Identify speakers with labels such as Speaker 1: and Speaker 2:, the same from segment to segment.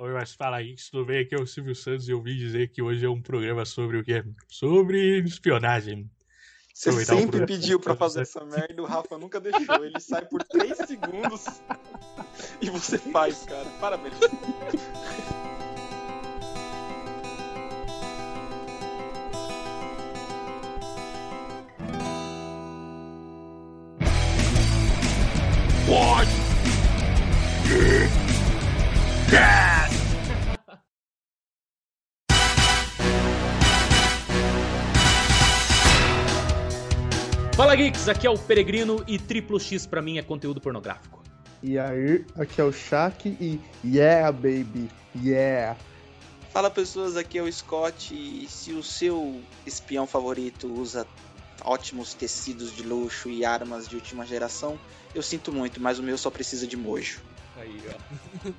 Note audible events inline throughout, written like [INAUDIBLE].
Speaker 1: Oi, mas fala aí, tudo bem? Aqui é o Silvio Santos e eu ouvi dizer que hoje é um programa sobre o quê? Sobre espionagem.
Speaker 2: Você sempre pediu para fazer essa merda e o Rafa nunca deixou. Ele sai por 3 segundos [LAUGHS] e você faz, cara. Parabéns.
Speaker 1: What?
Speaker 3: Geeks, aqui é o Peregrino e triplo X pra mim é conteúdo pornográfico.
Speaker 4: E aí, aqui é o Shaq e yeah, baby, yeah.
Speaker 2: Fala pessoas, aqui é o Scott e se o seu espião favorito usa ótimos tecidos de luxo e armas de última geração, eu sinto muito, mas o meu só precisa de mojo.
Speaker 5: Aí, ó.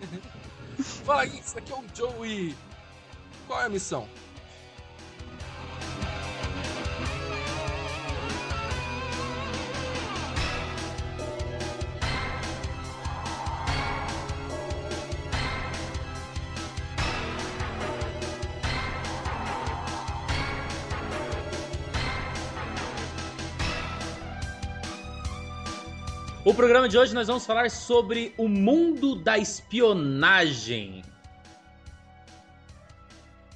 Speaker 5: [LAUGHS] Fala Geeks, aqui é o Joey. Qual é a missão?
Speaker 3: O programa de hoje nós vamos falar sobre o mundo da espionagem.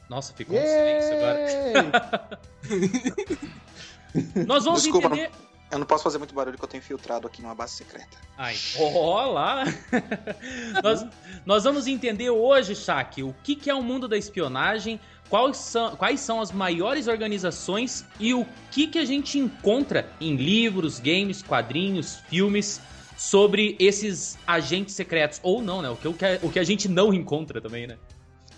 Speaker 3: Nossa, ficou um silêncio agora. [LAUGHS] nós vamos
Speaker 2: Desculpa,
Speaker 3: entender.
Speaker 2: Eu não posso fazer muito barulho que eu tenho infiltrado aqui numa base secreta.
Speaker 3: Ai, olá! [LAUGHS] nós, nós vamos entender hoje, Shaq, o que, que é o mundo da espionagem, quais são, quais são as maiores organizações e o que, que a gente encontra em livros, games, quadrinhos, filmes sobre esses agentes secretos. Ou não, né? O que, o que, o que a gente não encontra também, né?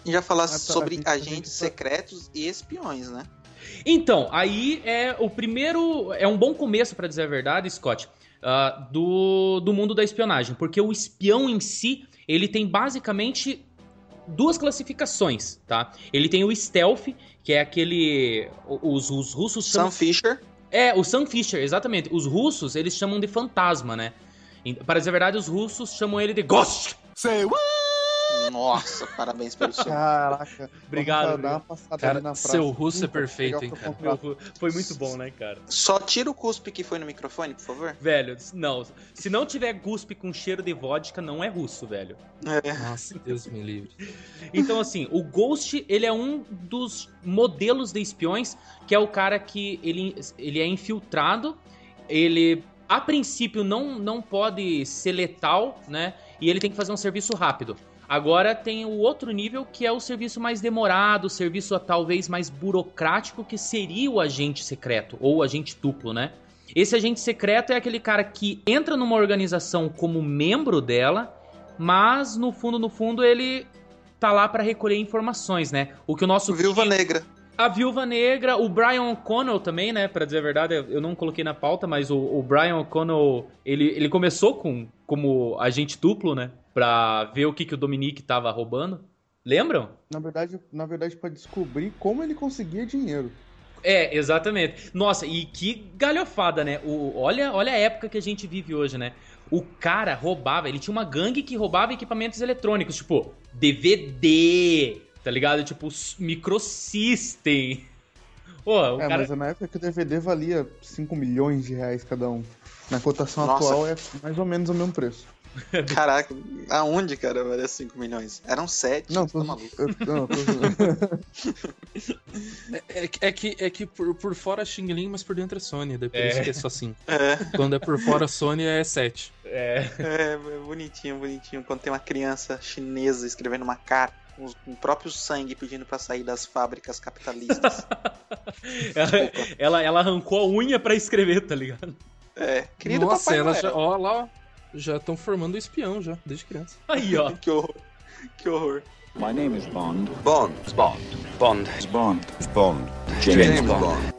Speaker 2: Já falar
Speaker 4: Ah, tá,
Speaker 2: sobre
Speaker 4: gente-
Speaker 2: agentes secretos e espiões, né?
Speaker 3: Então, aí é o primeiro. É um bom começo, pra dizer a verdade, Scott, ah, do, do mundo da espionagem. Porque o espião em si, ele tem basicamente duas classificações, tá? Ele tem o stealth, que é aquele. Os, os russos chamam.
Speaker 2: Sam Fisher.
Speaker 3: É, o Sam Fisher, exatamente. Os russos, eles chamam de fantasma, né? Para dizer a verdade, os russos chamam ele de Ghost.
Speaker 2: Nossa, parabéns pelo seu.
Speaker 4: Caraca.
Speaker 3: Obrigado,
Speaker 5: Cara, seu russo é perfeito, hein, cara.
Speaker 3: Foi muito bom, né, cara?
Speaker 2: Só tira o cuspe que foi no microfone, por favor.
Speaker 3: Velho, não. Se não tiver guspe com cheiro de vodka, não é russo, velho.
Speaker 2: É.
Speaker 5: Nossa, Deus me livre.
Speaker 3: Então, assim, o Ghost, ele é um dos modelos de espiões, que é o cara que ele, ele é infiltrado, ele, a princípio, não, não pode ser letal, né? E ele tem que fazer um serviço rápido. Agora tem o outro nível, que é o serviço mais demorado, o serviço talvez mais burocrático, que seria o agente secreto, ou o agente duplo, né? Esse agente secreto é aquele cara que entra numa organização como membro dela, mas no fundo, no fundo, ele tá lá pra recolher informações, né? O que o nosso
Speaker 2: Viúva Negra.
Speaker 3: A Viúva Negra, o Brian O'Connell também, né? Pra dizer a verdade, eu não coloquei na pauta, mas o, o Brian O'Connell, ele, ele começou com, como agente duplo, né? Pra ver o que, que o Dominique tava roubando. Lembram?
Speaker 4: Na verdade, na verdade, pra descobrir como ele conseguia dinheiro.
Speaker 3: É, exatamente. Nossa, e que galhofada, né? O, olha, olha a época que a gente vive hoje, né? O cara roubava, ele tinha uma gangue que roubava equipamentos eletrônicos, tipo DVD, tá ligado? Tipo microsystem. Pô, o
Speaker 4: é,
Speaker 3: cara.
Speaker 4: mas na época que o DVD valia 5 milhões de reais cada um. Na cotação
Speaker 2: Nossa.
Speaker 4: atual é mais ou menos o mesmo preço. [LAUGHS]
Speaker 2: Caraca, aonde, cara, valia 5 milhões? Eram 7,
Speaker 4: Não,
Speaker 2: tá
Speaker 4: tô,
Speaker 2: maluco.
Speaker 4: eu, não, tô, [LAUGHS]
Speaker 5: É, é que- é que, é que por, por fora é Xing Ling, mas por dentro é Sony. Daí por
Speaker 3: É.
Speaker 5: isso que é só 5. [LAUGHS]
Speaker 2: É,
Speaker 5: Quando é por fora Sony é 7.
Speaker 3: É.
Speaker 2: é, bonitinho, bonitinho. Quando tem uma criança chinesa escrevendo uma carta com, os- com o próprio sangue pedindo pra sair das fábricas capitalistas. [LAUGHS]
Speaker 3: Ela, ela, ela arrancou a unha pra escrever, tá ligado?
Speaker 2: É, querido
Speaker 5: Nossa,
Speaker 2: Papai
Speaker 5: elas
Speaker 2: Noel.
Speaker 5: já, ó, lá, ó, já estão formando espião já, desde criança.
Speaker 3: Aí, ó. [LAUGHS]
Speaker 2: Que horror. Que horror.
Speaker 6: My name is Bond.
Speaker 7: Bond.
Speaker 6: Bond.
Speaker 7: Bond.
Speaker 6: Bond.
Speaker 7: Bond.
Speaker 6: James,
Speaker 7: James
Speaker 6: Bond.
Speaker 7: Bond.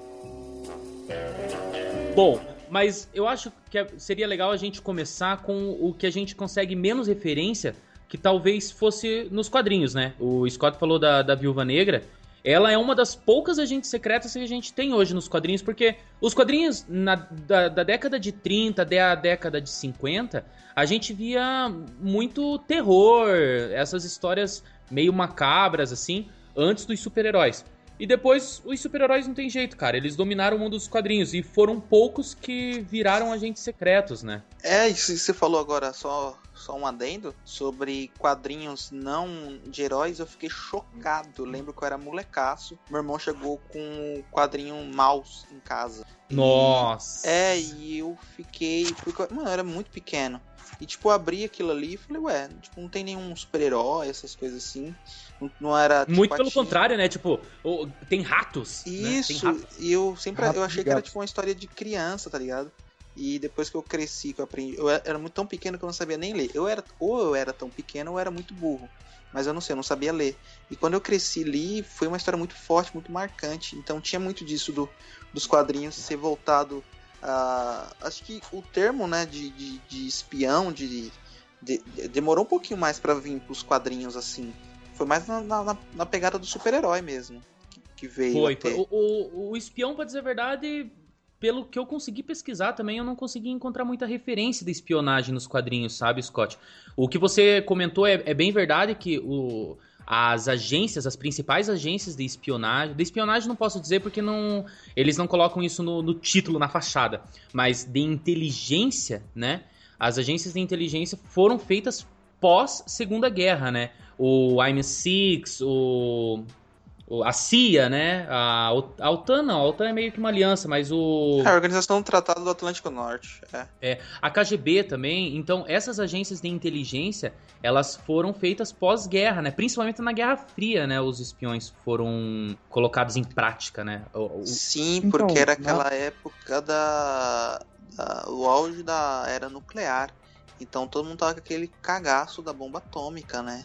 Speaker 3: Bom, mas eu acho que é- seria legal a gente começar com o que a gente consegue menos referência, que talvez fosse nos quadrinhos, né? O Scott falou da, da Viúva Negra. Ela é uma das poucas agentes secretas que a gente tem hoje nos quadrinhos, porque os quadrinhos na- da, da década de 30 até a década de 50, a gente via muito terror, essas histórias meio macabras, assim, antes dos super-heróis. E depois, os super-heróis não tem jeito, cara. Eles dominaram o mundo dos quadrinhos. E foram poucos que viraram agentes secretos, né?
Speaker 2: É, isso que você falou agora, só, só um adendo, sobre quadrinhos não de heróis, eu fiquei chocado. Eu lembro que eu era molecaço. Meu irmão chegou com o quadrinho Mouse em casa. E-
Speaker 3: Nossa.
Speaker 2: É, e eu fiquei. Porque, mano, eu era muito pequeno. E tipo, eu abri aquilo ali e falei, ué, tipo, não tem nenhum super-herói, essas coisas assim. Não, não era. tipo,
Speaker 3: Muito pelo
Speaker 2: atinho.
Speaker 3: contrário, né? Tipo, tem ratos. né? Tem
Speaker 2: Isso,
Speaker 3: ratos.
Speaker 2: e eu sempre
Speaker 4: Rato
Speaker 2: eu achei que era tipo uma história de criança, tá ligado? E depois que eu cresci, que eu aprendi, eu era muito tão pequeno que eu não sabia nem ler. Eu era ou eu era tão pequeno ou eu era muito burro. Mas eu não sei, eu não sabia ler. E quando eu cresci li, foi uma história muito forte, muito marcante. Então tinha muito disso do, dos quadrinhos ser voltado a. Acho que o termo, né, de, de, de espião, de, de- de- demorou um pouquinho mais pra vir pros quadrinhos assim. Foi mais na, na, na pegada do super-herói mesmo. Que, veio.
Speaker 3: Foi,
Speaker 2: até.
Speaker 3: O, o, o espião, pra dizer a verdade, pelo que eu consegui pesquisar também, eu não consegui encontrar muita referência de espionagem nos quadrinhos, sabe, Scott? O que você comentou é, é bem verdade que o, as agências, as principais agências de espionagem, de espionagem não posso dizer porque não, eles não colocam isso no, no título, na fachada, mas de inteligência, né? As agências de inteligência foram feitas pós Segunda Guerra, né? O IM6, o o- a CIA, né? A, O- a OTAN não, a OTAN é meio que uma aliança, mas o
Speaker 2: É, a Organização do Tratado do Atlântico Norte. É.
Speaker 3: a KGB também. Então, essas agências de inteligência, elas foram feitas pós-guerra, né? Principalmente na Guerra Fria, né? Os espiões foram colocados em prática, né? O- o-
Speaker 2: Sim,
Speaker 4: Então,
Speaker 2: porque era
Speaker 4: na-
Speaker 2: aquela época da, da- o auge da era nuclear. Então todo mundo tava com aquele cagaço da bomba atômica, né?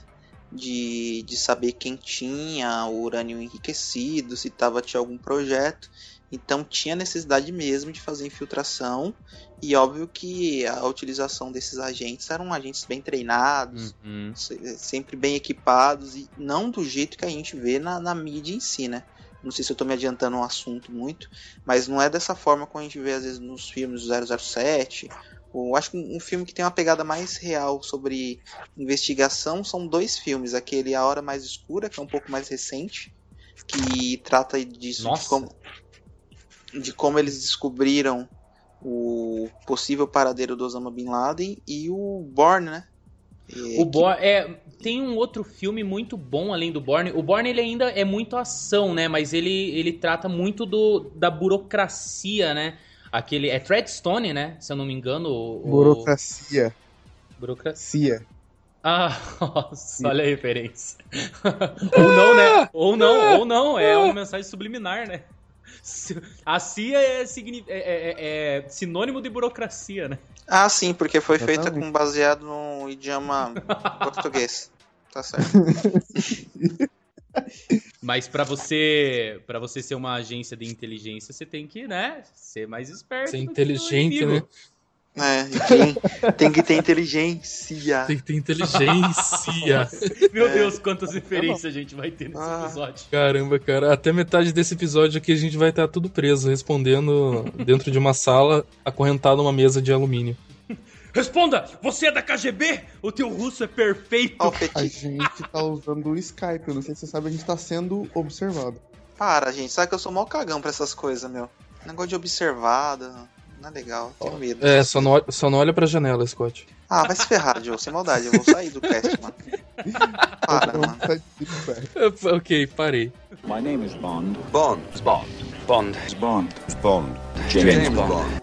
Speaker 2: De, de saber quem tinha o urânio enriquecido, se tava tinha algum projeto. Então tinha necessidade mesmo de fazer infiltração. E óbvio que a utilização desses agentes eram agentes bem treinados,
Speaker 3: Uhum.
Speaker 2: se- sempre bem equipados e não do jeito que a gente vê na, na mídia em si, né? Não sei se eu tô me adiantando um assunto muito, mas não é dessa forma como a gente vê às vezes nos filmes do 007. Eu acho que um filme que tem uma pegada mais real sobre investigação são dois filmes. Aquele A Hora Mais Escura, que é um pouco mais recente, que trata disso,
Speaker 3: Nossa.
Speaker 2: de como, de como eles descobriram o possível paradeiro do Osama Bin Laden, e o Born, né? E-
Speaker 3: O
Speaker 2: que-
Speaker 3: Born é tem um outro filme muito bom além do Born. O Born ele ainda é muito ação, né? Mas ele, ele trata muito do, da burocracia, né? Aquele é Treadstone, né? Se eu não me engano. O, o-
Speaker 4: Burocracia.
Speaker 3: burocracia.
Speaker 4: Cia.
Speaker 3: Ah, [LAUGHS] nossa, olha a referência. [LAUGHS] ou não, né? Ou não, ou não. É uma mensagem subliminar, né? A CIA é, signi- é- é- é sinônimo de burocracia, né?
Speaker 2: Ah, sim, porque foi feita com baseado no idioma [LAUGHS] português. Tá certo.
Speaker 3: Mas pra você, para você ser uma agência de inteligência, você tem que, né, ser mais esperto.
Speaker 1: Ser inteligente, né?
Speaker 2: É, tem, tem que ter inteligência.
Speaker 1: Tem que ter inteligência. [LAUGHS]
Speaker 3: Meu Deus, quantas referências a gente vai ter nesse
Speaker 2: Ah.
Speaker 3: episódio.
Speaker 1: Caramba, cara. Até metade desse episódio aqui a gente vai estar tudo preso, respondendo dentro de uma sala acorrentado numa mesa de alumínio.
Speaker 3: Responda! Você é da KGB? O teu russo é perfeito!
Speaker 4: A gente tá usando o Skype, eu não sei se você sabe, a gente tá sendo observado.
Speaker 2: para, gente. Sabe que eu sou mó cagão pra essas coisas, meu. Negócio de observado. Não é legal. Tenho medo.
Speaker 1: É, só não, olha- só não olha pra janela, Scott.
Speaker 2: Ah, vai se ferrar, Joe. Sem maldade. Eu vou sair do cast, mano. Para, mano.
Speaker 1: Ok, parei.
Speaker 6: My name is Bond.
Speaker 7: Bond. Bond. Bond.
Speaker 6: Bond.
Speaker 7: Bond.
Speaker 6: James,
Speaker 7: James
Speaker 6: Bond.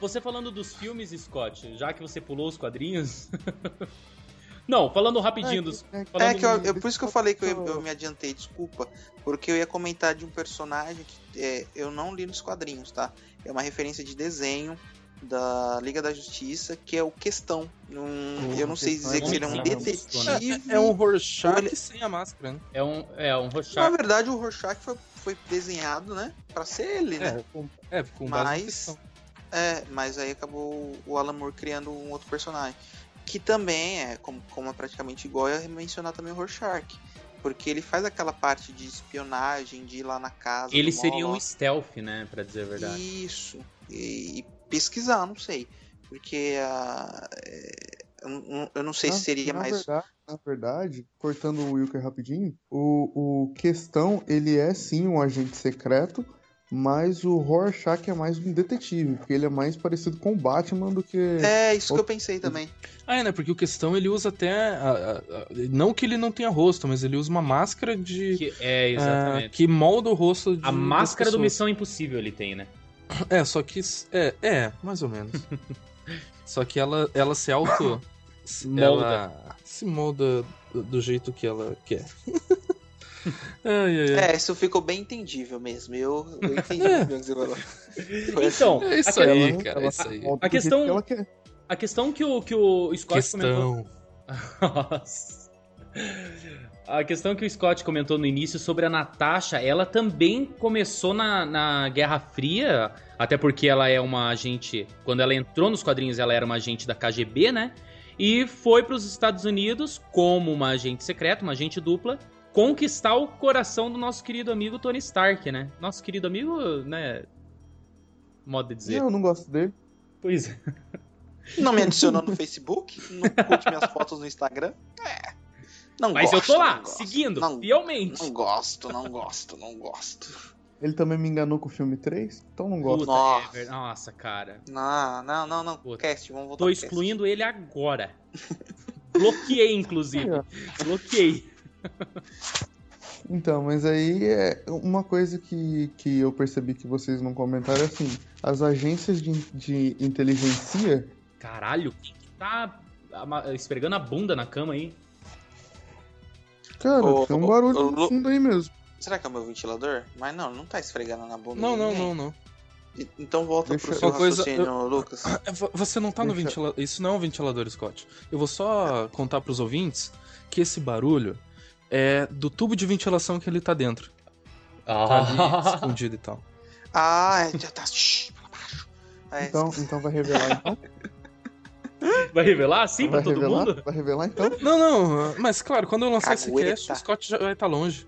Speaker 3: Você falando dos filmes, Scott, já que você pulou os quadrinhos. [LAUGHS] Não, falando rapidinho dos.
Speaker 4: É,
Speaker 3: Falando
Speaker 2: É que eu, é por isso que eu falei que eu, eu me adiantei, desculpa. Porque eu ia comentar de um personagem que é, eu não li nos quadrinhos, tá? É uma referência de desenho da Liga da Justiça, que é o Questão. Um, eu não sei dizer
Speaker 4: é
Speaker 2: que ele é um
Speaker 3: muito
Speaker 2: detetive.
Speaker 1: É um Rorschach
Speaker 2: Olha-
Speaker 1: sem a máscara, né?
Speaker 3: É um, é um
Speaker 2: Na
Speaker 3: Rorschach.
Speaker 2: verdade, o Rorschach foi, foi desenhado, né? Pra ser ele, né?
Speaker 1: É, com, é, com base na
Speaker 2: Mas-
Speaker 1: questão.
Speaker 2: É, mas aí acabou o Alan Moore criando um outro personagem. Que também é, como, como é praticamente igual, é mencionar também o Rorschach. Porque ele faz aquela parte de espionagem, de ir lá na casa.
Speaker 3: Ele seria um stealth, né? Pra dizer a verdade.
Speaker 2: Isso. E, e pesquisar, não sei. Porque a, é, Eu, não- eu não sei se
Speaker 4: Na-
Speaker 2: seria
Speaker 4: na
Speaker 2: mais.
Speaker 4: Verdade, na verdade, cortando o Wilker rapidinho, o, o Questão, ele é sim um agente secreto, mas o Rorschach é mais um detetive, porque ele é mais parecido com o Batman do que...
Speaker 2: É, isso que eu pensei também.
Speaker 1: Ah, é, né? Porque o questão ele usa até. a- a- a- não que ele não tenha rosto, mas ele usa uma máscara de.
Speaker 3: Que- é,
Speaker 1: ah,
Speaker 3: exatamente.
Speaker 1: que molda o rosto de.
Speaker 3: A máscara do. Missão Impossível ele tem, né?
Speaker 1: É, só que. É, é, mais ou menos. [LAUGHS] só que ela, ela se auto. se-
Speaker 3: Molda.
Speaker 1: Ela se molda do, do jeito que ela quer. [LAUGHS] ai, ai, ai.
Speaker 2: É, isso ficou bem entendível mesmo. Eu, eu entendi
Speaker 1: É.
Speaker 2: o que você falou. Foi assim.
Speaker 3: Então,
Speaker 1: É isso
Speaker 3: a,
Speaker 1: aí,
Speaker 4: ela-
Speaker 1: cara, é
Speaker 4: ela
Speaker 1: isso aí.
Speaker 3: A questão-
Speaker 4: que
Speaker 3: a questão que o, que o Scott comentou.
Speaker 1: Questão. [LAUGHS]
Speaker 3: Nossa. A questão que o Scott comentou no início sobre a Natasha, ela também começou na, na Guerra Fria, até porque ela é uma agente. Quando ela entrou nos quadrinhos, ela era uma agente da KGB, né? E foi para os Estados Unidos como uma agente secreta, uma agente dupla, conquistar o coração do nosso querido amigo Tony Stark, né? Nosso querido amigo, né? Modo de dizer.
Speaker 4: Eu não gosto dele.
Speaker 3: Pois é.
Speaker 2: Não me adicionou no Facebook, não curte minhas fotos no Instagram. É. Não
Speaker 3: Mas
Speaker 2: gosto,
Speaker 3: eu tô lá,
Speaker 2: não
Speaker 3: seguindo,
Speaker 2: Não,
Speaker 3: fielmente.
Speaker 2: não gosto, não gosto, não gosto.
Speaker 4: Ele também me enganou com o filme 3, então não gosto.
Speaker 3: Puta,
Speaker 2: Nossa.
Speaker 3: é ver- Nossa, cara.
Speaker 2: Não, não, não, não.
Speaker 3: Puta.
Speaker 2: Cast, vamos voltar
Speaker 3: Tô
Speaker 2: pro cast.
Speaker 3: excluindo ele agora. Bloqueei, inclusive. Bloqueei. [LAUGHS]
Speaker 4: Então, mas aí é uma coisa que, que eu percebi que vocês não comentaram é assim, as agências de, de inteligência,
Speaker 3: Caralho, quem que tá esfregando a bunda na cama aí?
Speaker 4: cara,
Speaker 2: Ô,
Speaker 4: tem um
Speaker 2: ô,
Speaker 4: barulho
Speaker 2: ô,
Speaker 4: no fundo aí mesmo.
Speaker 2: Será que é o meu ventilador? Mas não, não tá esfregando na bunda
Speaker 1: Não, não, não, não.
Speaker 2: Então volta
Speaker 4: Deixa
Speaker 2: pro
Speaker 4: eu-
Speaker 2: seu
Speaker 1: coisa-
Speaker 2: raciocínio, Lucas.
Speaker 1: Vo- Você não tá no
Speaker 4: Deixa-
Speaker 1: ventilador. Isso não é um ventilador, Scott. Eu vou só contar pros ouvintes que esse barulho é do tubo de ventilação que ele tá dentro. Tá ali escondido e tal. [LAUGHS]
Speaker 2: Ah, é, já tá. Shhh, pra baixo. É,
Speaker 4: Então, então vai revelar então? [LAUGHS]
Speaker 3: Vai revelar sim pra
Speaker 4: Vai
Speaker 3: todo
Speaker 4: revelar?
Speaker 3: mundo?
Speaker 4: Vai revelar então?
Speaker 1: Não, não, mas claro, quando eu lançar esse cast, o Scott já vai estar longe.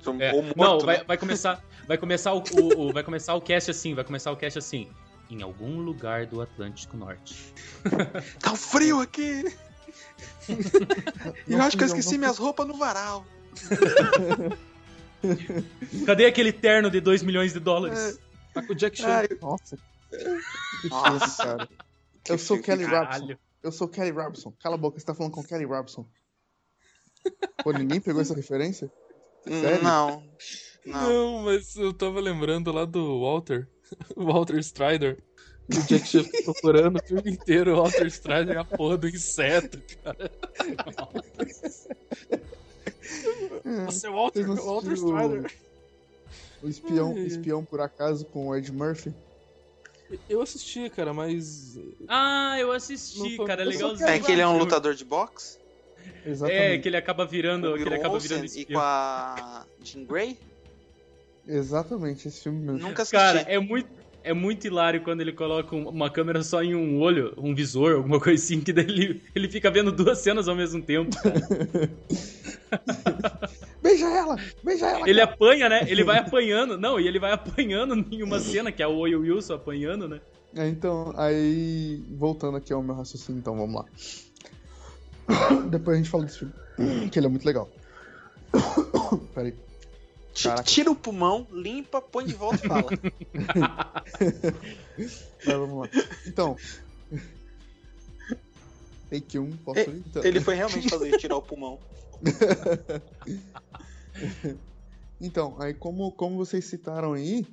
Speaker 2: sou
Speaker 3: É,
Speaker 2: morto,
Speaker 3: não,
Speaker 2: né?
Speaker 3: vai, vai começar, vai começar o, o- o- vai começar o cast assim, vai começar o cast assim. Em algum lugar do Atlântico Norte.
Speaker 2: Tá frio aqui. [LAUGHS] E eu acho que eu esqueci
Speaker 4: não.
Speaker 2: minhas roupas no varal. [LAUGHS]
Speaker 3: Cadê aquele terno de 2 milhões de dólares?
Speaker 1: Tá com o Jack Chan.
Speaker 2: Ai,
Speaker 4: Nossa. [LAUGHS] Que
Speaker 2: Nossa.
Speaker 4: cara. Eu sou
Speaker 2: filme,
Speaker 4: Kelly Robson.
Speaker 3: Caralho.
Speaker 4: Eu sou Kelly Robson. Cala a boca, você tá falando com Kelly Robson. Pô, ninguém pegou essa referência? Sério?
Speaker 2: Não. Não.
Speaker 1: Não, mas eu tava lembrando lá do Walter. Walter Strider. E o Jack Chan procurando o filme inteiro. O Walter Strider é a porra do inseto, cara. Você é o Walter, Walter Strider.
Speaker 4: O espião,
Speaker 1: Ai,
Speaker 4: espião por acaso com o Ed Murphy?
Speaker 1: Eu assisti, cara, mas.
Speaker 3: Ah, eu assisti,
Speaker 1: foi-
Speaker 3: cara,
Speaker 1: eu só
Speaker 3: legalzinho.
Speaker 2: É que ele é um lutador de boxe?
Speaker 4: Exatamente.
Speaker 3: É, que ele acaba virando, que ele acaba virando
Speaker 2: e
Speaker 3: espião.
Speaker 2: com a Jean Grey?
Speaker 4: Exatamente, esse filme mesmo.
Speaker 2: Nunca assisti.
Speaker 3: Cara, é muito, é muito hilário quando ele coloca um- uma câmera só em um olho, um visor, alguma coisa assim, que daí ele, ele fica vendo duas cenas ao mesmo tempo. [LAUGHS]
Speaker 4: Beija ela! Beija ela!
Speaker 3: Ele apanha, né? Ele vai apanhando. Não, e ele vai apanhando em uma cena, que é o Will Wilson apanhando, né?
Speaker 4: É, então, aí. Voltando aqui ao meu raciocínio, então vamos lá. [COUGHS] Depois a gente fala desse filme. [COUGHS] Que ele é muito legal. [COUGHS] Peraí. Caraca.
Speaker 2: Tira o pulmão, limpa, põe de volta e fala. [LAUGHS]
Speaker 4: Vai, vamos lá. Então. Take 1, posso
Speaker 2: É,
Speaker 4: ir? Então,
Speaker 2: Ele foi realmente fazer tirar o pulmão. [LAUGHS]
Speaker 4: Então, aí como, como vocês citaram aí,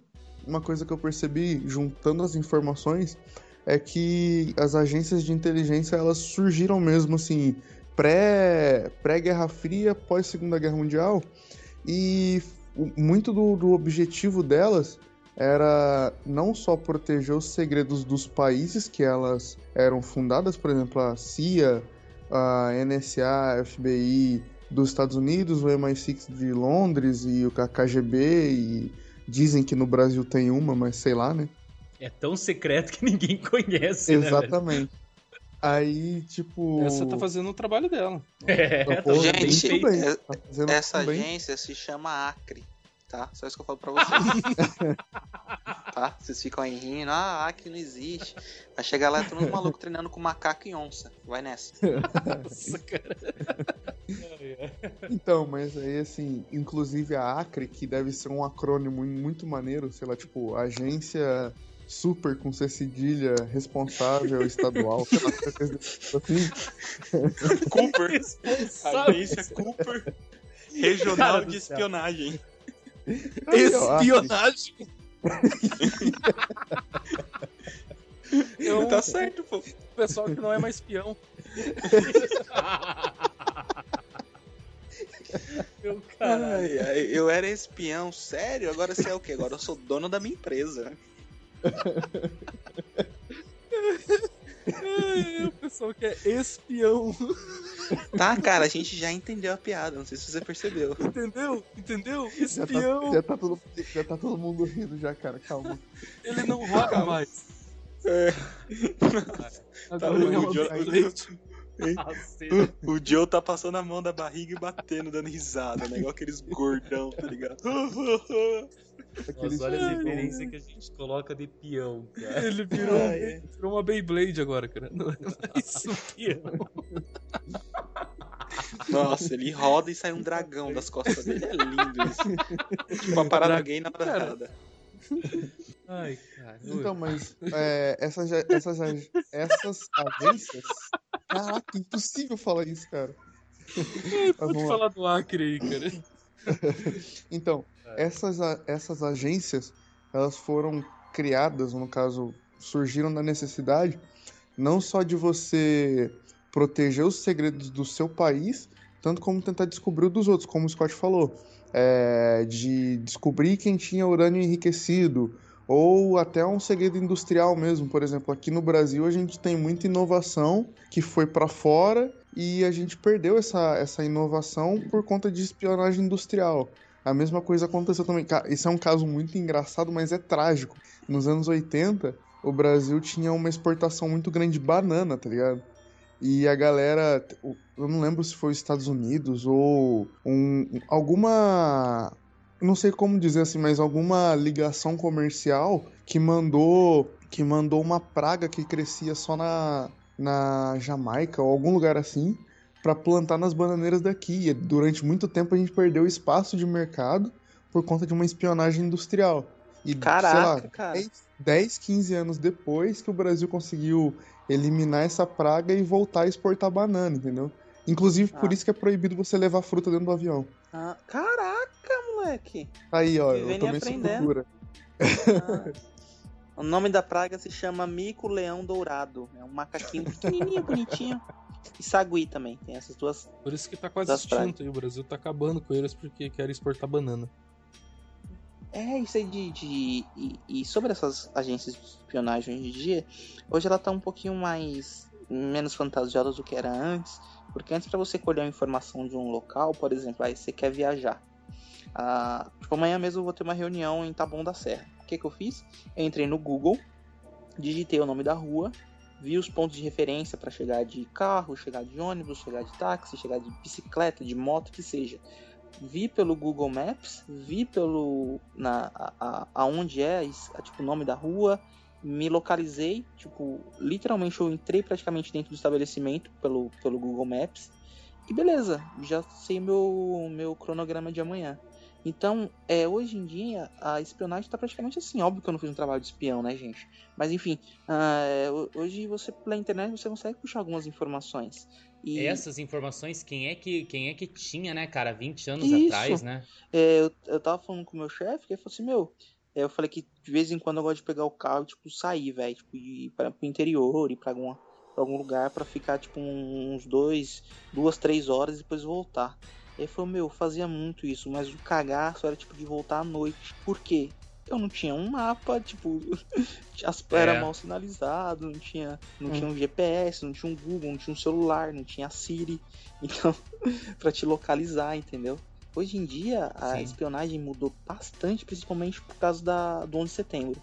Speaker 4: uma coisa que eu percebi juntando as informações é que as agências de inteligência elas surgiram mesmo assim pré pré Guerra Fria, pós Segunda Guerra Mundial e o- muito do, do objetivo delas era não só proteger os segredos dos países que elas eram fundadas, por exemplo, a CIA, a NSA, a FBI dos Estados Unidos, o MI6 de Londres e o KGB e dizem que no Brasil tem uma, mas sei lá, né?
Speaker 3: É tão secreto que ninguém [LAUGHS] conhece, né?
Speaker 4: Aí, tipo.
Speaker 1: Essa tá fazendo o trabalho dela.
Speaker 3: É, tá bem
Speaker 2: Gente,
Speaker 4: bem,
Speaker 2: é-
Speaker 4: tá
Speaker 2: Essa
Speaker 4: muito bem.
Speaker 2: agência se chama Acre, tá? Só isso que eu falo pra vocês. [LAUGHS] tá? Vocês ficam aí rindo, ah, Acre não existe. Vai chegar lá, todo mundo maluco treinando com macaco e onça. Vai nessa.
Speaker 3: Nossa, cara.
Speaker 4: Então, mas aí assim, inclusive a Acre, que deve ser um acrônimo muito maneiro, sei lá, tipo, agência super com C cedilha responsável estadual, coisa assim. [LAUGHS]
Speaker 2: Cooper.
Speaker 3: Responsável.
Speaker 2: Agência Cooper. Regional
Speaker 3: Cara
Speaker 2: de espionagem.
Speaker 5: Espionagem. É um
Speaker 2: Tá certo, pô.
Speaker 5: pessoal que não é mais espião.
Speaker 3: Meu caralho.
Speaker 2: Ai, ai, eu era espião, sério? Agora você é o quê? Agora eu sou dono da minha empresa.
Speaker 5: É, o pessoal que é espião.
Speaker 2: Tá, cara, a gente já entendeu a piada, não sei se você percebeu.
Speaker 5: Entendeu? Entendeu?
Speaker 4: Já tá,
Speaker 5: Espião.
Speaker 4: já, tá todo, já tá todo mundo rindo já, cara, calma.
Speaker 5: Ele não rouba mais.
Speaker 2: É.
Speaker 5: Ele é [LAUGHS]
Speaker 2: o.
Speaker 3: Cacete.
Speaker 2: O Joe tá passando a mão da barriga e batendo, dando risada, né? Igual aqueles gordão, tá ligado? [LAUGHS]
Speaker 4: Aqueles-
Speaker 3: Nossa, olha as referências que a gente coloca de peão, cara.
Speaker 5: Ele virou,
Speaker 2: Ai, ai.
Speaker 5: virou uma Beyblade agora, cara. Não é mais um peão.
Speaker 2: Nossa, ele roda e sai um dragão das costas dele. É lindo isso. [LAUGHS] Tipo uma parada
Speaker 5: Dra-
Speaker 2: gay na
Speaker 5: Cara.
Speaker 3: Ai, cara.
Speaker 4: Então, mas é, essas, essas, essas agências. Caraca, impossível falar isso, cara. Mas
Speaker 5: Pode
Speaker 4: lá.
Speaker 5: falar do Acre aí, cara. [LAUGHS]
Speaker 4: Então, essas, a- essas agências, elas foram criadas, no caso, surgiram da necessidade, não só de você proteger os segredos do seu país, tanto como tentar descobrir o dos outros, como o Scott falou. É, de descobrir quem tinha urânio enriquecido, ou até um segredo industrial mesmo. Por exemplo, aqui no Brasil a gente tem muita inovação que foi para fora e a gente perdeu essa, essa inovação por conta de espionagem industrial. A mesma coisa aconteceu também. Isso é um caso muito engraçado, mas é trágico. Nos anos 80, o Brasil tinha uma exportação muito grande de banana, tá ligado? E a galera, eu não lembro se foi os Estados Unidos ou um, alguma, não sei como dizer assim, mas alguma ligação comercial que mandou que mandou uma praga que crescia só na, na Jamaica ou algum lugar assim para plantar nas bananeiras daqui. E durante muito tempo a gente perdeu espaço de mercado por conta de uma espionagem industrial. E,
Speaker 2: Caraca,
Speaker 4: sei lá,
Speaker 2: cara.
Speaker 4: 10, 10, 15 anos depois que o Brasil conseguiu eliminar essa praga e voltar a exportar banana, entendeu? Inclusive, por
Speaker 2: Ah.
Speaker 4: isso que é proibido você levar fruta dentro do avião.
Speaker 2: Ah, caraca, moleque.
Speaker 4: Aí, ó,
Speaker 2: Vivendo
Speaker 4: eu também sou cultura.
Speaker 2: Ah. O nome da praga se chama mico-leão dourado. É um macaquinho pequenininho, bonitinho. E sagui também. Tem essas duas.
Speaker 5: Por isso que tá quase extinto aí. O Brasil tá acabando com eles porque quer exportar banana.
Speaker 2: É, isso aí de. de- E, e sobre essas agências de espionagem hoje em dia, hoje ela tá um pouquinho mais. menos fantasiosa do que era antes. Porque antes, para você colher uma informação de um local, por exemplo, aí você quer viajar. Ah, tipo, amanhã mesmo eu vou ter uma reunião em Taboão da Serra. O que, que eu fiz? Eu entrei no Google, digitei o nome da rua, vi os pontos de referência para chegar de carro, chegar de ônibus, chegar de táxi, chegar de bicicleta, de moto, que seja. Vi pelo Google Maps, vi pelo na a, a- aonde é, a, tipo o nome da rua, me localizei, tipo, literalmente eu entrei praticamente dentro do estabelecimento pelo, pelo Google Maps. E beleza, já sei meu meu cronograma de amanhã. Então, é, hoje em dia, a espionagem está praticamente assim. Óbvio que eu não fiz um trabalho de espião, né, gente? Mas enfim, ho- hoje você, pela internet, você consegue puxar algumas informações. E
Speaker 3: Essas informações, quem é que quem é que tinha, né, cara, 20 anos
Speaker 2: Isso.
Speaker 3: atrás, né?
Speaker 2: é, eu, eu tava falando com o meu chefe, que ele falou assim, meu, é, eu falei que de vez em quando eu gosto de pegar o carro e, tipo, sair, velho, tipo, ir para pro interior, ir pra, alguma, pra algum lugar pra ficar, tipo, uns dois, duas, três horas e depois voltar. Ele falou, meu, eu fazia muito isso, mas o cagaço era, tipo, de voltar à noite. Por quê? Eu não tinha um mapa, tipo, [LAUGHS] era
Speaker 3: É.
Speaker 2: mal sinalizado, não tinha, não tinha um GPS, não tinha um Google, não tinha um celular, não tinha a Siri, [LAUGHS] então, pra te localizar, entendeu? Hoje em dia, a
Speaker 3: Sim.
Speaker 2: espionagem mudou bastante, principalmente por causa da, do 11 de setembro.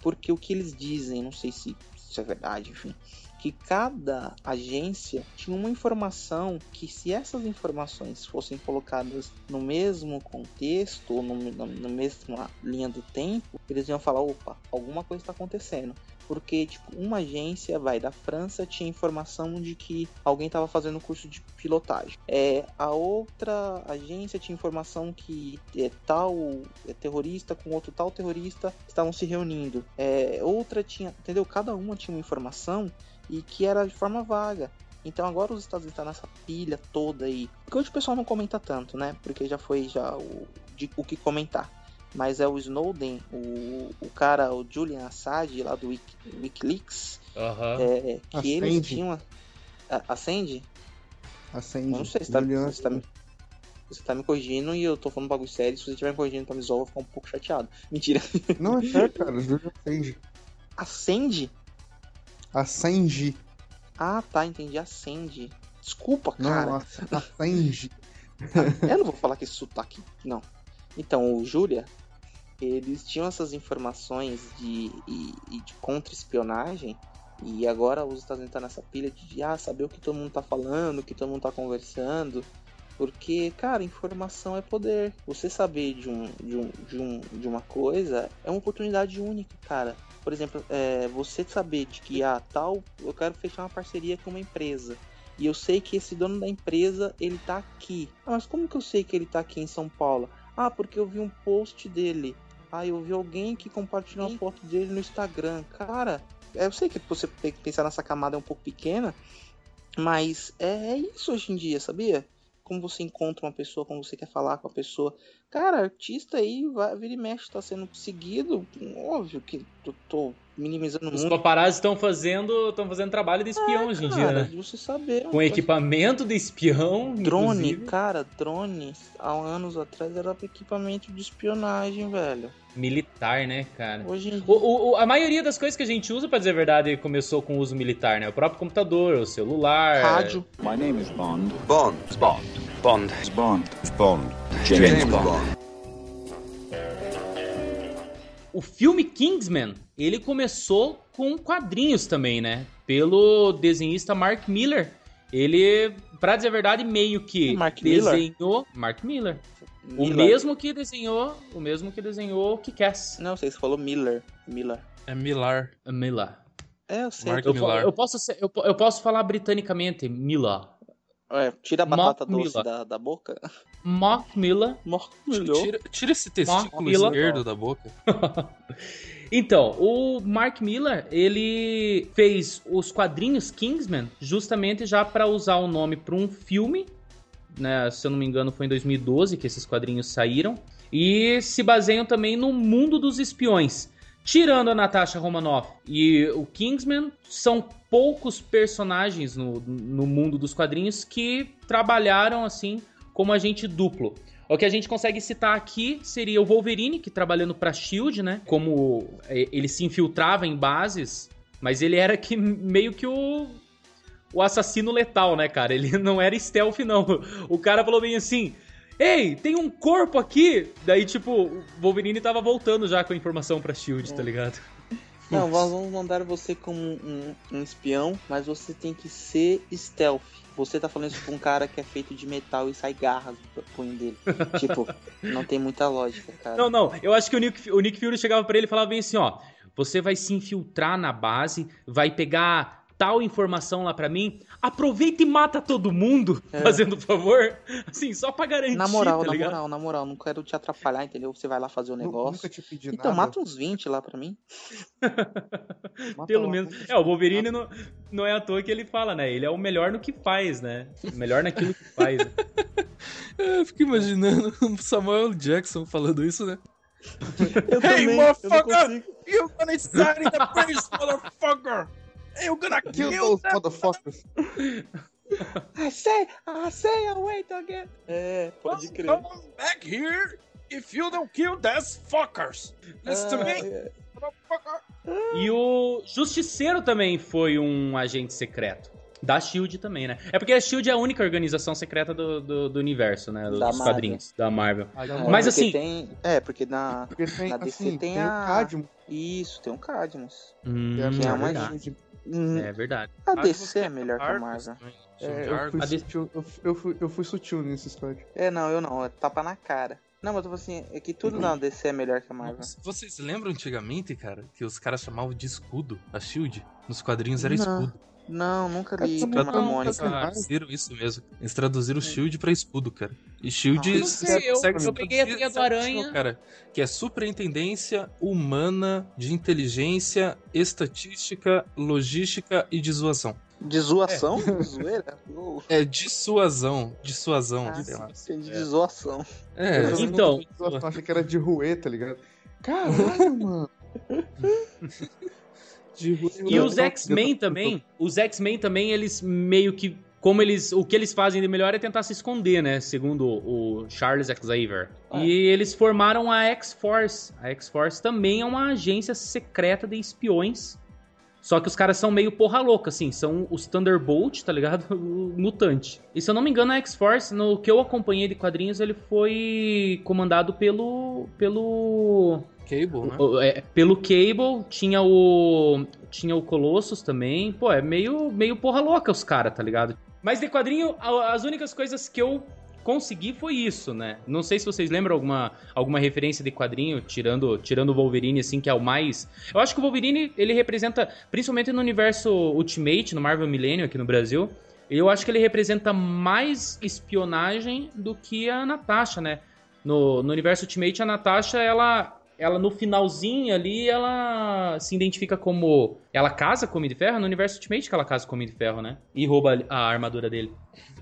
Speaker 2: Porque o que eles dizem, não sei se isso é verdade, enfim, que cada agência tinha uma informação que se essas informações fossem colocadas no mesmo contexto ou no, no, no mesma linha do tempo, eles iam falar, opa, alguma coisa está acontecendo porque tipo uma agência vai da França tinha informação de que alguém estava fazendo curso de pilotagem. É a outra agência tinha informação que é, tal é, terrorista com outro tal terrorista estavam se reunindo. É, outra tinha entendeu? Cada uma tinha uma informação e que era de forma vaga. Então agora os Estados Unidos estão tá nessa pilha toda aí. Porque hoje o pessoal não comenta tanto, né? Porque já foi já o, de, o que comentar mas é o Snowden, o, o cara, o Julian Assange lá do Wiki, Wikileaks,
Speaker 3: Aham.
Speaker 2: é, que
Speaker 4: Assange.
Speaker 2: eles tinham. A- Acende?
Speaker 4: Acende.
Speaker 2: Eu não sei se tá,
Speaker 4: Julian
Speaker 2: você, tá, me- você tá me corrigindo e eu tô falando um bagulho sério. Se você estiver me corrigindo pra me zoar, eu vou ficar um pouco chateado. Mentira. [LAUGHS]
Speaker 4: Não, é sério, cara. Julian Assange.
Speaker 2: Acende?
Speaker 4: Assange.
Speaker 2: Ah, tá, entendi. Acende. Desculpa,
Speaker 4: Não,
Speaker 2: cara.
Speaker 4: Ass- Assange. [LAUGHS]
Speaker 2: Eu não vou falar que esse sotaque. Não. Então, o Júlia, eles tinham essas informações de, de contra-espionagem. E agora os Estados Unidos estão nessa pilha de ah, saber o que todo mundo tá falando, o que todo mundo tá conversando. Porque, cara, informação é poder. Você saber de, um, de, um, de, um, de uma coisa é uma oportunidade única, cara. Por exemplo, é, você saber de que, ah, tal, eu quero fechar uma parceria com uma empresa. E eu sei que esse dono da empresa, ele tá aqui. Ah, mas como que eu sei que ele tá aqui em São Paulo? Ah, porque eu vi um post dele. Ah, eu vi alguém que compartilhou uma foto dele no Instagram. Cara, é, eu sei que você tem que pensar nessa camada é um pouco pequena, mas é, é isso hoje em dia, sabia? Como você encontra uma pessoa, como você quer falar com a pessoa. Cara, artista aí, vai, vira e mexe, tá sendo seguido. Óbvio que eu tô minimizando
Speaker 3: Os
Speaker 2: muito.
Speaker 3: paparazzi estão fazendo, estão fazendo trabalho de espião hoje em dia, né?
Speaker 2: de você saber.
Speaker 3: Com equipamento de espião,
Speaker 2: Drone,
Speaker 3: inclusive.
Speaker 2: cara, drone, há anos atrás era equipamento de espionagem, velho.
Speaker 3: Militar, né, cara?
Speaker 2: Hoje
Speaker 3: O- o- a maioria das coisas que a gente usa, pra dizer a verdade, começou com o uso militar, né? O próprio computador, o celular.
Speaker 2: rádio.
Speaker 6: My name is Bond.
Speaker 7: Bond. Bond. Bond.
Speaker 6: Bond. Bond. James, Bond.
Speaker 3: O filme Kingsman, ele começou com quadrinhos também, né? Pelo desenhista Mark Miller. Ele, pra dizer a verdade, meio que
Speaker 2: Mark Miller?
Speaker 3: desenhou. Mark Miller. O
Speaker 2: Miller.
Speaker 3: mesmo que desenhou. O mesmo que desenhou Kick-Ass.
Speaker 2: Não sei, você falou Miller. Miller.
Speaker 1: É Milar.
Speaker 3: Miller.
Speaker 2: É, eu sei.
Speaker 1: Mark
Speaker 3: Eu,
Speaker 1: Millar.
Speaker 3: eu posso ser- eu, eu posso falar britanicamente, Miller.
Speaker 2: É, tira a batata
Speaker 3: Mark
Speaker 2: doce
Speaker 3: Miller.
Speaker 2: da, da boca.
Speaker 3: Mark Miller.
Speaker 2: Mark
Speaker 1: Tira, tira esse testículo
Speaker 3: Miller.
Speaker 1: esquerdo da boca. [LAUGHS]
Speaker 3: Então, o Mark Miller, ele fez os quadrinhos Kingsman justamente já para usar o nome para um filme, né? Se eu não me engano, foi em 2012 que esses quadrinhos saíram. E se baseiam também no mundo dos espiões. Tirando a Natasha Romanoff e o Kingsman, são poucos personagens no, no mundo dos quadrinhos que trabalharam assim como agente duplo. O que a gente consegue citar aqui seria o Wolverine, que trabalhando pra Shield, né? Como é, ele se infiltrava em bases, mas ele era que meio que o o assassino letal, né, cara? Ele [LAUGHS] não era stealth não. O cara falou bem assim: "Ei, tem um corpo aqui". Daí tipo, o Wolverine tava voltando já com a informação pra Shield, tá ligado? [LAUGHS]
Speaker 2: Não, nós vamos mandar você como um, um espião, mas você tem que ser stealth. Você tá falando isso pra um cara que é feito de metal e sai garras do punho dele. [LAUGHS] tipo, não tem muita lógica, cara.
Speaker 3: Não, não. Eu acho que o Nick, o Nick Fury chegava pra ele e falava bem assim, ó. Você vai se infiltrar na base, vai pegar tal informação lá pra mim, aproveita e mata todo mundo,
Speaker 2: É.
Speaker 3: fazendo favor. Assim, só pra garantir,
Speaker 2: Na moral,
Speaker 3: tá
Speaker 2: na
Speaker 3: ligado?
Speaker 2: moral, na moral, não quero te atrapalhar, entendeu? Você vai lá fazer o negócio.
Speaker 4: Nunca te pedi
Speaker 2: Então,
Speaker 4: nada.
Speaker 2: mata uns 20 lá pra mim. [LAUGHS]
Speaker 3: Pelo
Speaker 4: lá,
Speaker 3: menos. É, o Wolverine não, não é à toa que ele fala, né? Ele é o melhor no que faz, né? Melhor naquilo que faz. né? [LAUGHS]
Speaker 1: É, Eu fico imaginando o Samuel Jackson falando isso, né?
Speaker 2: Eu
Speaker 1: Hey,
Speaker 2: também,
Speaker 1: motherfucker!
Speaker 2: eu.
Speaker 1: You're gonna inside in the place, motherfucker! You're gonna
Speaker 4: Kill
Speaker 1: kill
Speaker 4: those
Speaker 1: them!
Speaker 4: motherfuckers.
Speaker 2: I say, I say, I wait again. É, pode crer.
Speaker 1: Come back here if you don't kill these fuckers! Listen to
Speaker 2: Ah,
Speaker 1: me,
Speaker 2: é.
Speaker 1: motherfucker!
Speaker 3: E o Justiceiro também foi um agente secreto. Da Shield também, né? É porque a Shield é a única organização secreta do, do, do universo, né? Dos
Speaker 2: Da Marvel.
Speaker 3: quadrinhos, da Marvel.
Speaker 4: Aí,
Speaker 2: É,
Speaker 3: Mas
Speaker 2: porque
Speaker 3: assim-
Speaker 2: Tem... É, porque na.
Speaker 4: porque tem,
Speaker 2: na DC
Speaker 4: assim,
Speaker 2: tem
Speaker 4: tem,
Speaker 2: a-
Speaker 4: o Cadmo,
Speaker 2: Isso, tem um Cadmus.
Speaker 3: Hum,
Speaker 4: que é
Speaker 2: é uma
Speaker 4: verdade.
Speaker 2: Hum,
Speaker 3: É verdade.
Speaker 2: a DC
Speaker 5: você
Speaker 2: é melhor que a Marvel.
Speaker 5: também.
Speaker 4: É, eu, fui sutil, eu, eu fui, eu fui sutil nisso, Scott.
Speaker 2: É, não, eu não. É tapa na cara. Não, mas eu falo assim, é que tudo na DC é melhor que a Marvel.
Speaker 1: Vocês lembram antigamente, cara, que os caras chamavam de escudo a Shield? Nos quadrinhos era
Speaker 2: Não.
Speaker 1: escudo.
Speaker 2: Não, nunca li
Speaker 4: Essa
Speaker 2: Turma da
Speaker 4: não,
Speaker 2: Mônica.
Speaker 1: Traduziram isso mesmo. Eles traduziram Shield pra escudo, cara. E Shield.
Speaker 2: Ah,
Speaker 3: não sei, eu-
Speaker 1: segue-
Speaker 3: eu peguei a Teia do Aranha.
Speaker 1: Cara, que é Superintendência Humana de Inteligência, Estatística, Logística e Dissuasão.
Speaker 2: De zoação? De zoeira? Oh.
Speaker 1: É dissuasão. Dissuasão.
Speaker 2: Ah, entendi zoação.
Speaker 1: É,
Speaker 4: Eu
Speaker 3: Então-
Speaker 4: Eu achei que era de ruê, tá ligado? Caralho, mano. [LAUGHS]
Speaker 3: E os X-Men também, os X-Men também, eles meio que. Como eles. O que eles fazem de melhor é tentar se esconder, né? Segundo o Charles Xavier.
Speaker 2: Ah.
Speaker 3: E eles formaram a X-Force. A X-Force também é uma agência secreta de espiões. Só que os caras são meio porra louca, assim. São os Thunderbolt, tá ligado? [LAUGHS] O mutante. E se eu não me engano, a X-Force, no que eu acompanhei de quadrinhos, ele foi comandado pelo. pelo.
Speaker 1: Cable, né?
Speaker 3: O- é, pelo Cable, tinha o. Tinha o Colossus também. Pô, é meio, meio porra louca os caras, tá ligado? Mas de quadrinho, as únicas coisas que eu consegui foi isso, né? Não sei se vocês lembram alguma, alguma referência de quadrinho, tirando, tirando o Wolverine, assim, que é o mais. Eu acho que o Wolverine, ele representa, principalmente no universo Ultimate, no Marvel Millennium aqui no Brasil, eu acho que ele representa mais espionagem do que a Natasha, né? No, no universo Ultimate, a Natasha, ela, ela no finalzinho ali, ela se identifica como. Ela casa com o Homem de Ferro? No universo Ultimate que ela casa com o Homem de Ferro, né? E rouba a armadura dele.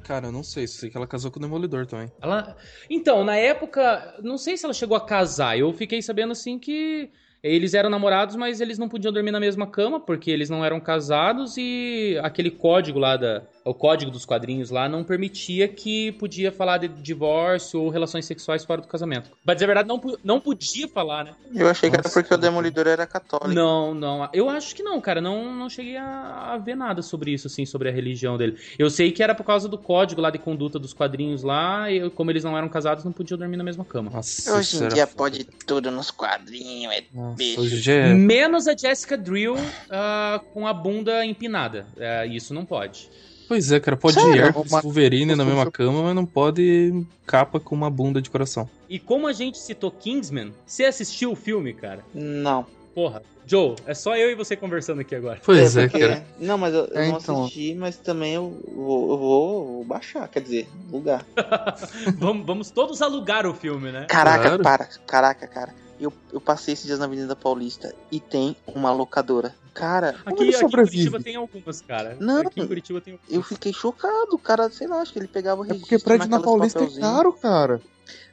Speaker 1: Cara, eu não sei. Sei que ela casou com o Demolidor também.
Speaker 3: Ela. Então, na época, não sei se ela chegou a casar. Eu fiquei sabendo assim que eles eram namorados, mas eles não podiam dormir na mesma cama porque eles não eram casados e aquele código lá da, o código dos quadrinhos lá não permitia que podia falar de divórcio ou relações sexuais fora do casamento. Pra dizer a verdade, não, não podia falar, né?
Speaker 2: Eu achei que era
Speaker 1: Nossa,
Speaker 2: porque o. Demolidor era católico.
Speaker 3: Não, não. Eu acho que não, cara. Não, não cheguei a, a ver nada sobre isso, assim, sobre a religião dele. Eu sei que era por causa do código lá de conduta dos quadrinhos lá, e como eles não eram casados, não podiam dormir na mesma cama.
Speaker 1: Nossa,
Speaker 2: Hoje em dia
Speaker 1: foda.
Speaker 2: pode tudo nos quadrinhos, é
Speaker 1: Nossa,
Speaker 2: bicho.
Speaker 1: é.
Speaker 3: Menos a Jessica Drill ah, com a bunda empinada. É, isso não pode.
Speaker 1: Pois é, cara, pode
Speaker 2: Sério?
Speaker 1: ir Herpes
Speaker 4: Uma-
Speaker 1: Wolverine na mesma cama, mas não pode capa com uma bunda de coração.
Speaker 3: E como a gente citou Kingsman, você assistiu o filme, cara?
Speaker 2: Não.
Speaker 3: Porra, Joe, é só eu e você conversando aqui agora.
Speaker 1: Pois é,
Speaker 2: porque-
Speaker 1: cara.
Speaker 2: Não, mas eu, eu
Speaker 4: É,
Speaker 2: não
Speaker 4: então.
Speaker 2: assisti, mas também eu vou, eu vou baixar, quer dizer, alugar. [LAUGHS]
Speaker 3: vamos, vamos todos alugar o filme, né?
Speaker 2: Caraca,
Speaker 1: Claro.
Speaker 2: para, caraca, cara. Eu, eu passei esses dias na Avenida Paulista e tem uma locadora. Cara,
Speaker 4: Como
Speaker 3: Aqui,
Speaker 4: ele
Speaker 3: aqui em
Speaker 4: sobrevive?
Speaker 3: Curitiba tem algumas, cara.
Speaker 2: Não.
Speaker 3: Aqui em Curitiba tem algumas.
Speaker 2: eu fiquei chocado. O cara, sei lá, acho que ele pegava o
Speaker 4: É
Speaker 2: registro
Speaker 4: porque prédio na Paulista é caro, cara.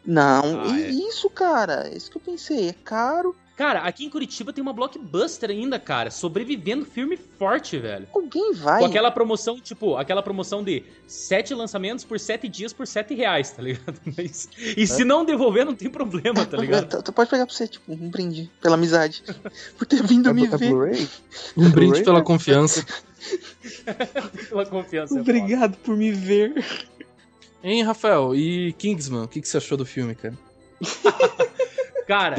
Speaker 2: Não,
Speaker 3: Ah,
Speaker 2: e
Speaker 3: é.
Speaker 2: isso, cara. É isso que eu pensei. É caro.
Speaker 3: Cara, aqui em Curitiba tem uma blockbuster ainda, cara. Sobrevivendo firme e forte, velho.
Speaker 2: Alguém vai.
Speaker 3: Com aquela promoção, tipo, aquela promoção de sete lançamentos por sete dias por sete reais, tá ligado? [LAUGHS] Mas- e se não devolver, não tem problema, tá ligado?
Speaker 2: Tu- Tu pode pegar pra você, tipo, um brinde pela amizade. [LAUGHS] Por ter vindo
Speaker 4: É,
Speaker 2: me
Speaker 4: é
Speaker 2: ver. [LAUGHS]
Speaker 1: Um brinde pela confiança.
Speaker 3: Pela confiança. é.
Speaker 2: Obrigado por me ver.
Speaker 1: Hein, Rafael? E Kingsman? O que, que você achou do filme, cara?
Speaker 3: Cara,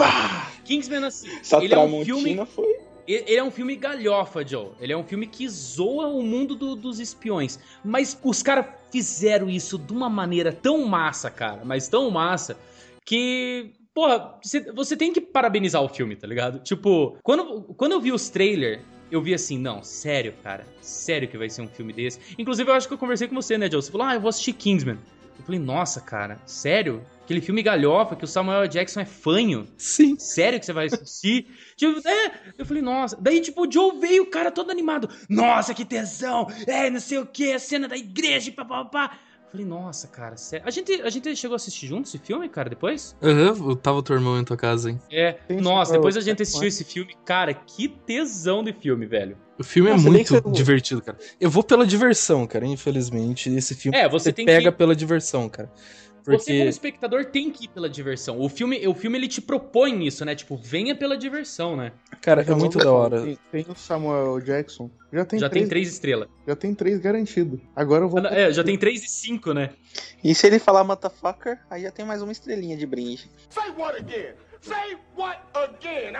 Speaker 3: Kingsman, assim,
Speaker 2: Essa
Speaker 3: ele é um filme
Speaker 2: foi.
Speaker 3: Ele é um filme galhofa, Joe. Ele é um filme que zoa o mundo do- dos espiões. Mas os caras fizeram isso de uma maneira tão massa, cara. Mas tão massa, que. Porra, você, você tem que parabenizar o filme, tá ligado? Tipo, quando, quando eu vi os trailers, eu vi assim, não, sério, cara. Sério que vai ser um filme desse. Inclusive, eu acho que eu conversei com você, né, Joe? Você falou, ah, eu vou assistir Kingsman. Eu falei, nossa, cara, sério? Aquele filme galhofa que o Samuel Jackson é fanho?
Speaker 1: Sim.
Speaker 3: Sério que você vai assistir? [LAUGHS] tipo, é. Eu falei, nossa. Daí, tipo, o Joe veio, o cara todo animado. Nossa, que tesão! É, não sei o que, a cena da igreja papapá. Eu falei, nossa, cara, sério. A gente, a gente chegou a assistir junto esse filme, cara, depois?
Speaker 1: Aham, eu tava teu irmão em tua casa, hein?
Speaker 3: É.
Speaker 4: Tem
Speaker 3: nossa, depois a
Speaker 4: é,
Speaker 3: gente
Speaker 4: é,
Speaker 3: assistiu esse filme. Cara, que tesão de filme, velho.
Speaker 1: O filme é
Speaker 2: Nossa, nem
Speaker 1: muito
Speaker 2: você-
Speaker 1: divertido, cara. Eu vou pela diversão, cara, infelizmente. Esse filme
Speaker 3: É, você
Speaker 1: você
Speaker 3: tem
Speaker 1: pega
Speaker 3: que-
Speaker 1: pela diversão, cara.
Speaker 3: Você, como
Speaker 1: Porque.
Speaker 3: espectador, tem que ir pela diversão. O filme, o filme ele te propõe isso, né? Tipo, venha pela diversão, né?
Speaker 1: Cara, é muito da hora.
Speaker 4: Tem, tem o Samuel Jackson. Já tem
Speaker 3: já
Speaker 4: três,
Speaker 3: tem três estrelas.
Speaker 4: Já tem três garantido. Agora eu vou.
Speaker 3: É, já tem três e cinco, né?
Speaker 2: E se ele falar motherfucker, aí já tem mais uma estrelinha de brinde.
Speaker 8: Say what again?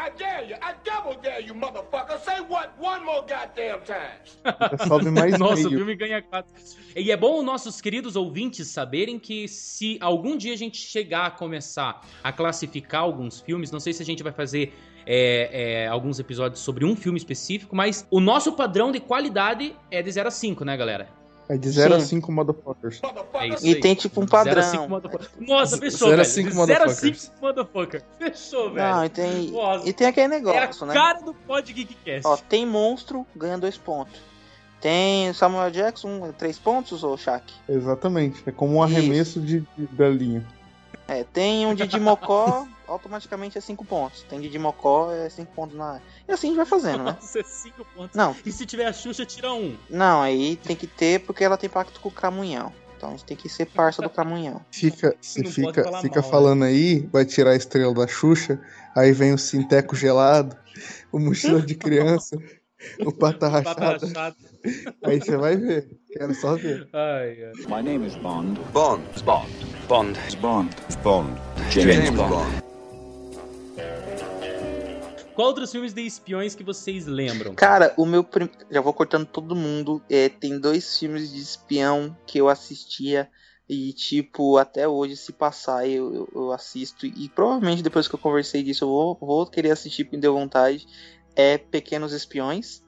Speaker 8: I dare you. I double dare you, motherfucker. Say what one more goddamn time.
Speaker 4: Sobe mais [LAUGHS]
Speaker 3: Nossa, o
Speaker 4: meio.
Speaker 3: filme ganha 4. E é bom nossos queridos ouvintes saberem que se algum dia a gente chegar a começar a classificar alguns filmes, não sei se a gente vai fazer é, é, alguns episódios sobre um filme específico, mas o nosso padrão de qualidade é de 0 a 5, né, galera?
Speaker 4: É de 0 a
Speaker 2: Sim.
Speaker 4: 5 motherfuckers.
Speaker 3: É isso
Speaker 2: E
Speaker 3: aí.
Speaker 2: tem tipo um
Speaker 3: 0 a
Speaker 2: padrão.
Speaker 3: 5 motherfucker. Nossa, fechou,
Speaker 1: Zero a
Speaker 3: velho.
Speaker 1: cinco
Speaker 3: 0 a
Speaker 1: motherfuckers.
Speaker 3: 5 motherfucker. Fechou, velho.
Speaker 2: Não, e tem,
Speaker 3: Nossa.
Speaker 2: e tem aquele
Speaker 3: é a
Speaker 2: negócio, né?
Speaker 3: cara do Pod Geekcast.
Speaker 2: Ó, tem monstro, ganha dois pontos. Tem Samuel Jackson, três pontos, ô Shaq?
Speaker 4: Exatamente. É como um arremesso de, de galinha.
Speaker 2: É, tem um Didi Mocó, automaticamente é cinco pontos. Tem Didi Mocó, é cinco pontos na área. E assim a gente vai fazendo, né?
Speaker 3: Nossa, é 5 pontos.
Speaker 2: Não,
Speaker 3: E se tiver a Xuxa, tira um.
Speaker 2: não, aí tem que ter porque ela tem pacto com o Cramunhão. Então a gente tem que ser parça do Cramunhão.
Speaker 4: Fica,
Speaker 3: pode
Speaker 4: fica,
Speaker 3: falar
Speaker 4: fica
Speaker 3: mal, né?
Speaker 4: falando aí, vai tirar a estrela da Xuxa, aí vem o Sinteco gelado, o mochila de criança, o pata rachada. Aí você vai ver. Quero só ver.
Speaker 3: Ai, ai.
Speaker 6: My name is Bond.
Speaker 7: Bond. Bond. Bond.
Speaker 6: Bond. Bond. James, Bond.
Speaker 3: Qual outros filmes de espiões que vocês lembram?
Speaker 2: Cara, o meu. prim- Já vou cortando todo mundo. É, tem dois filmes de espião que eu assistia. E, tipo, até hoje, se passar, eu, eu, eu assisto. E provavelmente depois que eu conversei disso, eu vou, vou querer assistir, me deu vontade. É Pequenos Espiões.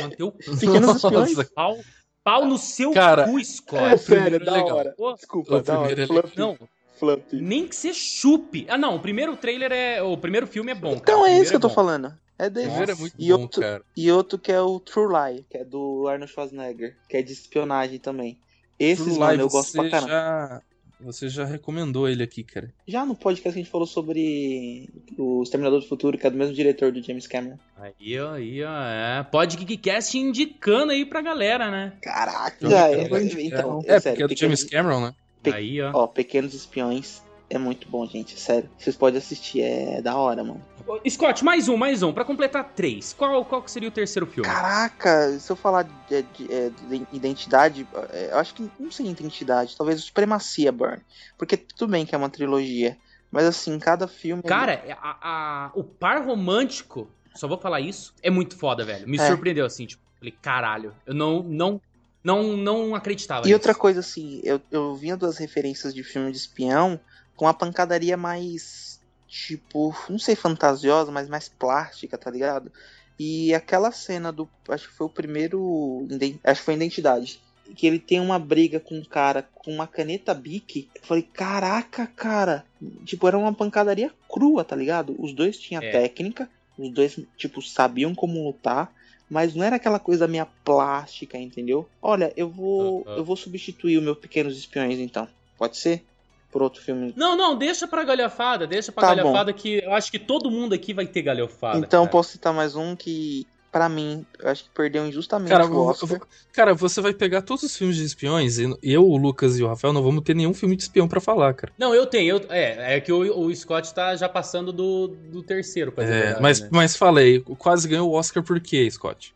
Speaker 3: Manter o
Speaker 2: Pequenos Espiões.
Speaker 3: Pau, pau no seu
Speaker 1: Cara,
Speaker 3: cu, Scott.
Speaker 2: É sério,
Speaker 1: é
Speaker 2: da
Speaker 1: legal.
Speaker 2: hora.
Speaker 3: Pô,
Speaker 2: Desculpa,
Speaker 1: O
Speaker 2: da hora.
Speaker 1: é
Speaker 3: Não,
Speaker 2: Fluffy.
Speaker 3: nem que você chupe. Ah, não, o primeiro trailer é. O primeiro filme é bom. cara.
Speaker 2: Então
Speaker 3: O
Speaker 2: é isso que eu tô
Speaker 3: bom.
Speaker 2: falando. É
Speaker 1: O
Speaker 2: desse.
Speaker 1: primeiro é muito
Speaker 2: E
Speaker 1: bom,
Speaker 2: outro-
Speaker 1: cara.
Speaker 2: E outro que é o True Lie, que é do Arnold Schwarzenegger, que é de espionagem também. Esses,
Speaker 1: True
Speaker 2: mano,
Speaker 1: Lie,
Speaker 2: eu gosto pra caramba.
Speaker 1: já, você já recomendou ele aqui, cara.
Speaker 2: Já no podcast que a gente falou sobre o Exterminador do Futuro, que é do mesmo diretor do James Cameron.
Speaker 3: Aí, ó, aí, ó. É. Pode Geekcast indicando aí pra galera, né?
Speaker 2: Caraca, já é.
Speaker 1: quero
Speaker 2: Então,
Speaker 1: É,
Speaker 2: sério,
Speaker 1: porque é do James Cameron, né?
Speaker 2: Pe-
Speaker 3: ó.
Speaker 2: Ó, Pequenos Espiões é muito bom, gente, sério. Vocês podem assistir, é da hora, mano.
Speaker 3: Scott, mais um, mais um. Pra completar três. Qual, qual que seria o terceiro filme?
Speaker 2: Caraca, se eu falar de, de- é, de identidade, é, eu acho que não sei identidade, talvez Supremacia, Burn. Porque tudo bem que é uma trilogia, mas assim, cada filme.
Speaker 3: Cara, a- a- o par romântico, só vou falar isso, é muito foda, velho. Me
Speaker 2: É.
Speaker 3: surpreendeu assim, tipo, falei, caralho, eu não, não, não, não acreditava.
Speaker 2: E outra
Speaker 3: nisso.
Speaker 2: coisa, assim, eu, eu vinha das referências de filme de espião com a pancadaria mais, tipo, não sei, fantasiosa, mas mais plástica, tá ligado? E aquela cena do. Acho que foi o primeiro. Acho que foi Identidade. Que ele tem uma briga com um cara com uma caneta Bic. Eu falei, caraca, cara. Tipo, era uma pancadaria crua, tá ligado? Os dois tinham
Speaker 3: É.
Speaker 2: técnica. Os dois, tipo, sabiam como lutar. Mas não era aquela coisa minha plástica, entendeu? Olha, eu vou.
Speaker 3: Ah, ah.
Speaker 2: Eu vou substituir o meu Pequenos Espiões, então. Pode ser? Por outro filme.
Speaker 3: Não, não, deixa pra galhofada, deixa pra
Speaker 2: Tá
Speaker 3: galhofada que eu acho que todo mundo aqui vai ter galhofada.
Speaker 2: então
Speaker 3: cara.
Speaker 2: posso citar mais um que, pra mim, eu acho que perdeu injustamente
Speaker 1: Cara,
Speaker 2: o Oscar.
Speaker 1: eu- cara, você vai pegar todos os filmes de espiões e eu, o Lucas e o Rafael não vamos ter nenhum filme de espião pra falar, cara.
Speaker 3: Não, eu tenho, eu, é, é que o, o Scott tá já passando do, do terceiro, pra dizer a
Speaker 1: É,
Speaker 3: verdade,
Speaker 1: mas,
Speaker 3: né?
Speaker 1: mas falei, quase ganhou o Oscar por quê, Scott?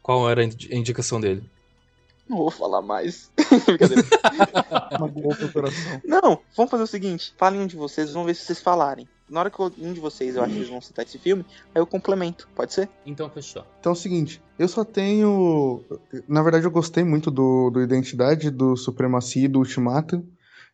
Speaker 1: Qual era a indi- a indicação dele?
Speaker 2: Não vou falar mais. [LAUGHS] Brincadeira. Não, vamos fazer o seguinte: falem um de vocês, vamos ver se vocês falarem. Na hora que um de vocês eu acho que eles vão citar esse filme, aí eu complemento, pode ser?
Speaker 3: Então fechou.
Speaker 4: Então é o seguinte, eu só tenho. Na verdade, eu gostei muito do, do Identidade, do Supremacia e do Ultimatum,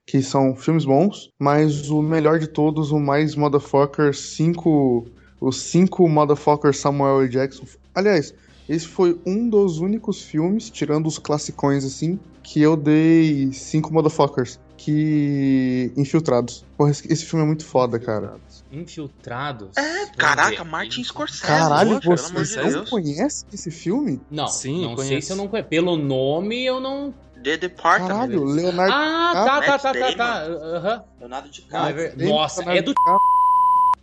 Speaker 4: que são filmes bons, mas o melhor de todos, o mais motherfucker, cinco. Os cinco motherfuckers Samuel L. Jackson. Aliás, esse foi um dos únicos filmes, tirando os classicões assim, que eu dei cinco motherfuckers. Que. Infiltrados. Porra, esse, esse filme é muito foda, cara.
Speaker 3: Infiltrados.
Speaker 2: É, Caraca,
Speaker 3: ver.
Speaker 2: Martin Scorsese.
Speaker 4: Caralho,
Speaker 2: pelo
Speaker 4: você
Speaker 2: de
Speaker 4: não conhece esse filme?
Speaker 3: Não,
Speaker 1: Sim,
Speaker 3: não sei
Speaker 1: conheço.
Speaker 3: se eu não conheço. Pelo nome eu não.
Speaker 2: The Department.
Speaker 4: Caralho, Leonardo.
Speaker 3: Ah, tá, tá, tá, tá, tá. Aham.
Speaker 2: Leonardo
Speaker 3: é
Speaker 2: DiCaprio.
Speaker 3: ver- Nossa, é do,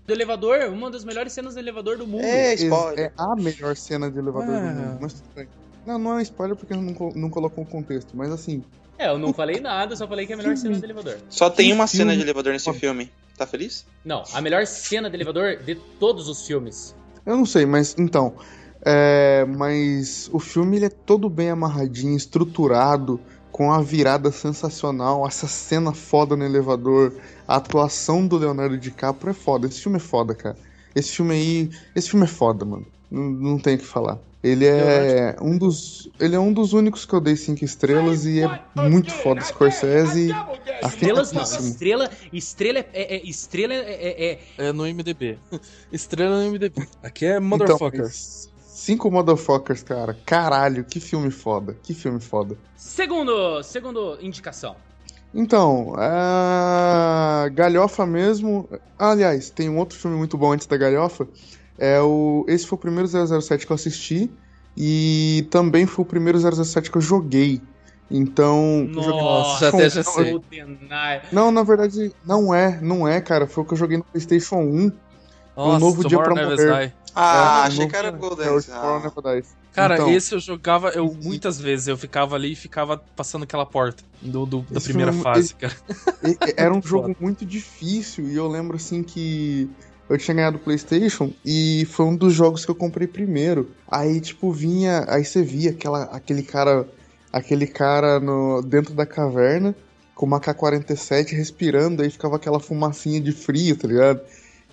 Speaker 3: do elevador, uma das melhores cenas do elevador do mundo.
Speaker 2: É,
Speaker 4: Ex-
Speaker 2: spoiler.
Speaker 4: É a melhor cena de elevador
Speaker 1: Ah.
Speaker 4: do mundo. Mas tudo bem. Não, não é um spoiler porque não, não colocou o contexto. Mas assim,
Speaker 3: É, eu não falei nada, só falei que é a melhor cena do elevador.
Speaker 2: Só tem uma cena
Speaker 4: filme
Speaker 2: de elevador nesse filme. Tá feliz?
Speaker 3: Não, a melhor cena do elevador de todos os filmes.
Speaker 4: eu não sei, mas então. é, mas o filme ele é todo bem amarradinho, estruturado, com a virada sensacional, essa cena foda no elevador, a atuação do Leonardo DiCaprio é foda. Esse filme é foda, cara. Esse filme aí. Esse filme é foda, mano. Não, não tem o que falar. Ele é um dos. Ele é um dos únicos que eu dei cinco estrelas e é muito foda. Scorsese.
Speaker 3: Estrelas não, estrela, estrela é, é- é- estrela é, é- é-
Speaker 1: É no MDB. [LAUGHS] Estrela no MDB. Aqui é Motherfucker.
Speaker 4: Então, cinco motherfuckers, cara. Caralho, que filme foda. Que filme foda.
Speaker 3: Segundo, segundo indicação.
Speaker 4: Então, a Galhofa mesmo. Aliás, tem um outro filme muito bom antes da Galhofa. É o. Esse foi o primeiro 007 que eu assisti. E também foi o primeiro 007 que eu joguei. Então.
Speaker 3: Nossa,
Speaker 1: até já
Speaker 4: Não,
Speaker 1: sei.
Speaker 4: Não, na verdade, não é, não é, cara. Foi o que eu joguei no PlayStation 1.
Speaker 1: Nossa,
Speaker 4: novo dia pra
Speaker 1: Never
Speaker 4: morrer.
Speaker 1: Die.
Speaker 2: Ah,
Speaker 4: É,
Speaker 2: achei que era Golden.
Speaker 4: É o
Speaker 2: Ah.
Speaker 1: Cara,
Speaker 4: Então,
Speaker 1: esse eu jogava eu muitas vezes. Eu ficava ali e ficava passando aquela porta do, do- da primeira
Speaker 4: filme-
Speaker 1: fase, cara.
Speaker 4: E- e- Era um [LAUGHS] jogo muito difícil e eu lembro assim que eu tinha ganhado o PlayStation e foi um dos jogos que eu comprei primeiro. Aí tipo vinha, aí você via aquela, aquele cara, aquele cara no dentro da caverna com uma K47 respirando, aí ficava aquela fumacinha de frio, tá ligado?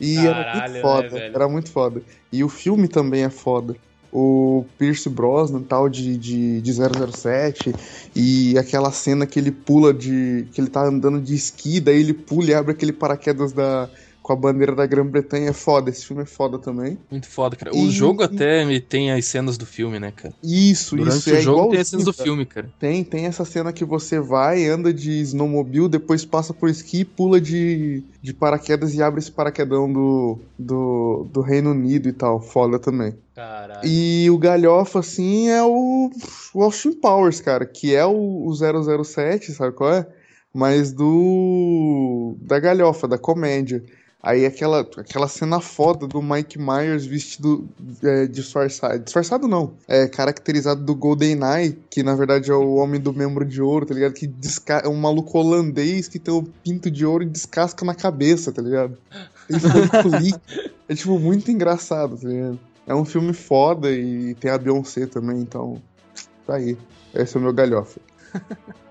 Speaker 4: E era
Speaker 3: Caralho,
Speaker 4: muito
Speaker 3: né,
Speaker 4: foda,
Speaker 3: velho?
Speaker 4: era muito foda. E o filme também é foda. O Pierce Brosnan, tal, de, de, de 007, e aquela cena que ele pula de. que ele tá andando de esqui, daí ele pula e abre aquele paraquedas da, com a bandeira da Grã-Bretanha. É foda, esse filme é foda também.
Speaker 1: Muito foda, cara. O
Speaker 4: E-
Speaker 1: jogo até me tem as cenas do filme, né, cara?
Speaker 4: Isso,
Speaker 1: Durante
Speaker 4: isso
Speaker 1: o
Speaker 4: é
Speaker 1: jogo tem as cenas do filme, cara.
Speaker 4: Tem, tem essa cena que você vai, anda de snowmobile, depois passa por esqui, pula de, de paraquedas e abre esse paraquedão do, do, do Reino Unido e tal. Foda também.
Speaker 3: Caralho.
Speaker 4: E o galhofa, assim, é o, o Austin Powers, cara, que é o, o 007, sabe qual é? Mas do. da galhofa, da comédia. Aí aquela, aquela cena foda do Mike Myers vestido é, disfarçado. Disfarçado não. É caracterizado do GoldenEye, que na verdade é o homem do membro de ouro, tá ligado? Que desca... é um maluco holandês que tem o pinto de ouro e descasca na cabeça, tá ligado? [LAUGHS] É tipo muito engraçado, tá ligado? É um filme foda e tem a Beyoncé também, então. Tá aí. Esse é o meu galhofa. [LAUGHS]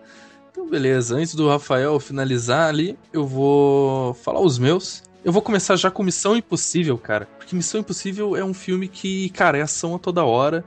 Speaker 1: Então, beleza. Antes do Rafael finalizar ali, eu vou falar os meus. Eu vou começar já com Missão Impossível, cara. Porque Missão Impossível é um filme que, cara, é ação a toda hora.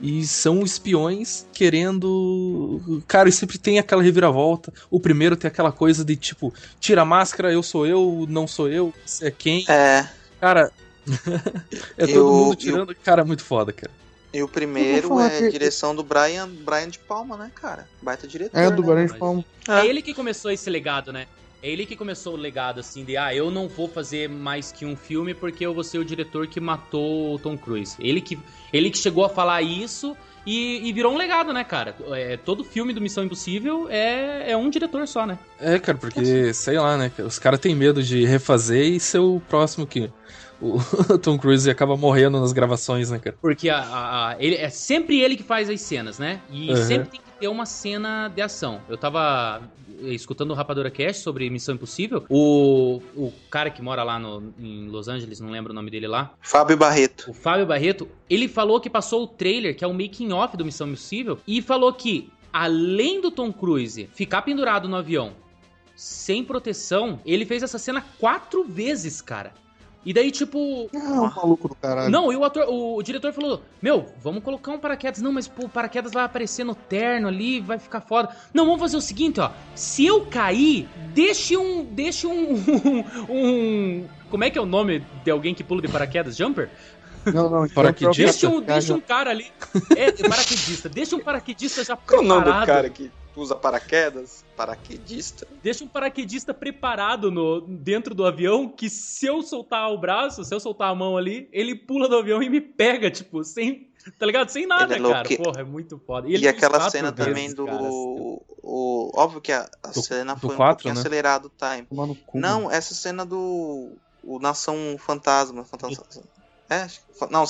Speaker 1: E são espiões querendo. Cara, e sempre tem aquela reviravolta. O primeiro tem aquela coisa de tipo, tira a máscara, eu sou eu, não sou eu, você é quem.
Speaker 2: É,
Speaker 1: Cara, [LAUGHS] é todo
Speaker 2: Eu-
Speaker 1: mundo
Speaker 2: eu-
Speaker 1: tirando. Cara, é muito foda, cara.
Speaker 2: e o primeiro
Speaker 4: Eu
Speaker 2: é
Speaker 4: que-
Speaker 2: direção do Brian, Brian de Palma, né, cara? Baita diretor.
Speaker 4: É, do
Speaker 2: né?
Speaker 4: Barão de Palma.
Speaker 3: É ele que começou esse legado, né? É ele que começou o legado, assim, de ah, eu não vou fazer mais que um filme porque eu vou ser o diretor que matou o Tom Cruise. Ele que, ele que chegou a falar isso e, e virou um legado, né, cara? É, todo filme do Missão Impossível é, é um diretor só, né?
Speaker 1: É, cara, porque, sei lá, né? Os caras têm medo de refazer e ser o próximo que. [LAUGHS] O Tom Cruise acaba morrendo nas gravações, né, cara?
Speaker 3: Porque a, a- a- ele, é sempre ele que faz as cenas, né? E
Speaker 1: Uhum.
Speaker 3: sempre tem que ter uma cena de ação. Eu tava escutando o Rapadura Cast sobre Missão Impossível. O, o cara que mora lá no, em Los Angeles, não lembro o nome dele lá,
Speaker 2: Fábio Barreto.
Speaker 3: o Fábio Barreto, ele falou que passou o trailer, que é o making off do Missão Impossível, e falou que além do Tom Cruise ficar pendurado no avião sem proteção, ele fez essa cena quatro vezes, cara. E daí, tipo,
Speaker 4: Ah, o maluco do caralho.
Speaker 3: não, e o ator, o, o diretor falou: Meu, vamos colocar um paraquedas. Não, mas pô, o paraquedas vai aparecer no terno ali, vai ficar foda. Não, vamos fazer o seguinte, ó. Se eu cair, deixe um. Deixe um. [LAUGHS] um como é que é o nome de alguém que pula de paraquedas? Jumper?
Speaker 4: Não, não, então
Speaker 1: Paraquedista?
Speaker 3: Deixa um,
Speaker 4: Cara,
Speaker 3: deixa um cara ali. É, paraquedista. Deixa um paraquedista já
Speaker 2: Qual é o
Speaker 3: preparado.
Speaker 2: nome do cara que usa paraquedas? Paraquedista?
Speaker 3: Deixa um paraquedista preparado no, dentro do avião que se eu soltar o braço, se eu soltar a mão ali, ele pula do avião e me pega, tipo, sem. Tá ligado? Sem nada,
Speaker 2: Ele é
Speaker 3: cara.
Speaker 2: louco.
Speaker 3: Porra, é muito foda.
Speaker 2: E,
Speaker 3: ele fez
Speaker 2: aquela cena
Speaker 3: vezes,
Speaker 2: também do.
Speaker 3: cara.
Speaker 2: O, óbvio que a, a
Speaker 1: Do-
Speaker 2: cena foi um
Speaker 1: quatro,
Speaker 2: pouquinho
Speaker 1: né?
Speaker 2: acelerado o time. Não, essa cena do. O Nação Fantasma. Fantasma é, que- não,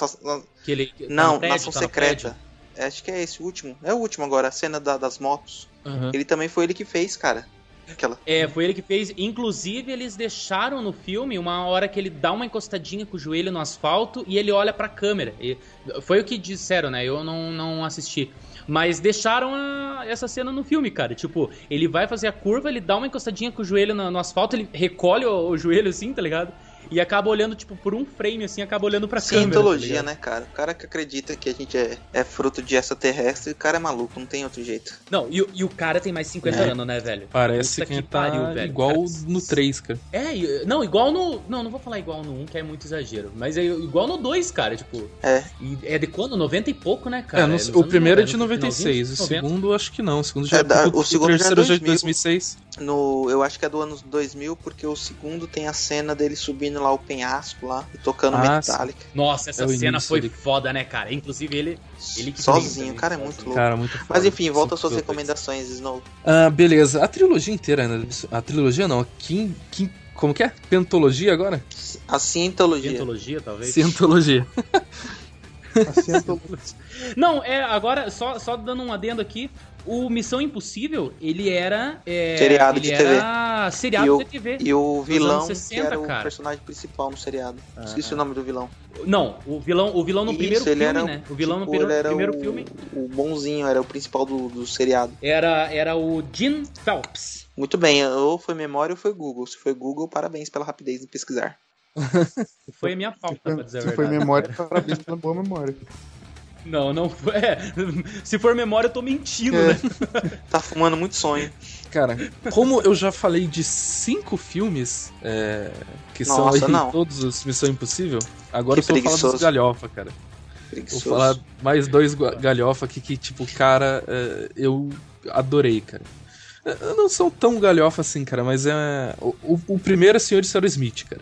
Speaker 3: Que ele, tá
Speaker 2: não,
Speaker 3: prédio,
Speaker 2: Nação
Speaker 3: tá
Speaker 2: Secreta. É, acho que é esse o último. É o último agora, a cena da- das motos.
Speaker 1: Uhum.
Speaker 2: Ele também foi ele que fez, cara. Aquela.
Speaker 3: É, foi ele que fez. Inclusive, eles deixaram no filme uma hora que ele dá uma encostadinha com o joelho no asfalto e ele olha pra câmera. E foi o que disseram, né? Eu não, não assisti. Mas deixaram a- essa cena no filme, cara. Tipo, ele vai fazer a curva, ele dá uma encostadinha com o joelho no, no asfalto, ele recolhe o, o joelho assim, tá ligado? E acaba olhando, tipo, por um frame, assim, acaba olhando pra câmera. tá
Speaker 2: Cientologia, né, cara? O cara que acredita que a gente é, é fruto de extraterrestre, o cara é maluco, não tem outro jeito.
Speaker 3: Não, e, o- e o cara tem mais de 50 anos, né, velho?
Speaker 1: Parece
Speaker 3: Puta
Speaker 1: que,
Speaker 3: que
Speaker 1: tá
Speaker 3: pariu, velho.
Speaker 1: igual
Speaker 3: Cara,
Speaker 1: no 3, cara.
Speaker 3: É, não, igual no. Não, não vou falar igual no 1, que é muito exagero. Mas é igual no 2, cara. Tipo.
Speaker 2: É.
Speaker 3: E é de quando? 90 e pouco, né, cara?
Speaker 1: É, no-
Speaker 3: nos
Speaker 1: o primeiro é
Speaker 3: 90,
Speaker 1: de
Speaker 3: no
Speaker 1: 96, o
Speaker 3: finalzinho dos 90.
Speaker 1: segundo acho que não. O segundo já
Speaker 2: É da-
Speaker 1: porque
Speaker 2: o segundo já é
Speaker 1: terceiro já é de
Speaker 2: 2000.
Speaker 1: 2006.
Speaker 2: No, eu acho que é do ano 2000, porque o segundo tem a cena dele subindo lá o penhasco lá e tocando
Speaker 1: Ah,
Speaker 2: Metallica.
Speaker 3: Nossa, essa
Speaker 1: É
Speaker 3: cena foi foda, né, cara? Inclusive ele. Ele que
Speaker 2: Sozinho,
Speaker 3: também,
Speaker 2: cara é muito louco.
Speaker 1: Cara, muito foda.
Speaker 2: Mas enfim, volta às suas recomendações, Snow.
Speaker 1: Ah, beleza. A trilogia inteira, né? A trilogia não, a quin, quin, como que é? Pentologia agora?
Speaker 2: A cientologia.
Speaker 3: Cientologia, talvez.
Speaker 1: Cientologia. [LAUGHS]
Speaker 4: A cientologia.
Speaker 3: Não, é, agora, só, só dando um adendo aqui. O Missão Impossível, ele era. é,
Speaker 2: Seriado
Speaker 3: ele
Speaker 2: de TV.
Speaker 3: era seriado
Speaker 2: E o-
Speaker 3: de TV.
Speaker 2: E o vilão,
Speaker 3: anos 60,
Speaker 2: que era o
Speaker 3: cara.
Speaker 2: personagem principal no seriado.
Speaker 3: Ah.
Speaker 2: Esqueci o nome do vilão.
Speaker 3: Não, o vilão, o vilão no
Speaker 2: Isso,
Speaker 3: primeiro
Speaker 2: ele
Speaker 3: filme,
Speaker 2: era,
Speaker 3: né? O vilão no
Speaker 2: tipo,
Speaker 3: primeiro,
Speaker 2: ele era
Speaker 3: primeiro
Speaker 2: o,
Speaker 3: filme
Speaker 2: O bonzinho, era o principal do, do seriado.
Speaker 3: era, era o Gene Phelps.
Speaker 2: Muito bem, ou foi memória ou foi Google. Se foi Google, parabéns pela rapidez em pesquisar.
Speaker 3: Foi a minha falta, pra dizer a
Speaker 4: Se
Speaker 3: verdade.
Speaker 4: foi memória, parabéns pela boa memória.
Speaker 3: Não, não foi. [LAUGHS] é, se for memória, eu tô mentindo,
Speaker 2: É.
Speaker 3: né? [LAUGHS]
Speaker 2: Tá fumando muito sonho.
Speaker 1: Cara, como eu já falei de cinco filmes é, que são
Speaker 2: Nossa,
Speaker 1: aí
Speaker 2: não.
Speaker 1: todos os Missão Impossível, agora
Speaker 2: Que
Speaker 1: eu só vou falar dos galhofa, cara. Vou
Speaker 2: Preguiçoso.
Speaker 1: falar mais dois galhofa aqui que, tipo, cara, é, eu adorei, cara. É, Não são tão galhofa assim, cara, mas é. O, o- o primeiro é Senhor e Senhora Smith, cara.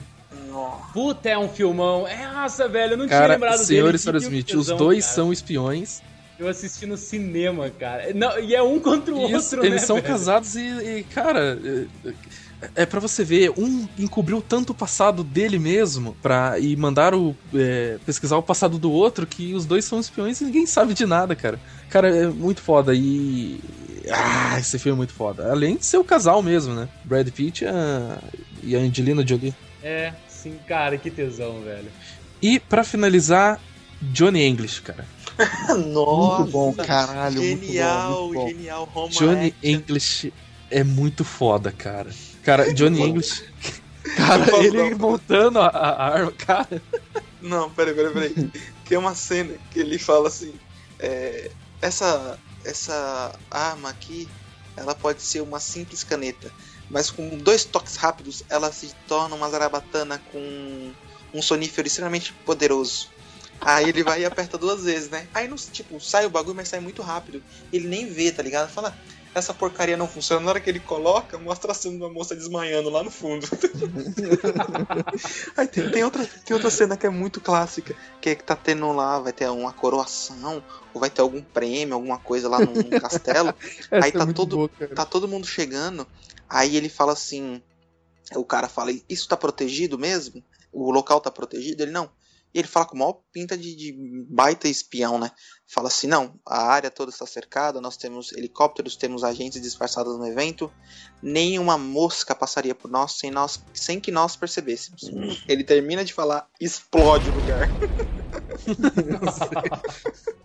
Speaker 2: Nossa.
Speaker 3: Puta, é um filmão. É, nossa, velho, eu não tinha
Speaker 1: Cara,
Speaker 3: lembrado
Speaker 1: Senhor
Speaker 3: dele.
Speaker 1: e
Speaker 3: Que
Speaker 1: Smith, os dois
Speaker 3: cara.
Speaker 1: são espiões.
Speaker 3: Eu assisti no cinema, cara. Não, e é um contra o
Speaker 1: Isso,
Speaker 3: outro,
Speaker 1: eles
Speaker 3: né,
Speaker 1: são
Speaker 3: velho?
Speaker 1: casados e, e, cara, é, é para você ver, um encobriu tanto o passado dele mesmo pra, e mandaram é, pesquisar o passado do outro que os dois são espiões e ninguém sabe de nada, cara. Cara, é muito foda e. Ah, esse filme é muito foda. Além de ser o casal mesmo, né? Brad Pitt e a, e a Angelina Jolie.
Speaker 3: É, sim, cara, que tesão, velho.
Speaker 1: E pra finalizar, Johnny English, cara. [LAUGHS]
Speaker 2: Nossa.
Speaker 4: Muito bom, caralho.
Speaker 2: Genial,
Speaker 4: muito bom, muito bom.
Speaker 2: genial. Roma
Speaker 1: Johnny
Speaker 2: Action.
Speaker 1: English é muito foda, cara. Cara, Johnny English. [LAUGHS] Cara,
Speaker 2: Não, [LAUGHS]
Speaker 1: ele
Speaker 2: não.
Speaker 1: montando a, a arma, cara.
Speaker 2: Não, peraí, peraí, peraí. Tem uma cena que ele fala assim: é, essa, essa arma aqui, ela pode ser uma simples caneta, mas com dois toques rápidos ela se torna uma zarabatana com um sonífero extremamente poderoso. Aí ele vai e aperta duas vezes, né? Aí, no, tipo, sai o bagulho, mas sai muito rápido. Ele nem vê, tá ligado? Fala, essa porcaria não funciona. Na hora que ele coloca, mostra a cena de uma moça desmanhando lá no fundo. [LAUGHS] Aí tem, tem outra, tem outra cena que é muito clássica, que é que tá tendo lá, vai ter uma coroação, ou vai ter algum prêmio, alguma coisa lá num, num castelo. [LAUGHS] Aí
Speaker 4: é
Speaker 2: tá
Speaker 4: muito
Speaker 2: todo-
Speaker 4: boa.
Speaker 2: Tá todo mundo chegando, aí ele fala assim, o cara fala, isso tá protegido mesmo? O local tá protegido? Ele, não. E ele fala com maior pinta de, de baita espião, né? Fala assim, não, a área toda está cercada, nós temos helicópteros, temos agentes disfarçados no evento, nenhuma mosca passaria por nós sem, nós, sem que nós percebêssemos. Ele termina de falar, explode o lugar. [LAUGHS] [LAUGHS]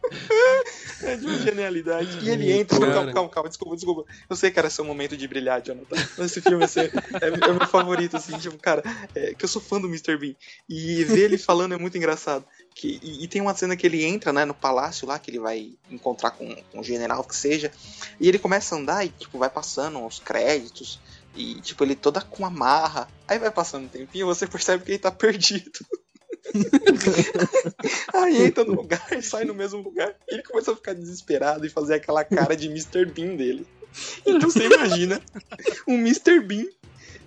Speaker 2: é de uma genialidade. E ele entra.
Speaker 1: Cara.
Speaker 2: Calma, calma, calma, desculpa, desculpa. Eu sei que era seu momento de brilhar, Jonathan. Mas esse filme assim, é, é meu favorito, assim, tipo, cara, é, que eu sou fã do Mr. Bean. E ver ele falando é muito engraçado. Que, e, e tem uma cena que ele entra, né, no palácio lá, que ele vai encontrar com, com o general que seja. E ele começa a andar e, tipo, vai passando os créditos. E, tipo, ele toda com uma marra. Aí vai passando um tempinho você percebe que ele tá [LAUGHS] perdido. [LAUGHS] Aí entra no lugar e sai no mesmo lugar. E ele começa a ficar desesperado e fazer aquela cara de Mr. Bean dele. Então você imagina um Mr. Bean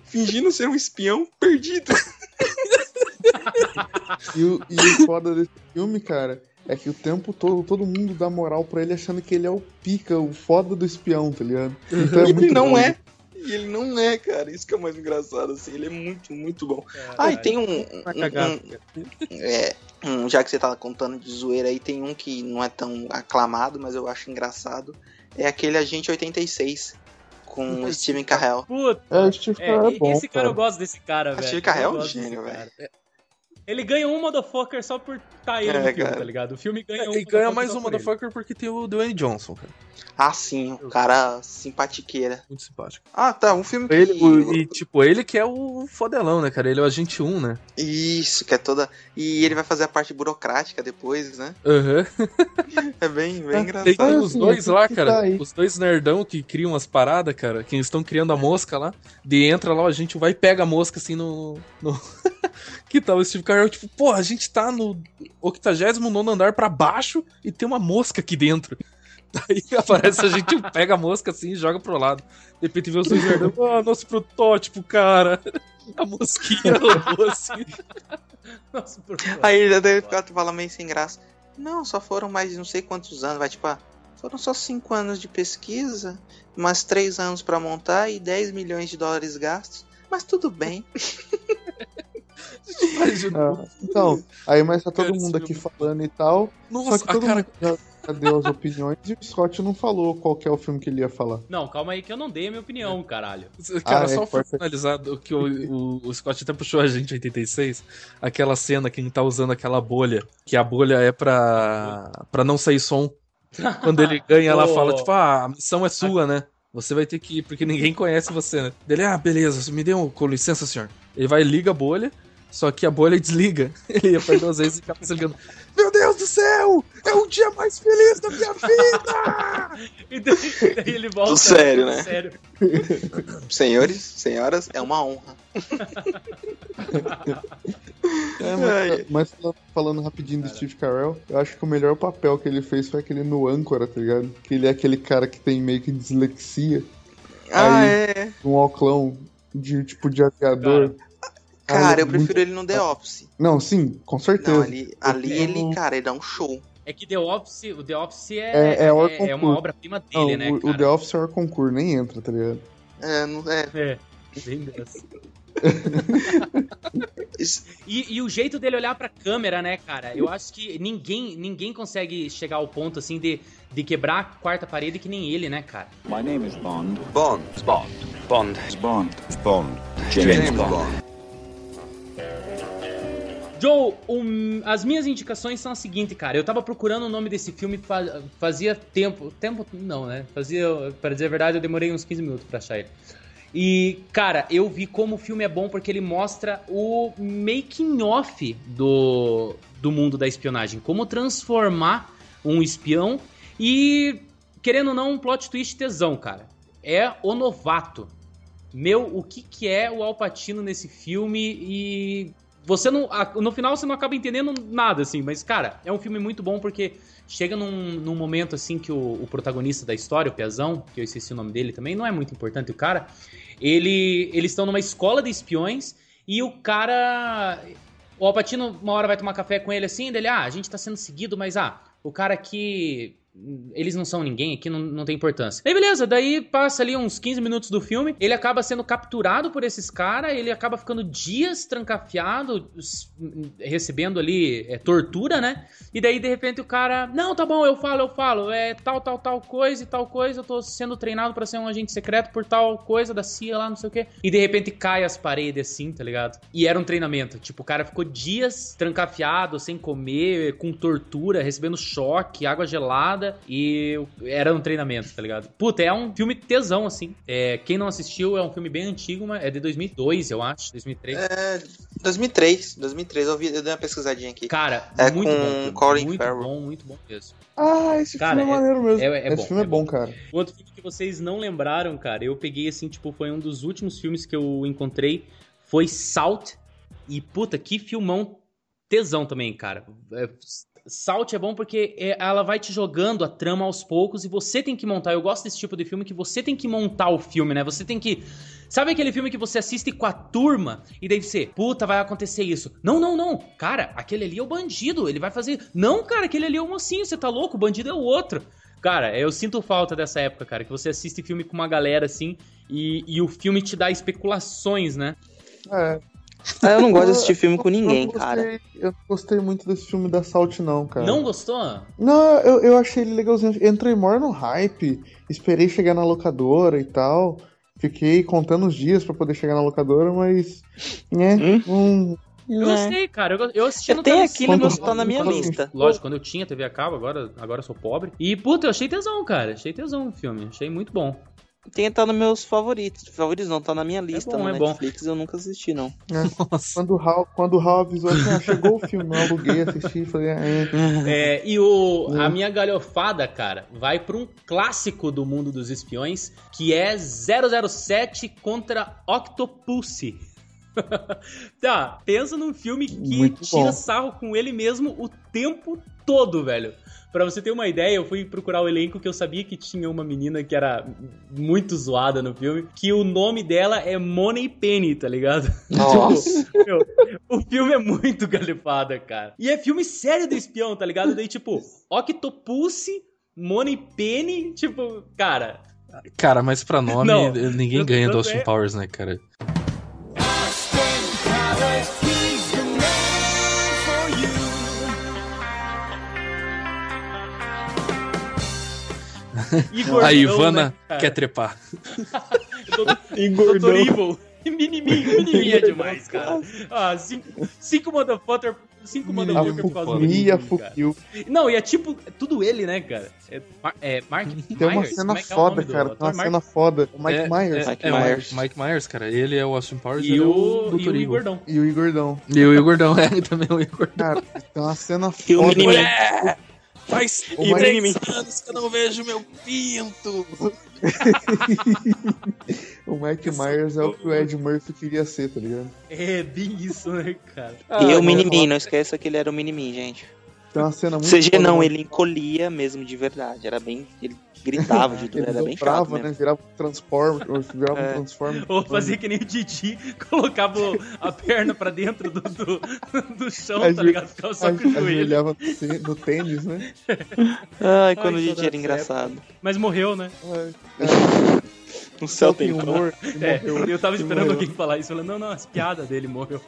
Speaker 2: fingindo ser um espião perdido. [LAUGHS]
Speaker 4: E o, e o foda desse filme, cara, é que o tempo todo todo mundo dá moral pra ele achando que ele é o pica, o foda do espião, tá ligado? Então é
Speaker 2: ele não
Speaker 4: bom.
Speaker 2: é. E ele não é, cara. Isso que é o mais engraçado, assim. Ele é muito, muito bom. Ah, e tem um.
Speaker 1: Tá
Speaker 2: um-
Speaker 1: cagado,
Speaker 2: um-. É, um, já que você tá contando de zoeira aí, tem um que não é tão aclamado, mas eu acho engraçado. É aquele Agente 86 com o Steven Carell.
Speaker 3: Puta.
Speaker 4: É, o Steve
Speaker 3: É,
Speaker 4: Carell é bom,
Speaker 3: esse cara,
Speaker 4: cara.
Speaker 3: eu gosto desse cara,
Speaker 2: A
Speaker 3: velho.
Speaker 2: Steve Carell é um gênio,
Speaker 3: cara. Ele ganha um motherfucker só por tá ele
Speaker 2: É,
Speaker 3: no filme,
Speaker 2: cara.
Speaker 3: tá ligado? O filme ganha um
Speaker 1: E ganha mais um
Speaker 3: por ele.
Speaker 1: motherfucker porque tem o Dwayne Johnson, cara.
Speaker 2: Ah, sim, o cara simpatiqueira.
Speaker 1: Muito simpático.
Speaker 2: Ah, tá, um filme que...
Speaker 1: Ele, o- e, tipo, ele que é o fodelão, né, cara? Ele é o agente 1, né?
Speaker 2: Isso, que é toda... E ele vai fazer a parte burocrática depois, né?
Speaker 1: Aham. [LAUGHS]
Speaker 2: É bem, bem
Speaker 1: Tem,
Speaker 2: engraçado.
Speaker 1: tem
Speaker 4: Ah,
Speaker 1: os
Speaker 4: sim,
Speaker 1: dois lá,
Speaker 4: que
Speaker 1: cara.
Speaker 4: tá.
Speaker 1: Os dois nerdão que criam as paradas, cara. Que estão criando a mosca lá. De entra lá, a gente vai e pega a mosca assim no. no... [LAUGHS] que tal o Steve Carell? Tipo, pô, a gente tá no 89 andar pra baixo e tem uma mosca aqui dentro. [LAUGHS] Daí aparece a gente pega a mosca assim e joga pro lado. De repente vê os dois nerdão. Ah, nosso protótipo, cara. [LAUGHS] A mosquinha rodou assim. [LAUGHS]
Speaker 3: Nossa, por
Speaker 2: Aí ele daí fica- fala meio sem graça. Não, só foram mais não sei quantos anos. Vai tipo, ah, foram só cinco anos de pesquisa, mais três anos pra montar e 10 milhões de dólares gastos. Mas tudo bem.
Speaker 4: Ah, então, aí mas tá todo
Speaker 1: Cara,
Speaker 4: mundo aqui
Speaker 1: filme-
Speaker 4: falando e tal.
Speaker 1: Nossa,
Speaker 4: só que
Speaker 1: a
Speaker 4: todo
Speaker 1: cara.
Speaker 4: mundo já, deu as opiniões e o Scott não falou qual que é o filme que ele ia falar.
Speaker 3: Não, calma aí que eu não dei a minha opinião, caralho.
Speaker 1: Cara,
Speaker 4: Ah, é,
Speaker 1: só pra
Speaker 4: ser.
Speaker 1: finalizar, o que o, o, o Scott até puxou a gente em 86, aquela cena que ele tá usando aquela bolha, que a bolha é pra, pra não sair som. Quando ele [LAUGHS] ganha, ela fala, tipo, ah, a missão é sua, né? Você vai ter que ir, porque ninguém conhece você, né? Dele, ah, beleza, me dê um, com licença, senhor. Ele vai e liga a bolha, só que a bolha desliga. [LAUGHS] Ele ia duas vezes e acaba desligando. Meu Deus do céu! É o dia mais feliz da minha vida! [LAUGHS]
Speaker 3: E daí, daí ele volta.
Speaker 2: Tudo sério, né?
Speaker 3: Sério.
Speaker 2: Senhores, senhoras, é uma honra.
Speaker 4: É, mas, mas falando, rapidinho do Steve Carell, eu acho que o melhor papel que ele fez foi aquele no âncora, tá ligado? Que ele é aquele cara que tem meio que dislexia,
Speaker 2: Ah,
Speaker 4: Aí-
Speaker 2: é.
Speaker 4: um oclão de tipo de aviador.
Speaker 2: Cara, eu
Speaker 4: muito-
Speaker 2: prefiro ele no The Office.
Speaker 4: Não, sim, com certeza.
Speaker 2: Não, ali, ali
Speaker 4: Eu-
Speaker 2: ele, cara, ele dá um show.
Speaker 3: É que The Office, o The Office é,
Speaker 4: É- é
Speaker 3: é, é uma obra-prima
Speaker 4: Não,
Speaker 3: dele, né,
Speaker 4: o, o
Speaker 3: cara?
Speaker 4: The Office é o concurso, nem entra, tá ligado?
Speaker 2: É, não, é.
Speaker 3: É, bem dessa. [LAUGHS] E, e o jeito dele olhar pra câmera, né, cara? Eu acho que ninguém, ninguém consegue chegar ao ponto, assim, de, de quebrar a quarta parede que nem ele, né, cara?
Speaker 6: My name is Bond.
Speaker 7: Bond. Bond. Bond.
Speaker 6: Bond. Bond. James, Bond.
Speaker 3: Joe, um, as minhas indicações são as seguintes, cara. Eu tava procurando o nome desse filme fa- fazia tempo. Tempo não, né? Fazia, para dizer a verdade, eu demorei uns 15 minutos pra achar ele. E, cara, eu vi como o filme é bom porque ele mostra o making off do, do mundo da espionagem. Como transformar um espião e, querendo ou não, um plot twist tesão, cara. É o novato. Meu, o que, que é o Alpatino nesse filme e você não. No final você não acaba entendendo nada, assim, mas, cara, é um filme muito bom porque chega num, num momento assim que o, o protagonista da história, o Piazão, que eu esqueci o nome dele também, não é muito importante o cara. Ele, eles estão numa escola de espiões e o cara. O Alpatino uma hora vai tomar café com ele assim, dele, ah, a gente tá sendo seguido, mas ah, o cara aqui. Eles não são ninguém, aqui não, não tem importância. Aí beleza, daí passa ali uns 15 minutos do filme, ele acaba sendo capturado por esses caras, ele acaba ficando dias trancafiado, recebendo ali é, tortura, né? E daí de repente o cara, não, tá bom, eu falo, eu falo, é tal, tal, tal coisa e tal coisa, eu tô sendo treinado pra ser um agente secreto por tal coisa da CIA lá, não sei o quê. E de repente cai as paredes assim, tá ligado? E era um treinamento, tipo, o cara ficou dias trancafiado, sem comer, com tortura, recebendo choque, água gelada e era um treinamento, tá ligado? Puta, é um filme tesão, assim. É, quem não assistiu, é um filme bem antigo, mas é de 2002, eu acho, 2003.
Speaker 2: É, 2003, 2003, eu, vi, eu dei uma pesquisadinha aqui.
Speaker 3: Cara,
Speaker 2: É
Speaker 3: muito
Speaker 2: com
Speaker 3: bom.
Speaker 2: Colin
Speaker 3: muito
Speaker 2: Farrell.
Speaker 3: bom, muito bom mesmo.
Speaker 4: Ah, esse
Speaker 3: Cara,
Speaker 4: filme é
Speaker 3: é-
Speaker 4: maneiro mesmo.
Speaker 3: é- é
Speaker 4: esse
Speaker 3: bom,
Speaker 4: filme é
Speaker 3: é
Speaker 4: bom,
Speaker 3: bom.
Speaker 4: cara.
Speaker 3: Um outro filme que vocês não lembraram, cara, eu peguei assim, tipo, foi um dos últimos filmes que eu encontrei, foi Salt. E puta, que filmão tesão também, cara. É, Salt é bom porque é, ela vai te jogando a trama aos poucos e você tem que montar. Eu gosto desse tipo de filme que você tem que montar o filme, né? Você tem que. Sabe aquele filme que você assiste com a turma e daí você, puta, vai acontecer isso. Não, não, não. Cara, aquele ali é o bandido, ele vai fazer. Não, cara, aquele ali é o mocinho, você tá louco? O bandido é o outro. Cara, eu sinto falta dessa época, cara, que você assiste filme com uma galera assim e, e o filme te dá especulações, né?
Speaker 4: É.
Speaker 2: Ah, eu não gosto de assistir filme com
Speaker 4: Eu
Speaker 2: ninguém, cara.
Speaker 4: gostei- Eu não gostei muito desse filme da Salt, não, cara.
Speaker 3: Não gostou?
Speaker 4: Não, eu, eu achei ele legalzinho. Entrei maior no hype, esperei chegar na locadora e tal. Fiquei contando os dias pra poder chegar na locadora, mas. Né,
Speaker 2: Hum?
Speaker 4: não.
Speaker 3: Eu gostei, cara. Eu, eu assisti
Speaker 2: Eu
Speaker 3: no
Speaker 2: tenho aquilo,
Speaker 3: quando-
Speaker 2: mas tá na minha lista.
Speaker 3: Lógico, quando eu tinha TV a cabo, agora, agora eu sou pobre. E, puta, eu achei tesão, cara. Achei tesão o filme. Achei muito bom.
Speaker 2: Tem que estar nos meus favoritos. Favoritos não, tá na minha lista
Speaker 3: bom,
Speaker 2: no
Speaker 3: é bom.
Speaker 2: Netflix, eu nunca assisti, não.
Speaker 1: Nossa.
Speaker 4: Quando o Hal, quando o Hal avisou assim, ah, chegou o filme, eu aluguei, assisti, falei, ah, é.
Speaker 3: É, e o, a minha galhofada, cara, vai pra um clássico do mundo dos espiões, que é 007 contra Octopussy. [LAUGHS] tá, pensa num filme que
Speaker 4: Muito
Speaker 3: tira
Speaker 4: bom.
Speaker 3: sarro com ele mesmo o tempo todo, velho. Pra você ter uma ideia, eu fui procurar o elenco que eu sabia que tinha uma menina que era muito zoada no filme, que o nome dela é Money Penny, tá ligado?
Speaker 2: Nossa.
Speaker 3: Tipo, [LAUGHS] meu, o filme é muito galhofada, cara. E é filme sério do espião, tá ligado? Daí, tipo, Octopussy, Money Penny, tipo, cara.
Speaker 1: Cara, mas pra nome,
Speaker 3: Não,
Speaker 1: ninguém ganha do Austin
Speaker 3: é-
Speaker 1: Powers, né, cara? [LAUGHS]
Speaker 3: E
Speaker 1: A Ivana
Speaker 3: né,
Speaker 1: quer trepar. [LAUGHS]
Speaker 3: Doutor-
Speaker 4: Engordou.
Speaker 3: Doutor Evil. Minimin, minimin é demais, cara. Ah, cinco, cinco motherfucker, cinco
Speaker 4: A
Speaker 3: motherfucker por causa do
Speaker 4: Fukui a
Speaker 3: minimin, cara.
Speaker 4: Fukil.
Speaker 3: Não, e é tipo, é tudo ele, né, cara? É, é Mark
Speaker 4: Tem uma
Speaker 3: Myers?
Speaker 4: cena
Speaker 3: é é
Speaker 4: foda, cara. Tem uma?
Speaker 3: Mark-
Speaker 4: cena foda. O Mike
Speaker 1: é,
Speaker 4: Myers.
Speaker 1: É,
Speaker 2: Mike
Speaker 1: é,
Speaker 2: Myers.
Speaker 1: Mike Myers, cara. Ele é o Austin Powers
Speaker 3: E o,
Speaker 1: o
Speaker 3: e
Speaker 1: Dr.
Speaker 3: o
Speaker 1: Evil.
Speaker 3: Gordão.
Speaker 4: E o Igordão.
Speaker 1: E o Igordão, [LAUGHS] é, também o Igordão.
Speaker 4: Cara, tem uma cena
Speaker 2: E o
Speaker 4: foda.
Speaker 2: Minimin.
Speaker 1: Faz
Speaker 4: O Mike-
Speaker 1: três anos que eu não vejo meu pinto. [LAUGHS]
Speaker 4: O Mike Myers é o que o Ed Murphy queria ser, tá ligado?
Speaker 3: É, bem isso, né, cara?
Speaker 2: E
Speaker 4: Ah,
Speaker 2: o Minimin,
Speaker 4: não.
Speaker 2: não esqueça que ele era o Minimin, gente.
Speaker 4: Tem uma cena muito
Speaker 2: CG não,
Speaker 4: mano.
Speaker 2: ele encolhia mesmo de verdade. Era bem. Ele gritava de [LAUGHS]
Speaker 4: Ele
Speaker 2: era bem chato mesmo.
Speaker 4: né? Virava um Transformer, ou virava
Speaker 2: É.
Speaker 4: um Transformer.
Speaker 3: Ou fazia que nem o Didi, [LAUGHS] colocava a perna pra dentro do, do, do chão, [LAUGHS] tá ligado? Ficava só com o joelho.
Speaker 4: Ajoelhava no tê- no tênis, né?
Speaker 2: Ai, quando
Speaker 3: Ai,
Speaker 2: o Didi era engraçado.
Speaker 3: Mas morreu, né?
Speaker 4: É,
Speaker 2: No céu
Speaker 4: tem humor.
Speaker 3: É,
Speaker 4: morreu.
Speaker 3: eu tava esperando
Speaker 4: morreu.
Speaker 3: alguém falar isso, falando, não, não, as piadas dele morreu.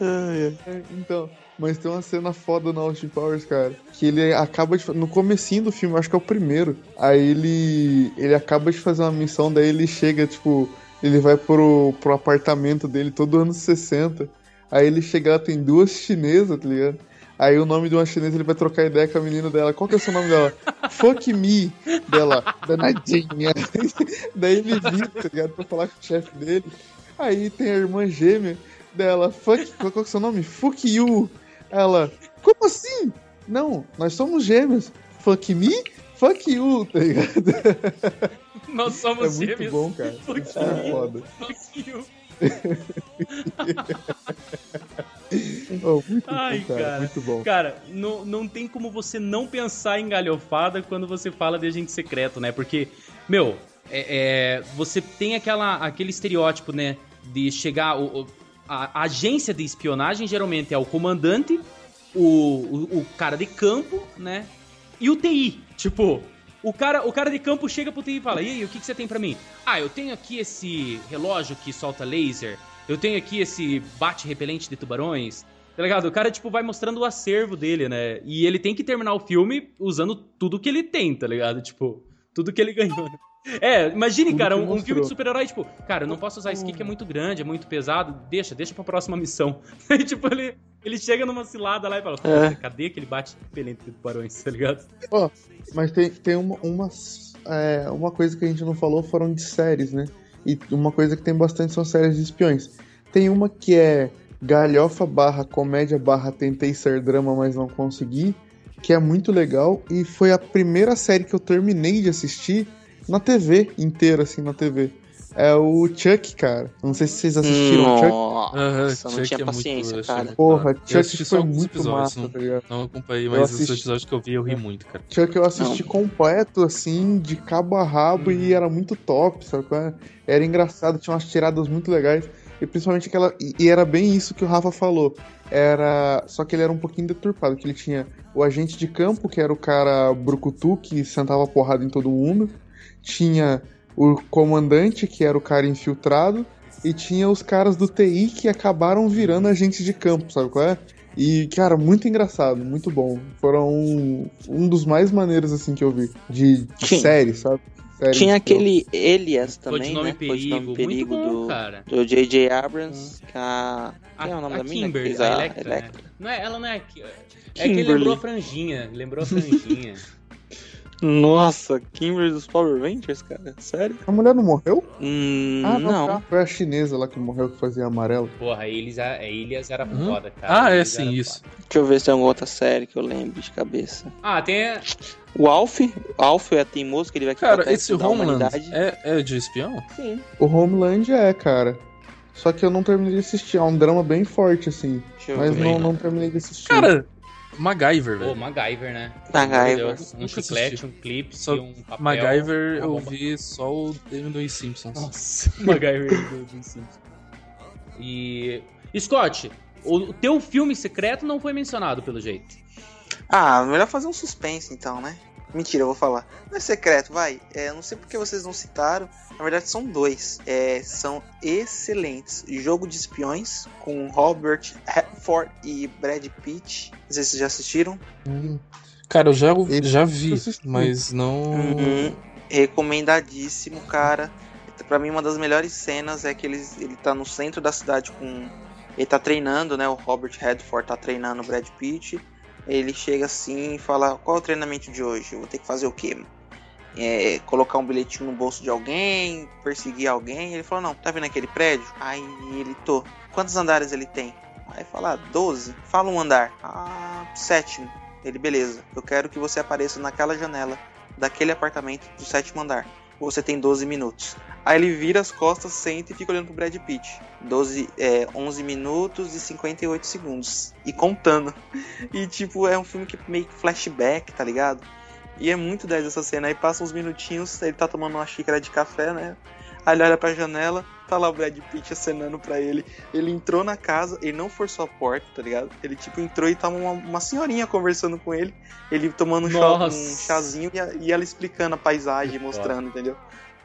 Speaker 2: Ai,
Speaker 4: É, Então, mas tem uma cena foda no Austin Powers, cara. Que ele acaba de. No comecinho do filme, acho que é o primeiro. Aí ele. Ele acaba de fazer uma missão, daí ele chega, tipo. Ele vai pro, pro apartamento dele todo anos 60. Aí ele chega lá, tem duas chinesas, tá ligado? Aí o nome de uma chinesa ele vai trocar ideia com a menina dela. Qual que é o seu nome dela? [LAUGHS] Fuck me! Dela, danadinha. [LAUGHS] Daí ele vira, tá ligado? Pra falar com o chefe dele. Aí tem a irmã gêmea dela. Fuck, qual que é o seu nome? Fuck you! Ela, como assim? Não, nós somos gêmeos. Fuck me? Fuck you, [LAUGHS] tá ligado?
Speaker 3: Nós
Speaker 4: É
Speaker 3: somos
Speaker 4: muito
Speaker 3: gêmeos.
Speaker 4: bom, cara. [LAUGHS]
Speaker 3: Fuck
Speaker 4: Isso é
Speaker 3: you.
Speaker 4: foda.
Speaker 3: Fuck you. [LAUGHS]
Speaker 4: Oh, muito
Speaker 3: Ai,
Speaker 4: bom, cara.
Speaker 3: cara.
Speaker 4: Muito bom.
Speaker 3: Cara, não, não tem como você não pensar em galhofada quando você fala de agente secreto, né? Porque, meu, é, é, você tem aquela, aquele estereótipo, né? De chegar. O, o- a, a agência de espionagem geralmente é o comandante, o, o, o cara de campo, né? E o TI. Tipo, o cara, o cara de campo chega pro TI e fala: E aí, o que, que você tem pra mim? Ah, eu tenho aqui esse relógio que solta laser. Eu tenho aqui esse bate repelente de tubarões. Tá ligado? O cara, tipo, vai mostrando o acervo dele, né? E ele tem que terminar o filme usando tudo que ele tem, tá ligado? Tipo, tudo que ele ganhou. É, imagine,
Speaker 4: Tudo
Speaker 3: cara,
Speaker 4: que
Speaker 3: um, um filme de super-herói, tipo, cara, eu não posso usar aqui que é muito grande, é muito pesado, deixa, deixa pra próxima missão. Aí, [LAUGHS] tipo, ele, ele chega numa cilada lá e fala,
Speaker 2: É.
Speaker 3: "Puta, cadê aquele bate repelente de tubarões, [LAUGHS] tá ligado?
Speaker 4: Ó, mas tem, tem uma, uma, é, uma coisa que a gente não falou foram de séries, né? E uma coisa que tem bastante são séries de espiões. Tem uma que é galhofa barra comédia barra tentei ser drama, mas não consegui, que é muito legal e foi a primeira série que eu terminei de assistir na TV, inteira assim, na TV. É o Chuck, cara. Não sei se vocês assistiram Chuck.
Speaker 1: Aham,
Speaker 2: Nossa, não
Speaker 1: Chuck
Speaker 2: tinha
Speaker 1: é muito-
Speaker 2: paciência,
Speaker 1: eu
Speaker 2: cara.
Speaker 4: Porra, Chuck foi
Speaker 1: alguns
Speaker 4: muito
Speaker 1: episódios,
Speaker 4: massa,
Speaker 1: não-
Speaker 4: tá ligado?
Speaker 1: Não acompanhei, mas os
Speaker 4: assisti-
Speaker 1: episódios que eu vi eu ri muito, cara.
Speaker 4: Chuck eu assisti completo, assim, de cabo a rabo e era muito top, sabe? é? Era engraçado, tinha umas tiradas muito legais. E principalmente aquela. E, e era bem isso que o Rafa falou. Era. Só que ele era um pouquinho deturpado, que ele tinha o agente de campo, que era o cara brucutu que sentava porrada em todo mundo. Tinha o comandante, que era o cara infiltrado. E tinha os caras do TI que acabaram virando agentes de campo, sabe qual é? E, cara, muito engraçado, muito bom. Foram um, um dos mais maneiros, assim, que eu vi. De, de
Speaker 2: Sim.
Speaker 4: série, sabe? série.
Speaker 2: Tinha aquele Elias também,
Speaker 3: Codinome
Speaker 2: né?
Speaker 3: Perigo,
Speaker 2: Codinome Perigo
Speaker 3: muito bom,
Speaker 2: do,
Speaker 3: cara.
Speaker 2: do J.J. Abrams. Que a...
Speaker 3: A,
Speaker 2: Quem é o nome
Speaker 3: a
Speaker 2: da mina que
Speaker 3: Kimber,
Speaker 2: fez
Speaker 3: a
Speaker 2: a
Speaker 3: Electra, né?
Speaker 2: Electra?
Speaker 3: Não é, ela não é... É que
Speaker 2: Kimberly.
Speaker 3: lembrou a franjinha, lembrou a franjinha. [LAUGHS]
Speaker 2: Nossa, Kimber dos Power Rangers, cara? Sério?
Speaker 4: A mulher não morreu?
Speaker 2: Hum,
Speaker 4: Ah,
Speaker 2: não.
Speaker 4: tá. Foi a chinesa lá que morreu que fazia amarelo.
Speaker 3: Porra, a Elias, a Elias era
Speaker 1: Uhum.
Speaker 3: foda, cara.
Speaker 1: Ah, é sim, isso.
Speaker 3: foda.
Speaker 2: Deixa eu ver se tem alguma outra série que eu lembro de cabeça.
Speaker 3: Ah, tem...
Speaker 2: O Alf, o Alf é teimoso que ele vai aqui
Speaker 1: Cara, esse Homeland é, é de espião?
Speaker 2: Sim.
Speaker 4: O Homeland é, cara. Só que eu não terminei de assistir. É um drama bem forte, assim.
Speaker 2: Deixa eu
Speaker 4: Mas
Speaker 2: ver.
Speaker 4: não, não terminei de assistir.
Speaker 1: Cara, MacGyver,
Speaker 3: Pô,
Speaker 1: velho.
Speaker 3: MacGyver, né?
Speaker 2: MacGyver.
Speaker 3: Um
Speaker 1: Nunca
Speaker 3: chiclete,
Speaker 1: assisti.
Speaker 3: um clipe
Speaker 1: Só
Speaker 3: e um papel.
Speaker 1: MacGyver eu vi só o dos Simpsons.
Speaker 3: Nossa, [LAUGHS] MacGyver do, do Simpsons. E... Scott, o teu filme secreto não foi mencionado, pelo jeito.
Speaker 2: Ah, melhor fazer um suspense então, né? Mentira, eu vou falar. Não é secreto, vai. É, eu não sei porque vocês não citaram. Na verdade, são dois. É, são excelentes. Jogo de Espiões, com Robert Redford e Brad Pitt. Não sei se vocês já assistiram.
Speaker 4: Hum.
Speaker 1: Cara, eu já, já vi, mas não.
Speaker 2: Uhum. Recomendadíssimo, cara. Pra mim, uma das melhores cenas é que ele, ele tá no centro da cidade com. Ele tá treinando, né? O Robert Redford tá treinando o Brad Pitt. Ele chega assim e fala: Qual é o treinamento de hoje? Eu vou ter que fazer o quê? É, colocar um bilhetinho no bolso de alguém, perseguir alguém. Ele falou: Não, tá vendo aquele prédio? Aí ele tô. Quantos andares ele tem? Aí fala: ah, 12. Fala um andar. Ah, sétimo. Ele, beleza. Eu quero que você apareça naquela janela daquele apartamento do sétimo andar. Você tem 12 minutos. Aí ele vira as costas, senta e fica olhando pro Brad Pitt. 12, é, 11 minutos e 58 segundos. E contando. E tipo, é um filme que meio que flashback, tá ligado? E é muito 10 essa cena. Aí passa uns minutinhos, ele tá tomando uma xícara de café, né? Aí ele olha pra janela, tá lá o Brad Pitt acenando pra ele. Ele entrou na casa, ele não forçou a porta, tá ligado? Ele tipo entrou e tava uma, uma senhorinha conversando com ele. Ele tomando um, chá- um chazinho e, a- e ela explicando a paisagem, mostrando, entendeu?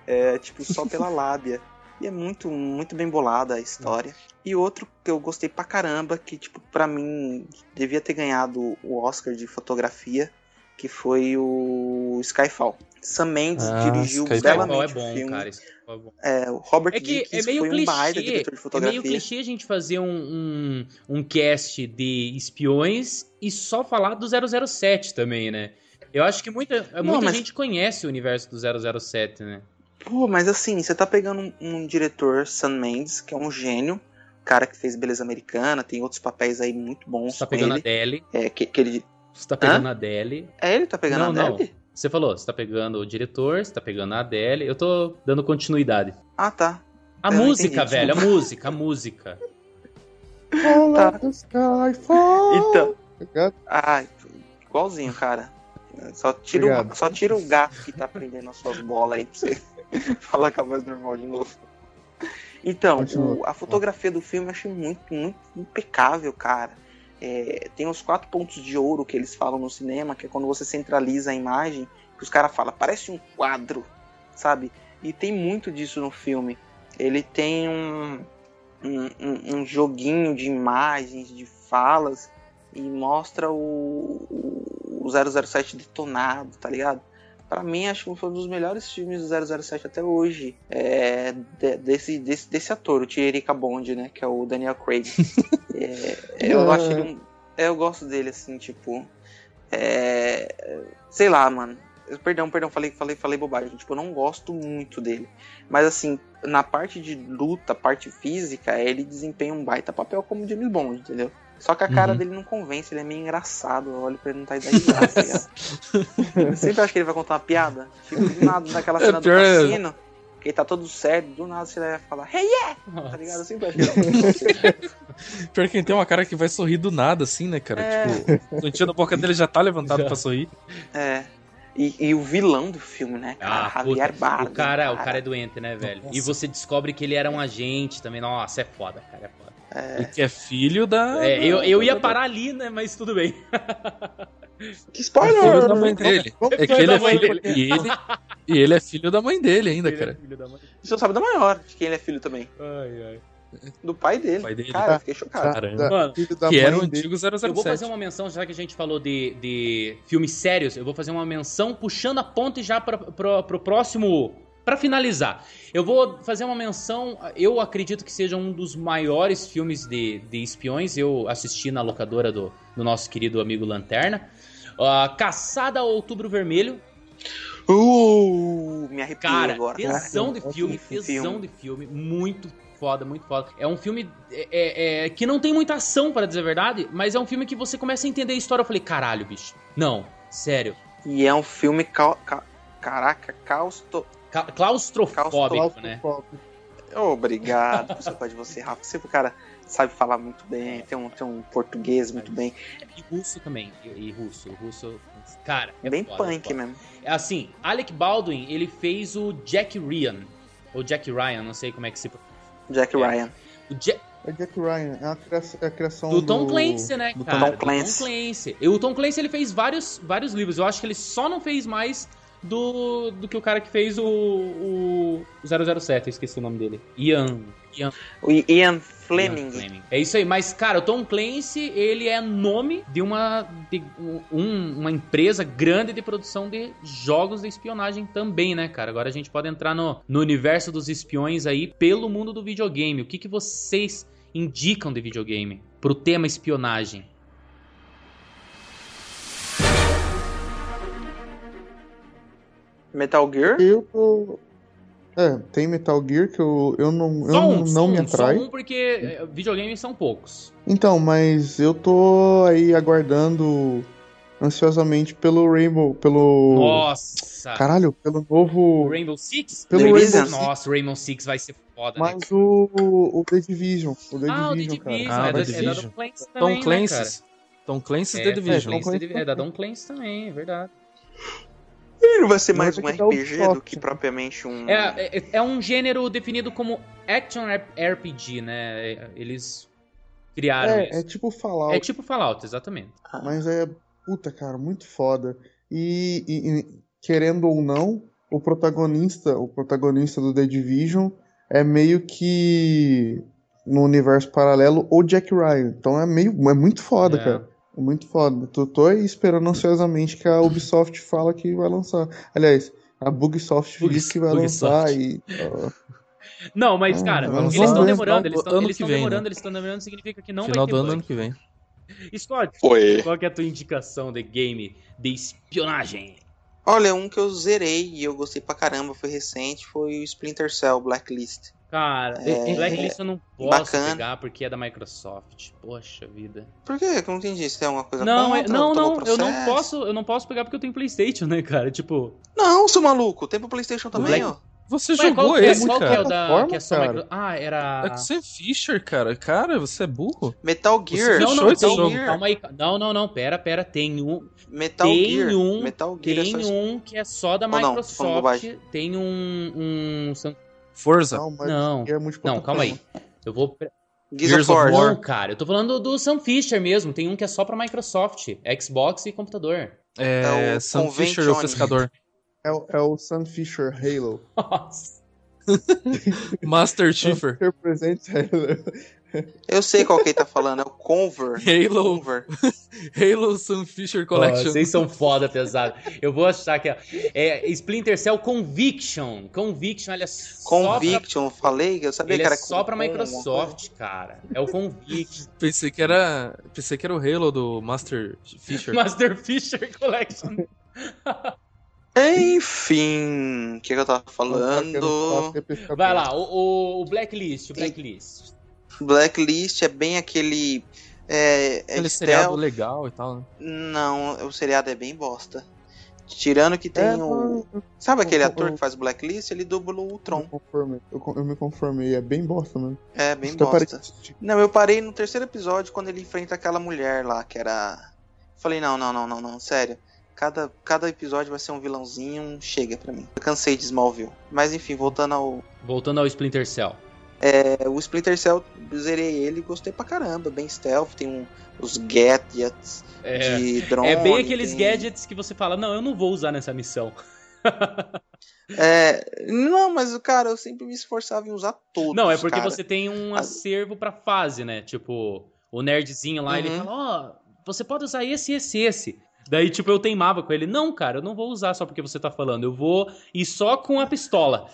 Speaker 2: É tipo só pela [LAUGHS] lábia. E é muito, muito bem bolada a história. E outro que eu gostei pra caramba, que tipo, pra mim devia ter ganhado o Oscar de fotografia, que foi o Skyfall. Sam Mendes
Speaker 1: Ah,
Speaker 2: dirigiu belamente
Speaker 3: é bom,
Speaker 2: o filme.
Speaker 3: cara. É bom.
Speaker 2: É, o Robert
Speaker 3: É que
Speaker 2: Dickens
Speaker 3: é meio
Speaker 2: foi um baita
Speaker 3: clichê,
Speaker 2: diretor de
Speaker 3: é
Speaker 2: fotografia.
Speaker 3: meio clichê a gente fazer um, um, um cast de espiões e só falar do 007 também, né? Eu acho que muita, muita
Speaker 2: mas-
Speaker 3: gente conhece o universo do 007, né?
Speaker 2: Pô, mas assim, você tá pegando um, um diretor, Sam Mendes, que é um gênio, cara que fez Beleza Americana, tem outros papéis aí muito bons
Speaker 3: Você tá pegando a
Speaker 2: ele.
Speaker 3: Deli,
Speaker 2: É, que, que ele...
Speaker 3: você tá pegando a Deli.
Speaker 2: É ele que tá pegando
Speaker 3: Não,
Speaker 2: a
Speaker 3: não.
Speaker 2: Deli?
Speaker 3: Você falou, você tá pegando o diretor, você tá pegando a Adele. Eu tô dando continuidade.
Speaker 2: Ah, tá.
Speaker 3: A
Speaker 2: Eu
Speaker 3: música,
Speaker 2: entendi,
Speaker 3: velho, a música, a música.
Speaker 2: Tá. Então, ah, igualzinho, cara. Só tira, o, só tira o gato que tá prendendo as suas bolas aí pra você [LAUGHS] falar com a voz normal de novo. Então, o- a fotografia do filme eu achei muito, muito impecável, cara. É, tem os quatro pontos de ouro que eles falam no cinema, que é quando você centraliza a imagem, que os caras falam, parece um quadro, sabe? E tem muito disso no filme. Ele tem um, um, um- joguinho de imagens, de falas, e mostra o, o 007 detonado, tá ligado? Pra mim, acho que foi um dos melhores filmes do 007 até hoje. É, de- desse, desse, desse ator, o Thierry Bond, né? Que é o Daniel Craig. [LAUGHS] É, eu
Speaker 4: É.
Speaker 2: acho ele um, é, eu gosto dele, assim, tipo. É, sei lá, mano. Perdão, perdão, falei, falei, falei bobagem. Tipo, eu não gosto muito dele. Mas assim, na parte de luta, parte física, ele desempenha um baita papel como James Bond, entendeu? Só que a cara
Speaker 1: Uhum.
Speaker 2: dele não convence, ele é meio engraçado. Eu olho pra ele não tá aí da risada, tá ligado? Eu sempre acho que ele vai contar uma piada. Tipo, do nada, naquela
Speaker 1: É,
Speaker 2: cena do
Speaker 1: é-
Speaker 2: cassino, que ele tá todo sério, do nada você vai falar, hey yeah! Tá ligado? Eu sempre acho que ele vai contar [LAUGHS]
Speaker 1: Pior que ele tem uma cara que vai sorrir do nada, assim, né, cara?
Speaker 2: É.
Speaker 1: Tipo, o cantinho da boca dele já tá levantado
Speaker 3: Já.
Speaker 1: pra sorrir.
Speaker 2: É. E, e o vilão do filme, né, cara?
Speaker 3: Ah,
Speaker 2: Javier Bardem.
Speaker 3: o cara, o cara é doente, né, velho? E
Speaker 1: Nossa.
Speaker 3: você descobre que ele era um agente também. Nossa, é foda, cara, é foda.
Speaker 1: E que é filho da.
Speaker 3: É, eu, eu ia parar ali, né, mas tudo bem. [LAUGHS]
Speaker 2: Que
Speaker 1: É filho
Speaker 2: spoiler!
Speaker 1: da mãe dele. É que
Speaker 3: filho
Speaker 1: ele
Speaker 3: da
Speaker 1: é
Speaker 3: mãe
Speaker 1: filho.
Speaker 3: dele.
Speaker 1: E ele, e ele é filho da mãe dele ainda,
Speaker 3: Ele é
Speaker 1: cara.
Speaker 3: filho da mãe.
Speaker 2: Você não sabe da maior, de quem ele é filho também.
Speaker 3: Ai, ai.
Speaker 2: Do pai dele.
Speaker 1: Pai dele.
Speaker 2: Cara, fiquei chocado.
Speaker 1: Caramba.
Speaker 3: Mano,
Speaker 4: Filho da
Speaker 1: Que
Speaker 4: mãe
Speaker 1: era o
Speaker 4: dele.
Speaker 1: antigo 007.
Speaker 3: Eu vou fazer uma menção, já que a gente falou de, de filmes sérios, eu vou fazer uma menção puxando a ponte já para pro, pro próximo. Pra finalizar, eu vou fazer uma menção. Eu acredito que seja um dos maiores filmes de, de espiões. Eu assisti na locadora do, do nosso querido amigo Lanterna. Ah, Caçada ao Outubro Vermelho.
Speaker 2: Uh, me arrepiei
Speaker 3: Cara,
Speaker 2: agora.
Speaker 3: tesão
Speaker 2: cara.
Speaker 3: de filme, tesão de filme, muito foda, muito foda. É um filme é, é, é, que não tem muita ação, para dizer a verdade, mas é um filme que você começa a entender a história. Eu falei, caralho, bicho. Não, sério.
Speaker 2: E é um filme. Cau... ca- Caraca, causto.
Speaker 3: Ca- Claustrofóbico, né?
Speaker 2: Obrigado por sua de você, Rafa. Sempre o cara sabe falar muito bem, tem um, tem um português muito bem.
Speaker 3: E russo também. E, e russo. russo. Cara, é
Speaker 2: bem
Speaker 3: foda, é
Speaker 2: punk
Speaker 3: foda.
Speaker 2: mesmo.
Speaker 3: É assim, Alec Baldwin, ele fez o Jack Ryan. Ou Jack Ryan, não sei como é que se.
Speaker 2: Jack
Speaker 3: É.
Speaker 2: Ryan.
Speaker 3: O Ja-
Speaker 4: É Jack Ryan, é a criação, é a criação
Speaker 3: do Tom Clancy, né,
Speaker 4: do
Speaker 3: cara?
Speaker 2: Tom
Speaker 3: Do
Speaker 2: Clancy.
Speaker 3: Tom Clancy. E o Tom Clancy ele fez vários, vários livros. Eu acho que ele só não fez mais do, do que o cara que fez o, o 007, eu esqueci o nome dele. Ian. Ian
Speaker 2: O Ian
Speaker 3: Ian
Speaker 2: Fleming.
Speaker 3: Fleming. É isso aí, mas cara, o Tom Clancy, ele é nome de uma de um- uma empresa grande de produção de jogos de espionagem também, né, cara? Agora a gente pode entrar no, no universo dos espiões aí pelo mundo do videogame. O que, que vocês indicam de videogame pro tema espionagem?
Speaker 2: Metal Gear?
Speaker 4: Eu tô. É, tem Metal Gear que eu, eu não, eu não,
Speaker 3: um,
Speaker 4: não
Speaker 3: só
Speaker 4: me
Speaker 3: um, só
Speaker 4: atrai.
Speaker 3: um, porque é, videogames são poucos.
Speaker 4: Então, mas eu tô aí aguardando ansiosamente pelo Rainbow, pelo.
Speaker 3: Nossa!
Speaker 4: Caralho, pelo novo.
Speaker 3: Rainbow Six?
Speaker 4: Pelo
Speaker 2: The
Speaker 4: Rainbow
Speaker 2: Division?
Speaker 4: Six,
Speaker 3: Nossa, o Rainbow Six vai ser foda, né?
Speaker 4: mas o, o The Division. O The
Speaker 3: Ah, o The
Speaker 4: Division, cara.
Speaker 3: Division,
Speaker 1: Ah,
Speaker 3: é,
Speaker 1: o
Speaker 3: da,
Speaker 1: The
Speaker 3: é da
Speaker 1: Division.
Speaker 3: Tom Clancy também,
Speaker 1: Tom
Speaker 3: né?
Speaker 1: Clancy's. Tom Clancy's
Speaker 3: É,
Speaker 1: The
Speaker 3: é,
Speaker 1: Division.
Speaker 3: Clancy é da Tom Clancy também, é verdade.
Speaker 2: Ele vai ser mais um RPG do que propriamente um.
Speaker 3: É, é, é um gênero definido como Action RPG, né? Eles criaram
Speaker 4: É,
Speaker 3: isso.
Speaker 4: é tipo Fallout,
Speaker 3: É tipo Fallout, exatamente.
Speaker 4: mas é. Puta, cara, muito foda. E, e- e, querendo ou não, o protagonista, o protagonista do The Division é meio que no universo paralelo o Jack Ryan. Então é meio, é muito foda,
Speaker 3: É.
Speaker 4: cara. É muito foda. Tô, tô aí esperando ansiosamente que a Ubisoft fala que vai lançar. Aliás, a Bugsoft
Speaker 3: Bug-
Speaker 4: disse que vai
Speaker 3: Bugsoft.
Speaker 4: lançar e. ó,
Speaker 3: Não, mas,
Speaker 4: Ah,
Speaker 3: cara, eles estão demorando, eles
Speaker 1: Ano
Speaker 3: estão
Speaker 1: vem,
Speaker 3: demorando,
Speaker 1: né?
Speaker 3: eles estão demorando, significa que não
Speaker 1: Final
Speaker 3: vai
Speaker 1: do
Speaker 3: ter
Speaker 1: ano,
Speaker 3: bug.
Speaker 1: ano que vem.
Speaker 3: Scott,
Speaker 2: Oi.
Speaker 3: qual que é a tua indicação de game de espionagem?
Speaker 2: Olha, um que eu zerei e eu gostei pra caramba, foi recente, foi o Splinter Cell Blacklist.
Speaker 3: Cara,
Speaker 2: É,
Speaker 3: Blacklist eu não posso
Speaker 2: bacana.
Speaker 3: pegar porque é da Microsoft. Poxa vida.
Speaker 2: Por quê? Que eu não entendi. Se tem alguma coisa
Speaker 3: Não, é-
Speaker 2: contra?
Speaker 3: não,
Speaker 2: Tomou
Speaker 3: não, eu não posso, eu não posso pegar porque eu tenho PlayStation, né, cara? Tipo,
Speaker 2: Não, seu maluco. Tem pro Playstation também,
Speaker 3: Black-
Speaker 2: ó.
Speaker 1: Você
Speaker 3: Ué,
Speaker 1: jogou
Speaker 3: qual que é,
Speaker 1: esse,
Speaker 3: qual que é
Speaker 1: cara?
Speaker 3: o da
Speaker 4: Plataforma,
Speaker 3: que é só
Speaker 4: cara?
Speaker 3: micro... Ah, era
Speaker 1: É que você é Fischer, cara. Cara, você é burro.
Speaker 2: Metal Gear.
Speaker 1: Você
Speaker 3: Não, não,
Speaker 1: esse
Speaker 3: tem
Speaker 1: jogo?
Speaker 3: calma aí. Não, não, não, pera, pera, tem um,
Speaker 2: Metal
Speaker 3: tem
Speaker 2: Gear.
Speaker 3: um,
Speaker 2: Metal Gear
Speaker 3: tem
Speaker 2: é só...
Speaker 3: um que é só da
Speaker 2: não,
Speaker 3: Microsoft,
Speaker 2: bobagem.
Speaker 3: tem um, um
Speaker 1: Forza.
Speaker 4: Não, mas
Speaker 3: Não.
Speaker 4: é.
Speaker 3: Não, calma aí. Eu vou
Speaker 2: Gears,
Speaker 1: Gears
Speaker 2: of War.
Speaker 3: Cara, eu tô falando do Sam Fisher mesmo, tem um que é só pra Microsoft, Xbox e computador.
Speaker 1: É,
Speaker 2: É o
Speaker 1: Sam Fisher, o
Speaker 2: Johnny.
Speaker 1: pescador.
Speaker 4: É, o- é o Sun Fisher Halo. [LAUGHS]
Speaker 3: Nossa. [LAUGHS]
Speaker 1: Master
Speaker 4: Sun
Speaker 1: Schiffer.
Speaker 2: Eu sei qual que ele tá falando. É o Conver.
Speaker 1: Halo,
Speaker 2: Conver. [LAUGHS]
Speaker 1: Halo Sam Fisher
Speaker 3: Ó,
Speaker 1: Collection.
Speaker 3: vocês são foda, pesado. Eu vou achar que é, é Splinter Cell Conviction. Conviction, ele é só pra,
Speaker 2: Conviction, eu falei. Eu sabia
Speaker 3: ele
Speaker 2: que era
Speaker 3: é só pra Microsoft, cara. É o Conviction. [LAUGHS]
Speaker 1: Pensei que era. Pensei que era o Halo do Master Fisher.
Speaker 3: Master Fisher Collection. [LAUGHS]
Speaker 2: Enfim, o que, que eu tava falando?
Speaker 3: Vai lá, o, o- o Blacklist, o Blacklist.
Speaker 2: Blacklist é bem aquele. É, é
Speaker 1: Aquele
Speaker 2: stealth.
Speaker 1: seriado legal e tal, né?
Speaker 2: Não, o seriado é bem bosta. Tirando que tem
Speaker 4: É,
Speaker 2: o. Sabe aquele
Speaker 4: eu-
Speaker 2: ator
Speaker 4: eu-
Speaker 2: que faz Blacklist? Ele dubla o
Speaker 4: eu,
Speaker 2: Tron.
Speaker 4: conformei, eu, eu me conformei, é bem bosta mesmo.
Speaker 2: É, bem bosta. Não, eu parei no terceiro episódio quando ele enfrenta aquela mulher lá, que era. Falei, não, não, não, não, não, sério. Cada, cada episódio vai ser um vilãozinho, chega pra mim. Eu cansei de Smallville. Mas enfim, voltando ao.
Speaker 3: Voltando ao Splinter Cell.
Speaker 2: É, o Splinter Cell, zerei ele e gostei pra caramba. Bem stealth, tem um, os gadgets
Speaker 3: É,
Speaker 2: de drone.
Speaker 3: é bem aqueles
Speaker 2: tem-
Speaker 3: gadgets que você fala, não, eu não vou usar nessa missão. [LAUGHS]
Speaker 2: É, não, mas, cara, eu sempre me esforçava em usar todos.
Speaker 3: Não, é porque
Speaker 2: cara.
Speaker 3: você tem um acervo pra fase, né? Tipo, o nerdzinho lá, ele
Speaker 2: Uhum.
Speaker 3: fala, ó, você pode usar esse, esse, esse. Daí, tipo, eu teimava com ele. Não, cara, eu não vou usar só porque você tá falando. Eu vou ir só com a pistola.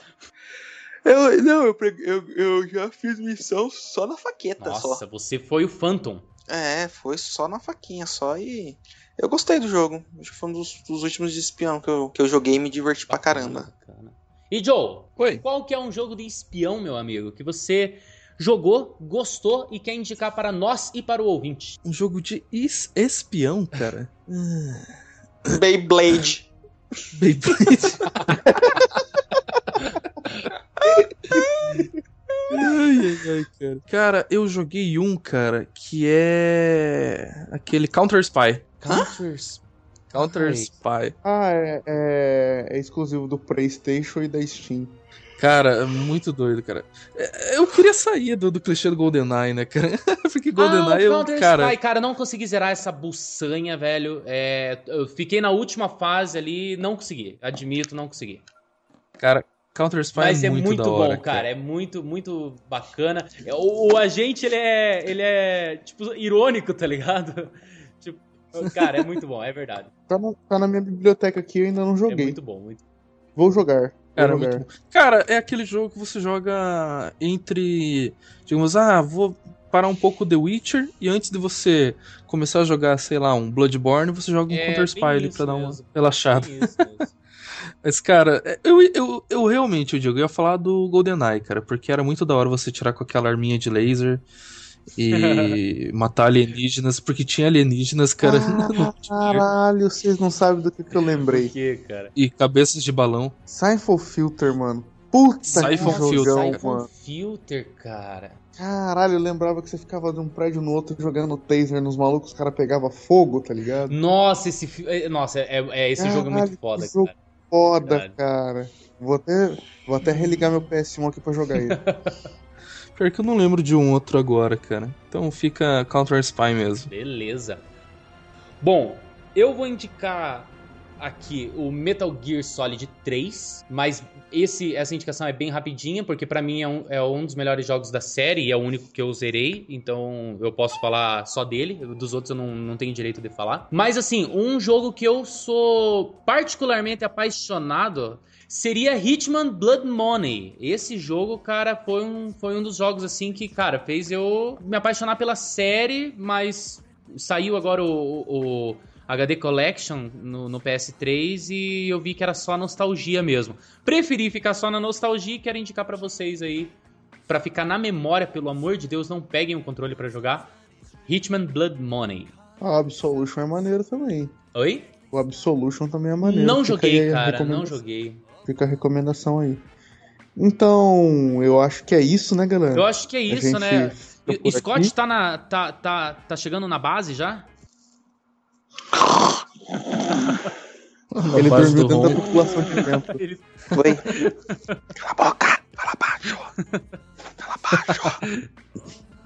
Speaker 2: Eu, não, eu, eu, eu já fiz missão só na faqueta, só.
Speaker 3: Nossa, você foi o Phantom.
Speaker 2: É, foi só na faquinha, só e. Eu gostei do jogo. Acho que foi um dos, dos últimos de espião que eu, que eu joguei e me diverti pra caramba.
Speaker 3: Bacana. E Joe,
Speaker 1: Oi.
Speaker 3: qual que é um jogo de espião, meu amigo, que você jogou, gostou e quer indicar para nós e para o ouvinte?
Speaker 1: Um jogo de es- espião, cara. [LAUGHS]
Speaker 2: Beyblade.
Speaker 1: Beyblade. [LAUGHS] ai, ai, cara. Cara, eu joguei um, cara, que é aquele Counter Spy.
Speaker 4: Counter
Speaker 1: Counter
Speaker 4: Ai.
Speaker 1: Spy.
Speaker 4: Ah, é, é, é exclusivo do PlayStation e da Steam.
Speaker 1: Cara, é muito doido, cara. É, Eu queria sair do, do clichê do GoldenEye, né, cara? [LAUGHS] Porque
Speaker 3: ah,
Speaker 1: GoldenEye,
Speaker 3: o
Speaker 1: eu,
Speaker 3: Counter
Speaker 1: cara...
Speaker 3: Spy, cara, não consegui zerar essa buçanha, velho. É, eu fiquei na última fase ali, não consegui. Admito, não consegui.
Speaker 1: Cara, Counter Spy
Speaker 3: Mas
Speaker 1: é
Speaker 3: é
Speaker 1: muito,
Speaker 3: muito,
Speaker 1: da hora,
Speaker 3: bom, cara. É muito, muito bacana. É, O, o agente, ele é, ele é, tipo, irônico, tá ligado? [LAUGHS] Tipo, cara, é muito bom, é verdade.
Speaker 4: Tá na, tá na minha biblioteca aqui, eu ainda não
Speaker 3: É
Speaker 4: joguei.
Speaker 3: muito bom, muito
Speaker 4: Vou jogar.
Speaker 1: Cara,
Speaker 4: vou
Speaker 1: muito
Speaker 4: jogar.
Speaker 1: bom. Cara, é aquele jogo que você joga entre. Digamos, ah, vou parar um pouco The Witcher e antes de você começar a jogar, sei lá, um Bloodborne, você joga um
Speaker 3: É,
Speaker 1: Counter Spy
Speaker 3: bem
Speaker 1: ali
Speaker 3: isso
Speaker 1: pra dar uma
Speaker 3: mesmo.
Speaker 1: relaxada. [LAUGHS] Mas, cara, é, eu, eu, eu realmente, eu digo, eu ia falar do GoldenEye, cara, porque era muito da hora você tirar com aquela arminha de laser e [LAUGHS] matar alienígenas, porque tinha alienígenas, cara, [LAUGHS]
Speaker 4: Ah, caralho, vocês não sabem do que, que eu lembrei.
Speaker 3: Por quê, cara?
Speaker 1: e cabeças de balão.
Speaker 4: Siphon Filter, mano. Puta
Speaker 1: Siphon
Speaker 4: que
Speaker 1: Filter,
Speaker 4: jogão,
Speaker 3: Siphon
Speaker 4: mano.
Speaker 3: Filter, cara.
Speaker 4: Caralho, eu lembrava que você ficava de um prédio no outro jogando taser nos malucos, os caras pegavam fogo, tá ligado?
Speaker 3: Nossa, esse fi- é- Nossa, é, é- esse jogo é muito
Speaker 4: Caralho,
Speaker 3: foda,
Speaker 4: que jogo
Speaker 3: cara.
Speaker 4: Foda,
Speaker 3: Verdade.
Speaker 4: cara. Vou até, vou até religar meu PS1 aqui pra jogar ele. [LAUGHS]
Speaker 1: Pior que eu não lembro de um outro agora, cara. Então fica Counter Spy mesmo.
Speaker 3: Beleza. Bom, eu vou indicar aqui o Metal Gear Solid 3, mas esse, essa indicação é bem rapidinha, porque pra mim é um, é um dos melhores jogos da série e é o único que eu zerei, então eu posso falar só dele, dos outros eu não, não tenho direito de falar. Mas assim, um jogo que eu sou particularmente apaixonado seria Hitman Blood Money. Esse jogo, cara, foi um, foi um dos jogos assim que, cara, fez eu me apaixonar pela série, mas saiu agora o, o- o HD Collection no, no PS3 e eu vi que era só nostalgia mesmo. Preferi ficar só na nostalgia e quero indicar pra vocês aí, pra ficar na memória, pelo amor de Deus, não peguem o controle pra jogar. Hitman Blood Money.
Speaker 4: A Absolution é maneiro também.
Speaker 3: Oi?
Speaker 4: O Absolution também é maneiro.
Speaker 3: não
Speaker 4: Fica
Speaker 3: joguei, cara, não joguei.
Speaker 4: Fica a recomendação aí. Então, eu acho que é isso, né, galera?
Speaker 3: Eu acho que é isso, né? Scott
Speaker 4: aqui.
Speaker 3: tá, na, tá, tá, tá chegando na base já?
Speaker 4: Ele dormiu
Speaker 1: do
Speaker 4: dentro da população de tempo.
Speaker 3: Ele-
Speaker 2: Oi. Cala a boca! Fala baixo! Fala baixo!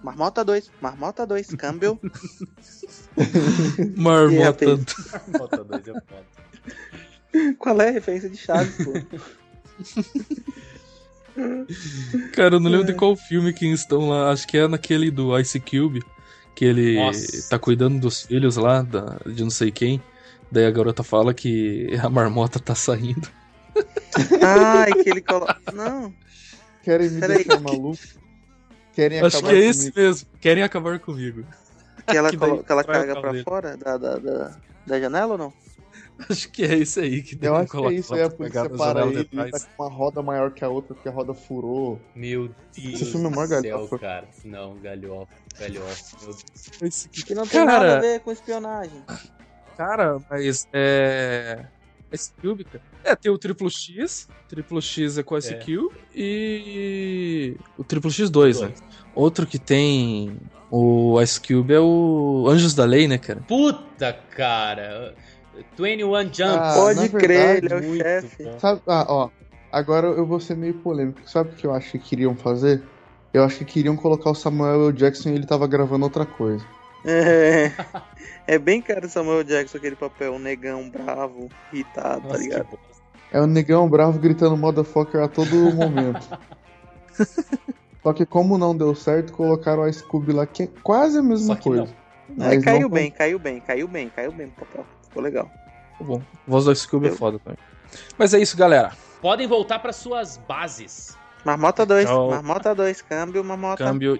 Speaker 2: Marmota 2, Marmota 2, Campbell. [LAUGHS]
Speaker 1: Marmota.
Speaker 2: rapaz?
Speaker 3: Bota dois, eu boto.
Speaker 2: Qual é a referência de Chaves, pô? [LAUGHS]
Speaker 1: Cara, eu não lembro de qual filme que estão lá. Acho que é naquele do Ice Cube. Que ele
Speaker 3: Nossa.
Speaker 1: tá cuidando dos filhos lá, da- de não sei quem. Daí a garota fala que a marmota tá saindo.
Speaker 2: Ai, que ele coloca. Não,
Speaker 4: Querem me
Speaker 2: Peraí.
Speaker 4: deixar maluco? Querem
Speaker 1: Acho
Speaker 4: acabar
Speaker 1: que é esse
Speaker 4: comigo?
Speaker 1: mesmo. Querem acabar comigo.
Speaker 2: que ela, [LAUGHS]
Speaker 1: Que
Speaker 2: colo- que ela caga pra
Speaker 1: dele.
Speaker 2: fora da, da, da, da janela ou não?
Speaker 1: Acho que é esse aí que
Speaker 4: Eu
Speaker 1: daí
Speaker 4: acho que é isso, aí a
Speaker 1: pra
Speaker 4: polícia para ele e tá com uma roda maior que a outra porque a roda furou.
Speaker 3: Meu Deus
Speaker 4: Esse filme é mó
Speaker 3: do céu,
Speaker 4: galhofa.
Speaker 3: cara. Não, galhofa, galhofa. Meu Deus.
Speaker 1: Esse.
Speaker 2: Que não tem
Speaker 1: Cara.
Speaker 2: nada a ver com espionagem.
Speaker 1: Cara, mas é. Ice Cube, cara. É, tem o Triplo X. Triplo X é com Ice
Speaker 3: É.
Speaker 1: Cube. E. O Triplo X2, né?
Speaker 3: Dois.
Speaker 1: Outro que tem o Ice Cube é o Anjos da Lei, né, cara?
Speaker 3: Puta, cara. 21 Jump.
Speaker 4: Ah,
Speaker 2: Pode crer,
Speaker 4: verdade,
Speaker 2: ele é o
Speaker 3: muito
Speaker 2: chefe.
Speaker 4: Sabe, ah, ó, agora eu vou ser meio polêmico. Sabe o que eu acho que queriam fazer? Eu acho que queriam colocar o Samuel L. Jackson e ele tava gravando outra coisa.
Speaker 2: É, [LAUGHS] é bem cara o Samuel Jackson aquele papel, um negão bravo, irritado, tá
Speaker 3: Nossa, que
Speaker 2: ligado?
Speaker 4: É o negão bravo gritando motherfucker a todo momento. [LAUGHS] Só que como não deu certo, colocaram a Scooby lá, que é quase a mesma
Speaker 3: Só que
Speaker 4: coisa.
Speaker 2: É,
Speaker 4: Mas
Speaker 2: caiu
Speaker 4: não-
Speaker 2: bem, caiu bem, caiu bem, caiu bem no papel. Ficou legal.
Speaker 1: Tá bom. Voz do Scooby é foda também. Mas é isso, galera.
Speaker 3: Podem voltar para suas bases.
Speaker 2: Marmota 2,
Speaker 1: Tchau.
Speaker 2: Marmota 2, câmbio, Marmota.
Speaker 1: Câmbio,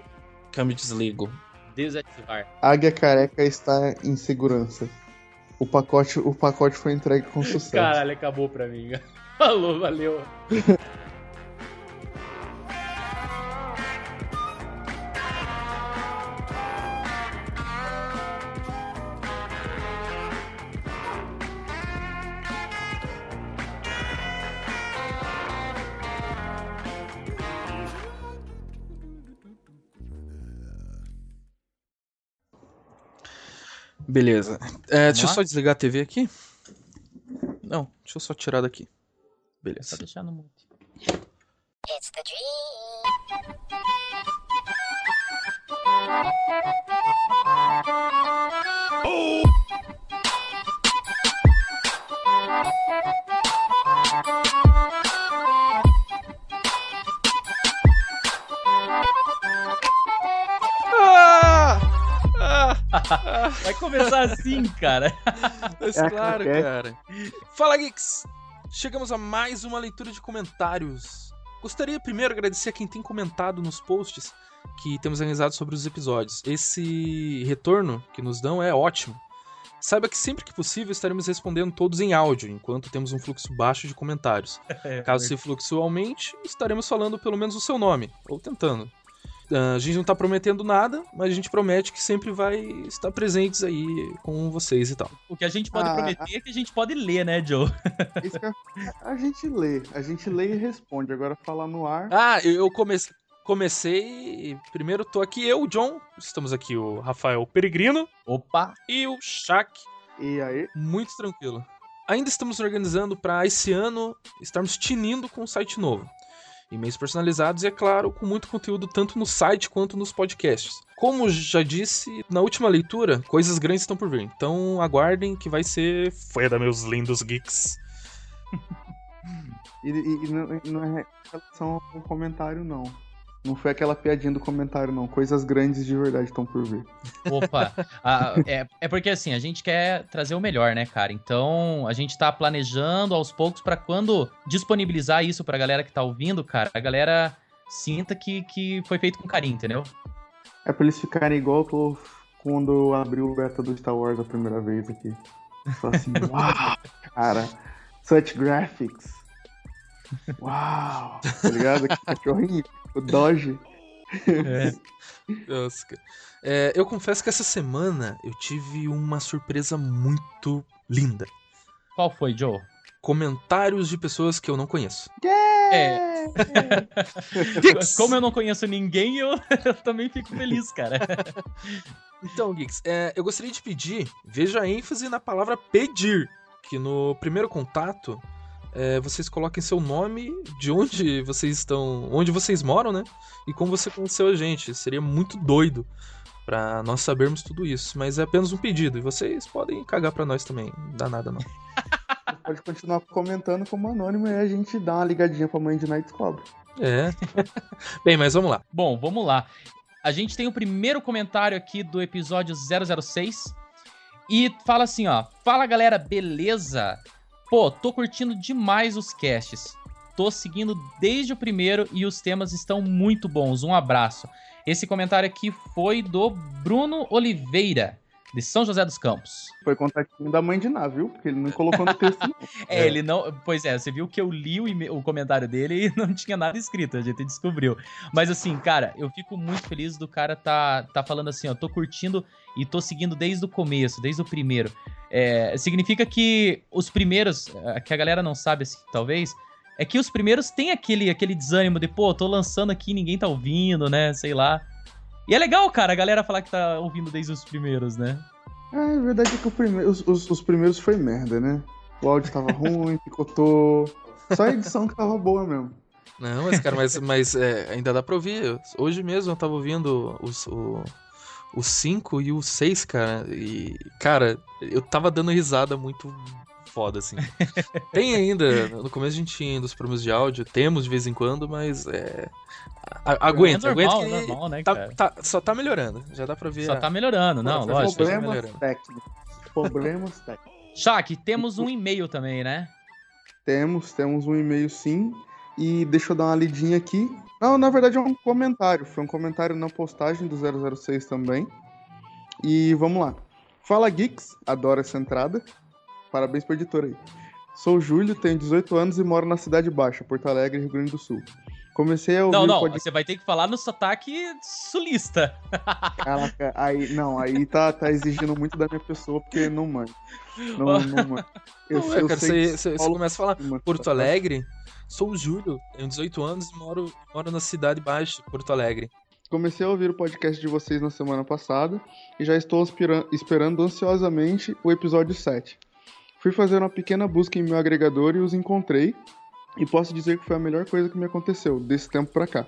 Speaker 1: câmbio desligo.
Speaker 3: Desativar.
Speaker 4: Águia Careca está em segurança. O pacote, o pacote foi entregue com [LAUGHS] sucesso.
Speaker 3: Caralho, acabou pra mim. [LAUGHS] Falou, valeu. [LAUGHS]
Speaker 1: Beleza. É, deixa eu só desligar a TV aqui. Não, deixa eu só tirar daqui.
Speaker 3: Só
Speaker 1: Beleza.
Speaker 3: deixar no mute.
Speaker 1: Ah! [LAUGHS]
Speaker 3: Vai começar assim, cara.
Speaker 1: Mas
Speaker 4: É
Speaker 1: claro, cara. Fala, Geeks! Chegamos a mais uma leitura de comentários. Gostaria primeiro de agradecer a quem tem comentado nos posts que temos realizado sobre os episódios. Esse retorno que nos dão é ótimo. Saiba que sempre que possível estaremos respondendo todos em áudio, enquanto temos um fluxo baixo de comentários. [LAUGHS] Caso esse fluxo aumente, estaremos falando pelo menos o seu nome, ou tentando. Ah, a gente não tá prometendo nada, mas a gente promete que sempre vai estar presentes aí com vocês e tal.
Speaker 3: O que a gente pode
Speaker 4: Ah,
Speaker 3: prometer é que a gente pode ler, né, Joe? [LAUGHS]
Speaker 4: A gente lê, a gente lê e responde. Agora falar no ar.
Speaker 1: Ah, eu, eu comecei. Comecei. Primeiro tô aqui eu, o John. Estamos aqui o Rafael Peregrino
Speaker 3: Opa!
Speaker 1: e o Shaq.
Speaker 4: E aí?
Speaker 1: Muito tranquilo. Ainda estamos organizando para esse ano estarmos tinindo com um site novo. E-mails personalizados e, é claro, com muito conteúdo tanto no site quanto nos podcasts. Como já disse na última leitura, coisas grandes estão por vir. Então aguardem que vai ser foda, meus lindos geeks. [LAUGHS]
Speaker 4: E, e- e não, não é relação ao comentário, não. Não foi aquela piadinha do comentário, não. Coisas grandes de verdade estão por vir.
Speaker 3: Opa! Ah, é, é porque assim, a gente quer trazer o melhor, né, cara? Então, a gente tá planejando aos poucos pra quando disponibilizar isso pra galera que tá ouvindo, cara, a galera sinta que, que foi feito com carinho, entendeu?
Speaker 4: É pra eles ficarem igual tô quando eu abri o beta do Star Wars a primeira vez aqui. Só assim, [LAUGHS] uau, cara, such graphics. Uau, tá ligado? Que cachorrinho, o Doge. [LAUGHS]
Speaker 1: Nossa, cara. É, eu confesso que essa semana eu tive uma surpresa muito linda.
Speaker 3: Qual foi, Joe?
Speaker 1: Comentários de pessoas que eu não conheço.
Speaker 3: É. [LAUGHS] [LAUGHS] Como eu não conheço ninguém, eu, eu também fico feliz, cara.
Speaker 1: Então, Geeks, é, eu gostaria de pedir, veja a ênfase na palavra pedir, que no primeiro contato é, vocês coloquem seu nome, de onde vocês estão, onde vocês moram, né? E como você conheceu a gente. Seria muito doido pra nós sabermos tudo isso, mas é apenas um pedido e vocês podem cagar pra nós também, não dá nada não. [LAUGHS]
Speaker 4: Pode continuar comentando como anônimo e a gente dá uma ligadinha pra mãe de Night descobre.
Speaker 1: É. [LAUGHS] Bem, mas vamos lá.
Speaker 3: Bom, vamos lá. A gente tem o primeiro comentário aqui do episódio 006 e fala assim, ó: "Fala galera, beleza? Pô, tô curtindo demais os casts. Tô seguindo desde o primeiro e os temas estão muito bons. Um abraço." Esse comentário aqui foi do Bruno Oliveira, de São José dos Campos.
Speaker 4: Foi contatinho da mãe de Ná, viu? Porque ele não colocou no texto, não.
Speaker 3: É, [LAUGHS]
Speaker 1: É.
Speaker 3: ele não. Pois é, você viu que eu li o, o comentário dele e [LAUGHS] não tinha nada escrito, a gente descobriu. Mas assim, cara, eu fico muito feliz do cara tá, tá falando assim, ó, tô curtindo e tô seguindo desde o começo, desde o primeiro. É, significa que os primeiros, eh, que a galera não sabe assim, talvez, é que os primeiros têm aquele, aquele desânimo de, pô, tô lançando aqui ninguém tá ouvindo, né? Sei lá. E é legal, cara, a galera falar que tá ouvindo desde os primeiros, né?
Speaker 4: Ah, é verdade que o prime- os, os- os primeiros foi merda, né? O áudio tava ruim, [LAUGHS] picotou. Só a edição que tava boa mesmo.
Speaker 1: Não, mas cara, mas, mas é, ainda dá pra ouvir. Hoje mesmo eu tava ouvindo os, o, o 5 e o 6, cara. E, cara, eu tava dando risada muito foda, assim. Tem ainda, no começo a gente tinha ainda os problemas de áudio, temos de vez em quando, mas é. a- aguenta,
Speaker 3: É normal,
Speaker 1: aguenta que
Speaker 3: normal, né,
Speaker 1: tá-
Speaker 3: cara?
Speaker 1: tá- só tá melhorando. Já dá pra ver.
Speaker 3: Só
Speaker 1: a-
Speaker 3: tá melhorando, não,
Speaker 1: Bora,
Speaker 3: lógico.
Speaker 1: tá
Speaker 4: Problemas técnicos. Problemas técnicos.
Speaker 3: Shaq, temos um e-mail também, né?
Speaker 4: Temos, temos um e-mail sim. E deixa eu dar uma lidinha aqui. Não, na verdade é um comentário. Foi um comentário na postagem do 006 também. E vamos lá. Fala Geeks, adoro essa entrada. Parabéns pro editor aí. Sou o Júlio, tenho 18 anos e moro na Cidade Baixa, Porto Alegre, Rio Grande do Sul. Comecei a ouvir
Speaker 3: Não,
Speaker 4: o
Speaker 3: não,
Speaker 4: podcast.
Speaker 3: você vai ter que falar no sotaque sulista.
Speaker 4: Caraca, aí, não, aí tá, tá exigindo muito da minha pessoa, porque não mano. Não, não mano. Eu,
Speaker 1: Ué,
Speaker 4: eu
Speaker 1: cara,
Speaker 4: sei
Speaker 1: você, você- você começa a falar
Speaker 4: mano,
Speaker 1: Porto
Speaker 4: tá-
Speaker 1: Alegre. Sou o Júlio, tenho 18 anos e moro, moro na cidade baixa, Porto Alegre.
Speaker 4: Comecei a ouvir o podcast de vocês na semana passada e já estou esperando ansiosamente o episódio 7. Fui fazer uma pequena busca em meu agregador e os encontrei, e posso dizer que foi a melhor coisa que me aconteceu desse tempo pra cá.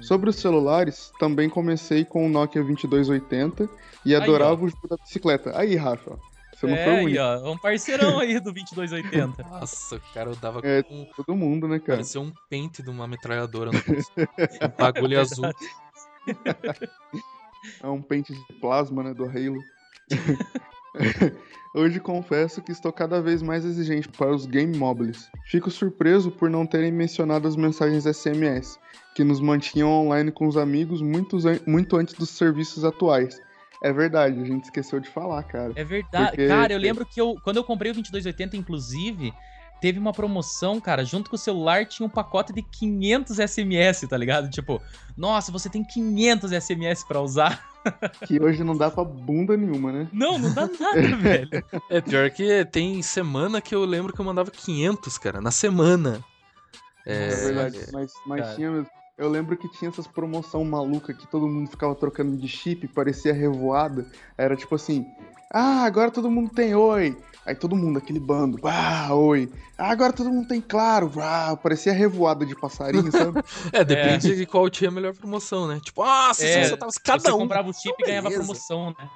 Speaker 4: Sobre os celulares, também comecei com o Nokia 2280 e
Speaker 3: Aí,
Speaker 4: adorava o jogo da bicicleta. Aí, Rafa, você não
Speaker 3: é,
Speaker 4: foi o
Speaker 3: aí, ó, um parceirão aí do 2280. [LAUGHS]
Speaker 1: Nossa, cara, eu dava
Speaker 4: É.
Speaker 1: com.
Speaker 4: Todo mundo, né, cara?
Speaker 1: Parecia um pente de uma metralhadora no um bagulho azul. [LAUGHS]
Speaker 4: É um pente de plasma, né, do Halo. [LAUGHS] [LAUGHS] Hoje confesso que estou cada vez mais exigente para os game mobiles. Fico surpreso por não terem mencionado as mensagens SMS, que nos mantinham online com os amigos muito, muito antes dos serviços atuais. É verdade, a gente esqueceu de falar, cara.
Speaker 3: É verdade.
Speaker 4: Porque-
Speaker 3: Cara, eu lembro que eu, quando eu comprei o 2280, inclusive, teve uma promoção, cara, junto com o celular tinha um pacote de 500 SMS, tá ligado? Tipo, nossa, você tem 500 SMS pra usar. [LAUGHS]
Speaker 4: Que hoje não dá pra bunda nenhuma, né?
Speaker 3: Não, não dá nada, [LAUGHS] velho.
Speaker 1: É pior que tem semana que eu lembro que eu mandava 500, cara, na semana.
Speaker 4: É,
Speaker 1: É,
Speaker 4: verdade, mas, mas
Speaker 3: cara.
Speaker 4: tinha mesmo. Eu lembro que tinha essas promoção maluca que todo mundo ficava trocando de chip, parecia revoada. Era tipo assim: ah, agora todo mundo tem oi. Aí todo mundo, aquele bando, ah, oi. Ah, agora todo mundo tem claro, ah, parecia revoada de passarinho, sabe? [LAUGHS]
Speaker 1: É, depende de qual tinha a melhor promoção, né? Tipo, ah, se
Speaker 3: É,
Speaker 1: você tava cada
Speaker 3: você
Speaker 1: um.
Speaker 3: comprava o chip e ganhava promoção, né?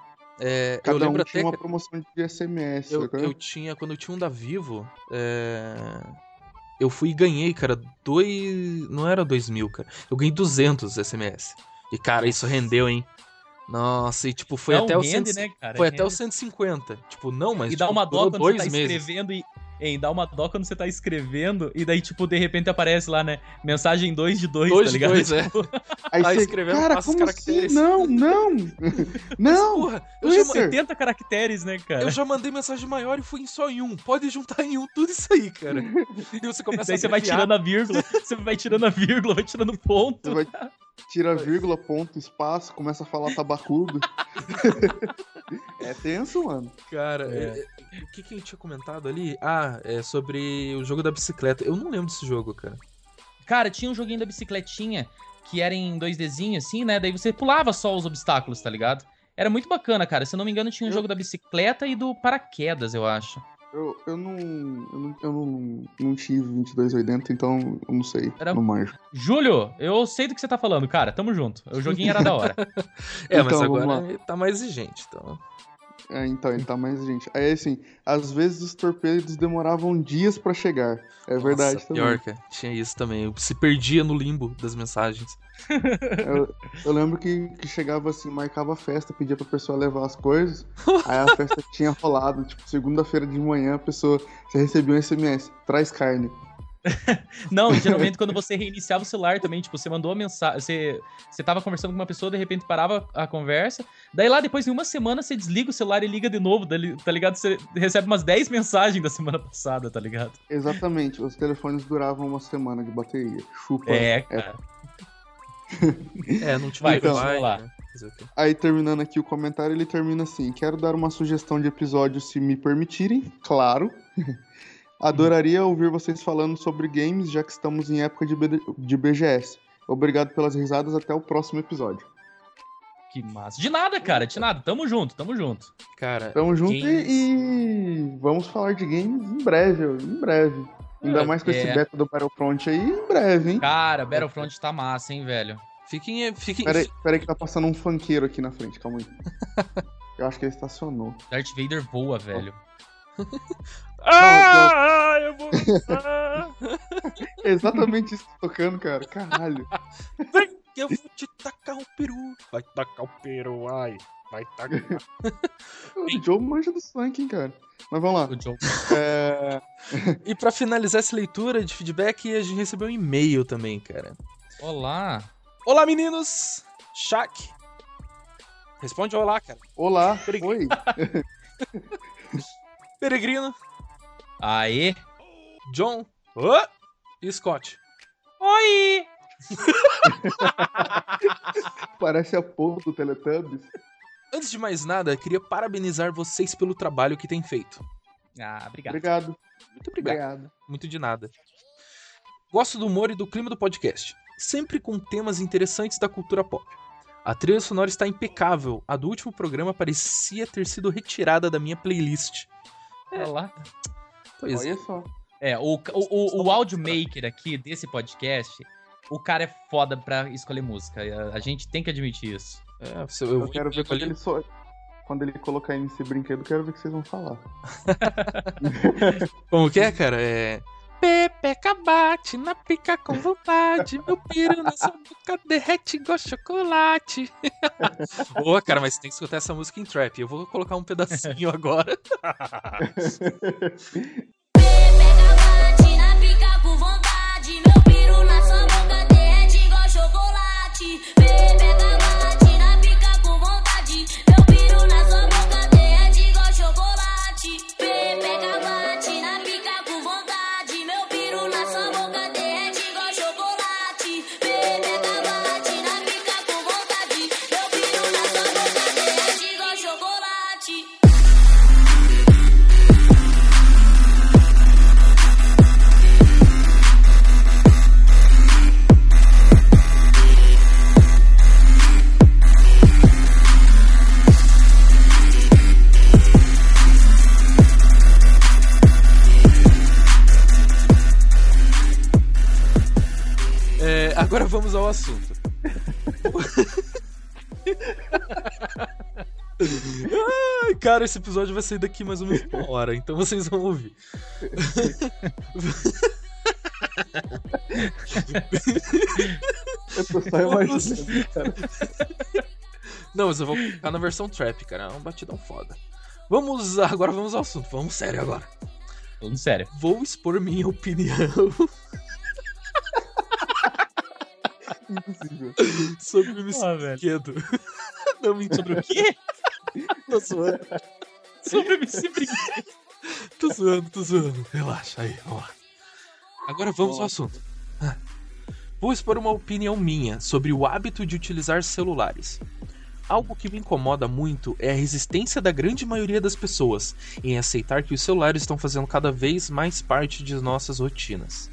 Speaker 1: É, eu
Speaker 4: Cada um
Speaker 1: lembro
Speaker 4: tinha
Speaker 1: até
Speaker 4: uma
Speaker 1: que
Speaker 4: promoção de SMS.
Speaker 1: eu, eu tinha, quando eu tinha um da Vivo, é, eu fui e ganhei, cara, dois. Não era dois mil, cara. Eu ganhei 200 SMS. E, cara, isso rendeu, hein? Nossa, e tipo, foi
Speaker 3: Não,
Speaker 1: até o
Speaker 3: rende,
Speaker 1: 100
Speaker 3: né, cara?
Speaker 1: Foi até o
Speaker 3: Rende.
Speaker 1: 150. Tipo, não, mas.
Speaker 3: E dá
Speaker 1: tipo,
Speaker 3: uma dó
Speaker 1: durou
Speaker 3: quando você tá
Speaker 1: dois meses.
Speaker 3: escrevendo e. Hein, dá uma dó quando você tá escrevendo e daí, tipo, de repente aparece lá, né? Mensagem 2 de 2,
Speaker 1: Dois
Speaker 3: tá
Speaker 1: de
Speaker 3: ligado?
Speaker 1: dois, [LAUGHS] é.
Speaker 3: Tipo,
Speaker 4: Aí
Speaker 1: tá
Speaker 4: você,
Speaker 1: escrevendo,
Speaker 4: cara, como
Speaker 1: caracteres.
Speaker 4: assim? Não, não, [LAUGHS] não.
Speaker 1: Porra, eu já, ma-
Speaker 4: Twitter.
Speaker 3: 80 caracteres, né, cara?
Speaker 1: eu já mandei mensagem maior e fui em só em um. Pode juntar em um tudo isso aí, cara. [LAUGHS] E você começa
Speaker 3: Daí
Speaker 1: a
Speaker 3: você vai tirando a vírgula, você vai tirando a vírgula, vai tirando ponto.
Speaker 4: Você vai tira vírgula, ponto, espaço, começa a falar tabacudo. [LAUGHS] é tenso, mano.
Speaker 1: Cara,
Speaker 3: É.
Speaker 1: é, é, o que, que a gente tinha comentado ali? Ah, é sobre o jogo da bicicleta. Eu não lembro desse jogo, cara.
Speaker 3: Cara, tinha um joguinho da bicicletinha que era em 2Dzinho, assim, né? Daí você pulava só os obstáculos, tá ligado? Era muito bacana, cara. Se eu não me engano, tinha um
Speaker 4: Eu-
Speaker 3: jogo da bicicleta e do paraquedas, eu acho.
Speaker 4: Eu, eu não. Eu não, eu não, não tive 2280, então eu não sei.
Speaker 3: Era-
Speaker 4: Não manjo.
Speaker 3: Júlio, eu sei do que você tá falando, cara. Tamo junto. O joguinho era da hora. [LAUGHS]
Speaker 1: É, mas
Speaker 4: Então, vamos
Speaker 1: agora tá mais exigente, então.
Speaker 4: É, então, ele tá mais gente. Aí assim, às vezes os torpedos demoravam dias pra chegar. É verdade
Speaker 1: Nossa,
Speaker 4: também.
Speaker 1: pior, cara. Tinha isso também. Eu se perdia no limbo das mensagens. [LAUGHS]
Speaker 4: Eu, eu lembro que, que chegava assim, marcava a festa, pedia pra pessoa levar as coisas. aí a festa [LAUGHS] tinha rolado, tipo, segunda-feira de manhã, a pessoa. Você recebia um SMS, traz carne. [LAUGHS]
Speaker 3: Não, geralmente quando você reiniciava o celular também, tipo, você mandou a mensagem, você, você tava conversando com uma pessoa, de repente parava a conversa, daí lá depois, em uma semana, você desliga o celular e liga de novo, tá ligado? Você recebe umas 10 mensagens da semana [LAUGHS] passada, tá ligado?
Speaker 4: Exatamente, os telefones duravam uma semana de bateria. Chupa.
Speaker 3: É, cara. [LAUGHS]
Speaker 1: É, não tive
Speaker 3: Vai,
Speaker 1: Wi-Fi,
Speaker 3: continua lá.
Speaker 1: né?
Speaker 4: Aí terminando aqui o comentário, ele termina assim: Quero dar uma sugestão de episódio se me permitirem, claro. Adoraria ouvir vocês falando sobre games, já que estamos em época de, BD de BGS. Obrigado pelas risadas, até o próximo episódio.
Speaker 3: Que massa. De nada, cara, de nada. Tamo junto, tamo junto.
Speaker 1: Cara,
Speaker 4: Tamo junto
Speaker 3: Games.
Speaker 4: e, e vamos falar de games em breve, em breve. Ainda
Speaker 3: É,
Speaker 4: mais com esse
Speaker 3: é.
Speaker 4: beta do Battlefront aí, em breve, hein?
Speaker 3: Cara, Battlefront tá massa, hein, velho.
Speaker 1: fiquem. fiquem
Speaker 4: Pera aí, pera aí que tá passando um funkeiro aqui na frente, calma aí. [LAUGHS] Eu acho que ele estacionou.
Speaker 3: Darth Vader voa, velho.
Speaker 1: Ah, eu vou [LAUGHS]
Speaker 4: exatamente isso que tá tocando, cara. Caralho.
Speaker 1: Vem que eu vou te tacar o peru. Vai tacar o peru, ai. Vai tacar. [LAUGHS]
Speaker 4: O Joe manja do funk, hein, cara. Mas vamos lá.
Speaker 3: O Joe.
Speaker 4: É...
Speaker 1: E pra finalizar essa leitura de feedback, a gente recebeu um e-mail também, cara.
Speaker 3: Olá.
Speaker 1: Olá, meninos! Shaq. Responde olá, cara.
Speaker 4: Olá,
Speaker 1: Obrigado.
Speaker 4: oi. [LAUGHS]
Speaker 1: Peregrino,
Speaker 3: Aê.
Speaker 1: John Ô! e Scott.
Speaker 3: Oi. [LAUGHS]
Speaker 4: Parece a porra do Teletubbies.
Speaker 1: Antes de mais nada, queria parabenizar vocês pelo trabalho que têm feito.
Speaker 3: Ah, obrigado.
Speaker 4: Obrigado.
Speaker 1: Muito obrigado.
Speaker 4: Obrigado.
Speaker 1: Muito de nada. Gosto do humor e do clima do podcast, sempre com temas interessantes da cultura pop. A trilha sonora está impecável. A do último programa parecia ter sido retirada da minha playlist.
Speaker 3: Olá.
Speaker 1: Pois é.
Speaker 4: Olha só.
Speaker 3: É, o, o, o, o audio maker aqui desse podcast, o cara é foda pra escolher música. A, a gente tem que admitir isso.
Speaker 1: É, eu,
Speaker 4: Eu, quero ver quando ele, só... quando ele colocar aí nesse brinquedo, eu quero ver o que vocês vão falar. [LAUGHS] [LAUGHS]
Speaker 1: Como que é, cara? É. Pepeca bate na pica com vontade, meu piru nessa boca derrete igual chocolate. [LAUGHS] Boa, cara, mas você tem que escutar essa música em trap. Eu vou colocar um pedacinho [LAUGHS] agora.
Speaker 9: Bate na pica com vontade, meu piru na sua boca derrete igual chocolate.
Speaker 1: Cara, esse episódio vai sair daqui mais ou menos uma hora, então vocês vão ouvir.
Speaker 4: Eu tô só imaginando, cara.
Speaker 1: Não, mas eu vou colocar na versão trap, cara. É um batidão foda. Vamos, agora vamos ao assunto. Vamos sério agora.
Speaker 3: Falando sério.
Speaker 1: Vou expor minha opinião
Speaker 4: Impossível. [LAUGHS]
Speaker 1: sobre o MC
Speaker 3: Ah.
Speaker 1: Não, mentira. o quê? Tô zoando,
Speaker 3: Sobre MC Brinquedo.
Speaker 1: tô zoando, tô zoando. Relaxa aí, vamos lá. Agora vamos ao assunto. Ah. Vou expor uma opinião minha sobre o hábito de utilizar celulares. Algo que me incomoda muito é a resistência da grande maioria das pessoas em aceitar que os celulares estão fazendo cada vez mais parte de nossas rotinas.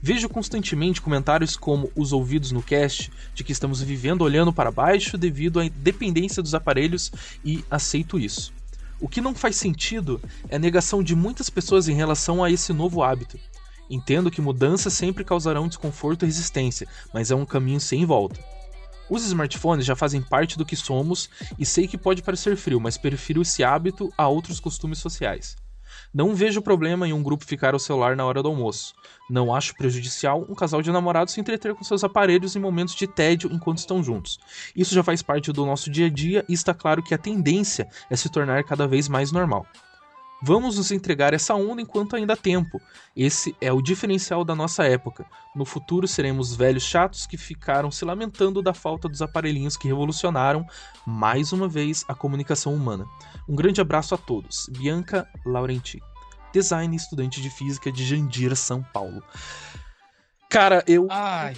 Speaker 1: Vejo constantemente comentários como os ouvidos no cast de que estamos vivendo olhando para baixo devido à dependência dos aparelhos e aceito isso. O que não faz sentido é a negação de muitas pessoas em relação a esse novo hábito. Entendo que mudanças sempre causarão desconforto e resistência, mas é um caminho sem volta. Os smartphones já fazem parte do que somos e sei que pode parecer frio, mas prefiro esse hábito a outros costumes sociais. Não vejo problema em um grupo ficar ao celular na hora do almoço. Não acho prejudicial um casal de namorados se entreter com seus aparelhos em momentos de tédio enquanto estão juntos. Isso já faz parte do nosso dia a dia e está claro que a tendência é se tornar cada vez mais normal. Vamos nos entregar essa onda enquanto ainda há tempo. Esse é o diferencial da nossa época. No futuro seremos velhos chatos que ficaram se lamentando da falta dos aparelhinhos que revolucionaram mais uma vez a comunicação humana. Um grande abraço a todos. Bianca Laurenti, design estudante de física de Jandira, São Paulo. Cara, eu
Speaker 3: Ai.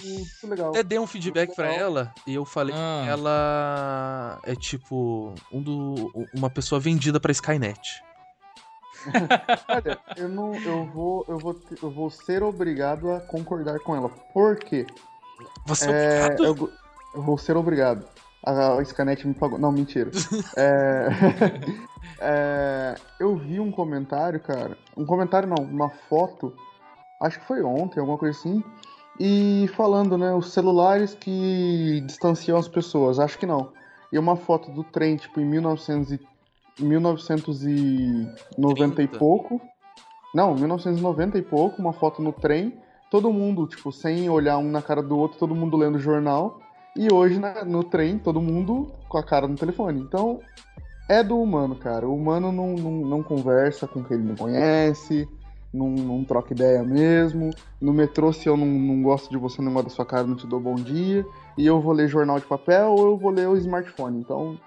Speaker 1: Até dei um feedback pra
Speaker 4: Legal.
Speaker 1: ela e eu falei
Speaker 3: Ah.
Speaker 1: que ela é tipo um do, uma pessoa vendida pra Skynet.
Speaker 4: Olha, eu não, eu vou, eu vou, eu vou ser obrigado a concordar com ela. Por quê?
Speaker 1: Você é,
Speaker 4: é
Speaker 1: obrigado?
Speaker 4: Eu, eu, vou ser obrigado. A, a Scanet me pagou. Não, mentira. [LAUGHS] é, [LAUGHS] é, eu vi um comentário, cara. Um comentário não, uma foto. Acho que foi ontem, alguma coisa assim. E falando, né, os celulares que distanciam as pessoas. Acho que não. E uma foto do trem, tipo, em 1930 1990
Speaker 1: 30.
Speaker 4: e pouco. Não, 1990 e pouco, uma foto no trem, todo mundo, tipo, sem olhar um na cara do outro, todo mundo lendo jornal. E hoje, na, no trem, todo mundo com a cara no telefone. Então, é do humano, cara. O humano não, não, não conversa com quem ele não conhece, não, não troca ideia mesmo. No metrô, se eu não, não gosto de você, não gosto da sua cara, não te dou bom dia. E eu vou ler jornal de papel ou eu vou ler o smartphone. Então,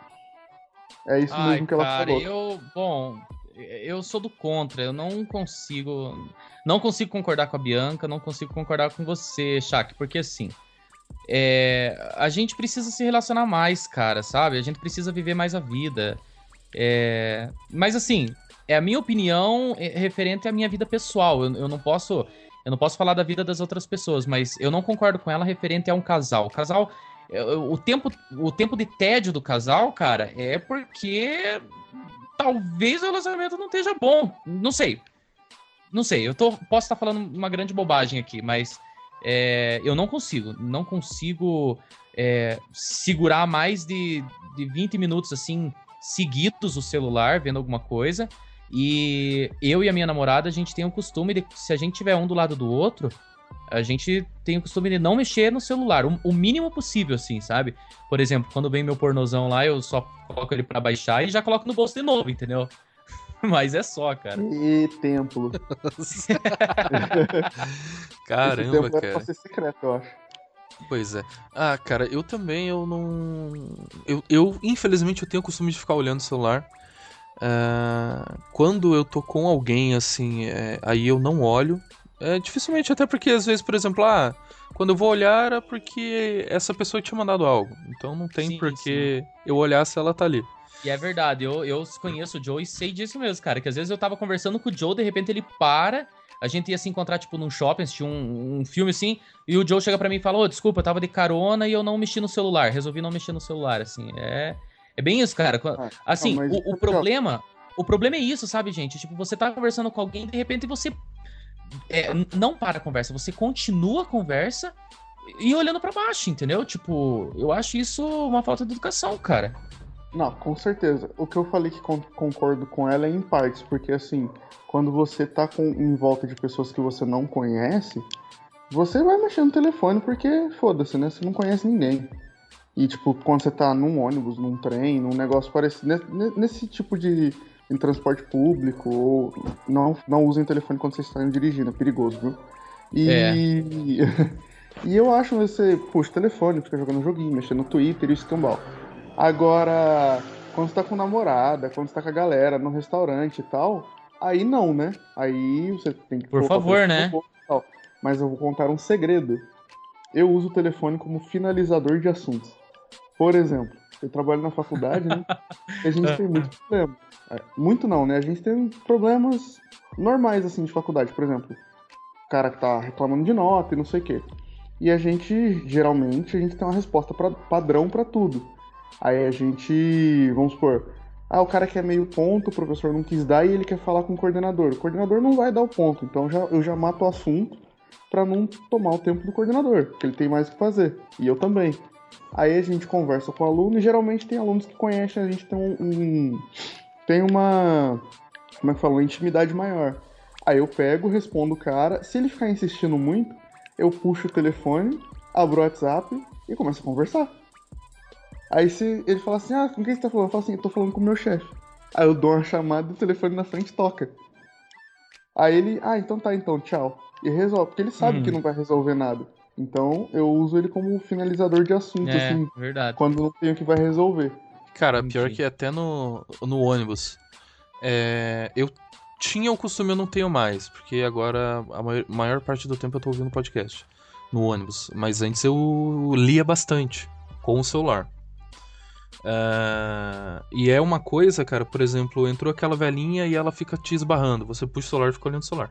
Speaker 4: é isso
Speaker 3: Ai,
Speaker 4: mesmo que ela
Speaker 3: cara,
Speaker 4: falou.
Speaker 3: eu, bom, eu sou do contra, eu não consigo, não consigo concordar com a Bianca, não consigo concordar com você, Shaq, porque assim, é, a gente precisa se relacionar mais, cara, sabe? A gente precisa viver mais a vida. É, mas assim, é a minha opinião é, referente à minha vida pessoal. Eu, eu não posso, eu não posso falar da vida das outras pessoas, mas eu não concordo com ela referente a um casal. O casal, o tempo, o tempo de tédio do casal, cara, é porque talvez o relacionamento não esteja bom. Não sei. Não sei, eu tô, posso estar falando uma grande bobagem aqui, mas é, eu não consigo. Não consigo é, segurar mais de, de 20 minutos assim seguidos o celular, vendo alguma coisa. E eu e a minha namorada, a gente tem o costume de, se a gente tiver um do lado do outro, a gente tem o costume de não mexer no celular, o, o mínimo possível, assim, sabe? Por exemplo, quando vem meu pornozão lá, eu só coloco ele pra baixar e já coloco no bolso de novo, entendeu? [LAUGHS] Mas é só, cara.
Speaker 4: E templo. [LAUGHS] Esse
Speaker 1: Caramba,
Speaker 4: templo era
Speaker 1: cara.
Speaker 4: pra ser secreto, eu acho.
Speaker 1: Pois é. Ah, cara, eu também, eu não. Eu, eu infelizmente, eu tenho o costume de ficar olhando o celular. Ah, quando eu tô com alguém, assim, é, aí eu não olho. É, dificilmente, até porque às vezes, por exemplo, ah, quando eu vou olhar é porque essa pessoa tinha mandado algo. Então não tem
Speaker 3: Sim,
Speaker 1: por que eu olhar se ela tá ali.
Speaker 3: E é verdade, eu, eu conheço o Joe e sei disso mesmo, cara. Que às vezes eu tava conversando com o Joe, de repente ele para, a gente ia se encontrar, tipo, num shopping, assistir um, um filme assim, e o Joe chega pra mim e fala: Ô, desculpa, eu tava de carona e eu não mexi no celular, resolvi não mexer no celular, assim. É, é bem isso, cara.
Speaker 4: Ah,
Speaker 3: Assim,
Speaker 4: não, mas
Speaker 3: o, o
Speaker 4: é
Speaker 3: problema. O problema é isso, sabe, gente? Tipo, você tá conversando com alguém de repente você é, não para a conversa, você continua a conversa e olhando pra baixo, entendeu? Tipo, eu acho isso uma falta de educação, cara.
Speaker 4: Não, com certeza. O que eu falei que con- concordo com ela é em partes, porque assim, quando você tá com, em volta de pessoas que você não conhece, você vai mexer no telefone porque foda-se, né? Você não conhece ninguém. E tipo, quando você tá num ônibus, num trem, num negócio parecido, ne- ne- nesse tipo de em transporte público, ou não, não usem telefone quando vocês estão dirigindo, é perigoso, viu? E,
Speaker 3: É. [LAUGHS]
Speaker 4: e eu acho que você puxa o telefone, fica jogando joguinho, mexendo no Twitter e o escambau. Agora, quando você tá com namorada, quando você tá com a galera no restaurante e tal, aí não, né? Aí você tem que.
Speaker 3: Por favor, né?
Speaker 4: Mas eu vou contar um segredo. Eu uso o telefone como finalizador de assuntos. Por exemplo, eu trabalho na faculdade, né? [LAUGHS] E a gente tem muito problema. É, Muito não, né? A gente tem problemas normais, assim, de faculdade. Por exemplo, o cara que tá reclamando de nota e não sei o quê. E a gente, geralmente, a gente tem uma resposta pra, padrão pra tudo. Aí a gente, vamos supor, ah, o cara quer meio ponto, o professor não quis dar e ele quer falar com o coordenador. O coordenador não vai dar o ponto, então já, eu já mato o assunto pra não tomar o tempo do coordenador, porque ele tem mais o que fazer. E eu também. Aí a gente conversa com o aluno e geralmente tem alunos que conhecem, a gente tem um. um- tem uma. Como é que fala? Uma intimidade maior. Aí eu pego, respondo o cara. Se ele ficar insistindo muito, eu puxo o telefone, abro o WhatsApp e começo a conversar. Aí se ele fala assim, ah, com quem você tá falando? Eu falo assim, eu tô falando com o meu chefe. Aí eu dou uma chamada e o telefone na frente toca. Aí ele, ah, então tá, então, tchau. E resolve, porque ele sabe
Speaker 3: Hum.
Speaker 4: que não vai resolver nada. Então eu uso ele como finalizador de assunto,
Speaker 3: É,
Speaker 4: assim,
Speaker 3: verdade.
Speaker 4: quando não tem o que vai resolver.
Speaker 1: Cara, pior que até no, no ônibus. É, eu tinha o costume, eu não tenho mais, porque agora a maior, maior parte do tempo eu tô ouvindo podcast no ônibus. Mas antes eu lia bastante com o celular. É, e é uma coisa, cara, por exemplo, entrou aquela velhinha e ela fica te esbarrando. Você puxa o celular e fica olhando o celular.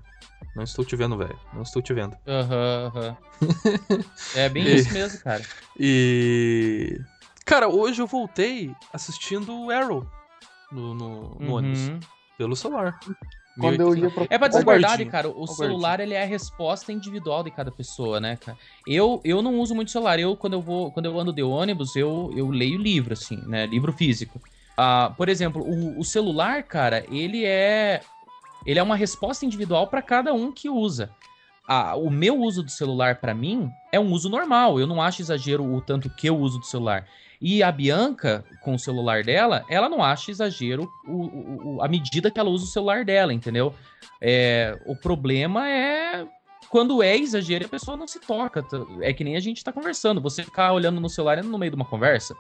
Speaker 1: Não estou te vendo, velho. Não estou te vendo.
Speaker 3: Aham, aham. [LAUGHS] É bem
Speaker 1: E-
Speaker 3: isso mesmo, cara.
Speaker 1: E. Cara, hoje eu voltei assistindo Arrow no, no, no
Speaker 3: Uhum.
Speaker 1: ônibus. Pelo celular.
Speaker 4: Quando eu ia pra...
Speaker 3: É pra dizer a
Speaker 1: o
Speaker 3: verdade, cara, o celular ele é a resposta individual de cada pessoa, né, cara? Eu, eu não uso muito celular. Eu, quando eu vou, quando eu ando de ônibus, eu, eu leio livro, assim, né? Livro físico. Ah, por exemplo, o, o celular, cara, ele é ele é uma resposta individual para cada um que usa. Ah, o meu uso do celular, para mim, é um uso normal. Eu não acho exagero o tanto que eu uso do celular. E a Bianca, com o celular dela, ela não acha exagero o, o- a medida que ela usa o celular dela, entendeu? É, o problema é quando é exagero a pessoa não se toca. É que nem a gente tá conversando. Você ficar olhando no celular no meio de uma conversa.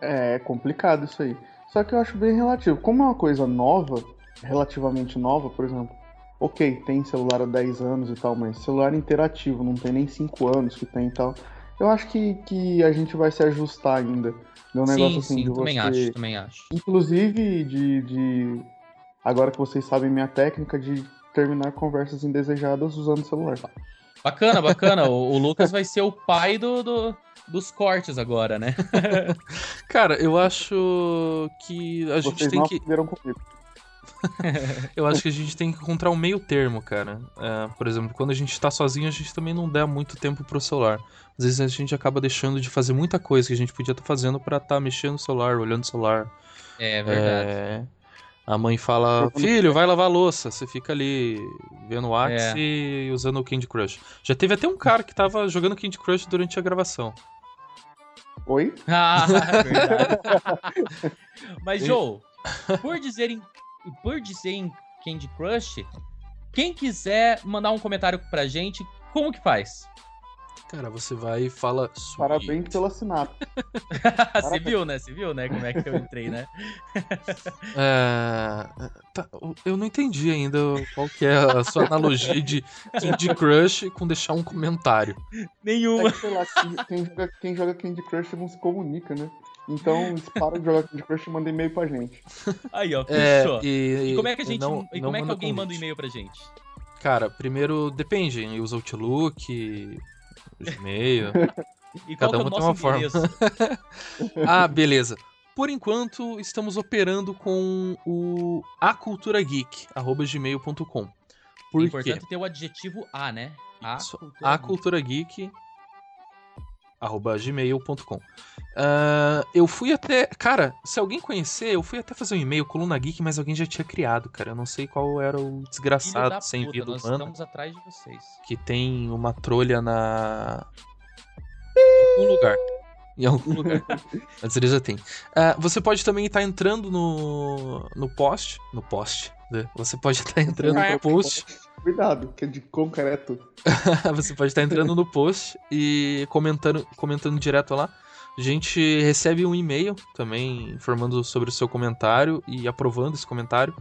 Speaker 4: É complicado isso aí. Só que eu acho bem relativo. Como é uma coisa nova, relativamente nova, por exemplo, ok, tem celular há 10 anos e tal, mas celular interativo, não tem nem 5 anos que tem e tal. Eu acho que, que a gente vai se ajustar ainda. É um negócio
Speaker 3: sim,
Speaker 4: assim
Speaker 3: sim,
Speaker 4: de
Speaker 3: também
Speaker 4: você.
Speaker 3: acho, também acho.
Speaker 4: Inclusive de, de. Agora que vocês sabem minha técnica de terminar conversas indesejadas usando o celular.
Speaker 3: Bacana, bacana. [LAUGHS] o, o Lucas vai ser o pai do, do- dos cortes agora, né? [LAUGHS]
Speaker 1: Cara, eu acho que a gente
Speaker 4: Vocês
Speaker 1: tem
Speaker 4: não
Speaker 1: que.
Speaker 4: comigo. [LAUGHS]
Speaker 1: Eu acho que a gente tem que encontrar um meio termo, cara. É, por exemplo, quando a gente tá sozinho, a gente também não dá muito tempo pro celular. Às vezes a gente acaba deixando de fazer muita coisa que a gente podia estar fazendo pra estar mexendo no celular, olhando o celular.
Speaker 3: É verdade.
Speaker 1: É, A mãe fala, filho, vai lavar a louça. Você fica ali vendo o Axe
Speaker 3: É.
Speaker 1: e usando o Candy Crush. Já teve até um cara que tava jogando Candy Crush durante a gravação.
Speaker 4: Oi?
Speaker 3: Ah, [LAUGHS] [LAUGHS] verdade. Mas, Joe, por dizer em, por dizer em Candy Crush, quem quiser mandar um comentário pra gente, como que faz?
Speaker 1: Cara, você vai e fala. "Sweet".
Speaker 4: Parabéns pelo assinato. [LAUGHS]
Speaker 3: Você viu, né? Você viu, né? Como é que eu entrei, né? [LAUGHS]
Speaker 1: É, tá, eu não entendi ainda qual que é a sua analogia de Candy Crush com deixar um comentário.
Speaker 3: Nenhuma.
Speaker 4: É que, sei lá, quem joga, quem joga Candy Crush não se comunica, né? Então, para de jogar Candy Crush e manda e-mail pra gente. [LAUGHS]
Speaker 3: Aí, ó,
Speaker 1: É,
Speaker 3: fechou.
Speaker 1: e,
Speaker 3: E como é que a gente.
Speaker 1: não-
Speaker 3: e como é que
Speaker 1: manda
Speaker 3: alguém manda um
Speaker 1: convite.
Speaker 3: e-mail pra gente?
Speaker 1: Cara, primeiro depende, usa Outlook, Gmail. [LAUGHS]
Speaker 3: E qual
Speaker 1: Cada
Speaker 3: que é
Speaker 1: um
Speaker 3: o
Speaker 1: tem
Speaker 3: nosso
Speaker 1: uma forma. [LAUGHS] ah, beleza. Por enquanto, estamos operando com o aculturageek@gmail.com. Por
Speaker 3: é
Speaker 1: quê?
Speaker 3: importante ter o adjetivo A, né? A
Speaker 1: Isso,
Speaker 3: cultura
Speaker 1: a cultura geek arroba gmail.com Ah, eu fui até cara se alguém conhecer eu fui até fazer um e-mail coluna geek mas alguém já tinha criado cara. Eu não sei qual era o desgraçado sem vida
Speaker 3: nós
Speaker 1: humana
Speaker 3: estamos atrás de vocês.
Speaker 1: que tem uma trolha na em algum lugar. [LAUGHS] Em algum lugar. Mas ele já tem. Ah, você pode também estar entrando no no post no post né? você pode estar entrando no post
Speaker 4: Cuidado, que é de concreto. [LAUGHS]
Speaker 1: você pode estar entrando no post e comentando, comentando direto lá. A gente recebe um e-mail também informando sobre o seu comentário e aprovando esse comentário.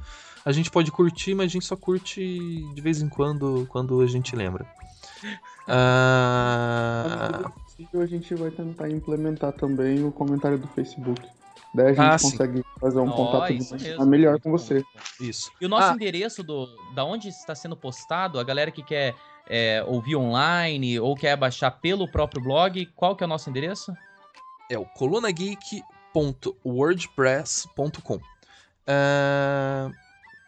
Speaker 1: A gente pode curtir, mas a gente só curte de vez em quando, quando a gente lembra. Ah,
Speaker 4: a gente vai tentar implementar também o comentário do Facebook. Daí a gente
Speaker 1: Ah, sim.
Speaker 4: Fazer um
Speaker 3: Ó,
Speaker 4: contato
Speaker 3: mesmo,
Speaker 4: melhor
Speaker 3: muito
Speaker 4: com você.
Speaker 1: isso.
Speaker 3: E o nosso
Speaker 1: Ah.
Speaker 3: endereço do da onde está sendo postado, a galera que quer é, ouvir online ou quer baixar pelo próprio blog, qual que é o nosso endereço?
Speaker 1: é o colunageek.wordpress.com. Ah,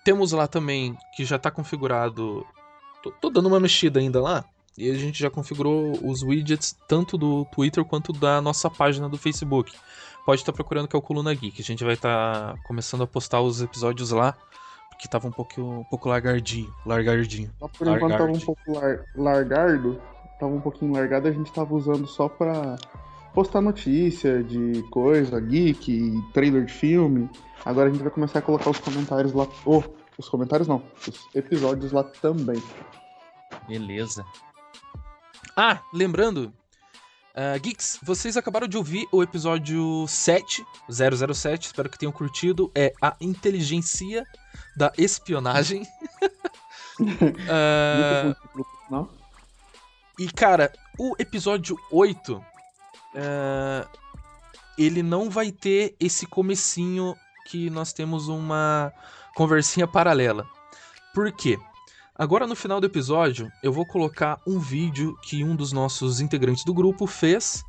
Speaker 1: temos lá também que já está configurado. Tô, tô dando uma mexida ainda lá. E a gente já configurou os widgets tanto do Twitter quanto da nossa página do Facebook. Pode estar procurando que é o Coluna Geek. A gente vai estar começando a postar os episódios lá, porque tava um pouco, um pouco largardinho. Largardinho.
Speaker 4: Só por enquanto tava um pouco lar- largado, tava um pouquinho largado, a gente tava usando só pra postar notícia de coisa, geek, trailer de filme. Agora a gente vai começar a colocar os comentários lá. Oh, os comentários não, os episódios lá também.
Speaker 3: Beleza.
Speaker 1: Ah, lembrando, ah, Geeks, vocês acabaram de ouvir o episódio 7, 007, espero que tenham curtido. É a inteligência da espionagem. [LAUGHS]
Speaker 4: Não?
Speaker 1: e cara, o episódio 8, ah, ele não vai ter esse comecinho que nós temos uma conversinha paralela. Por quê? Agora no final do episódio, eu vou colocar um vídeo que um dos nossos integrantes do grupo fez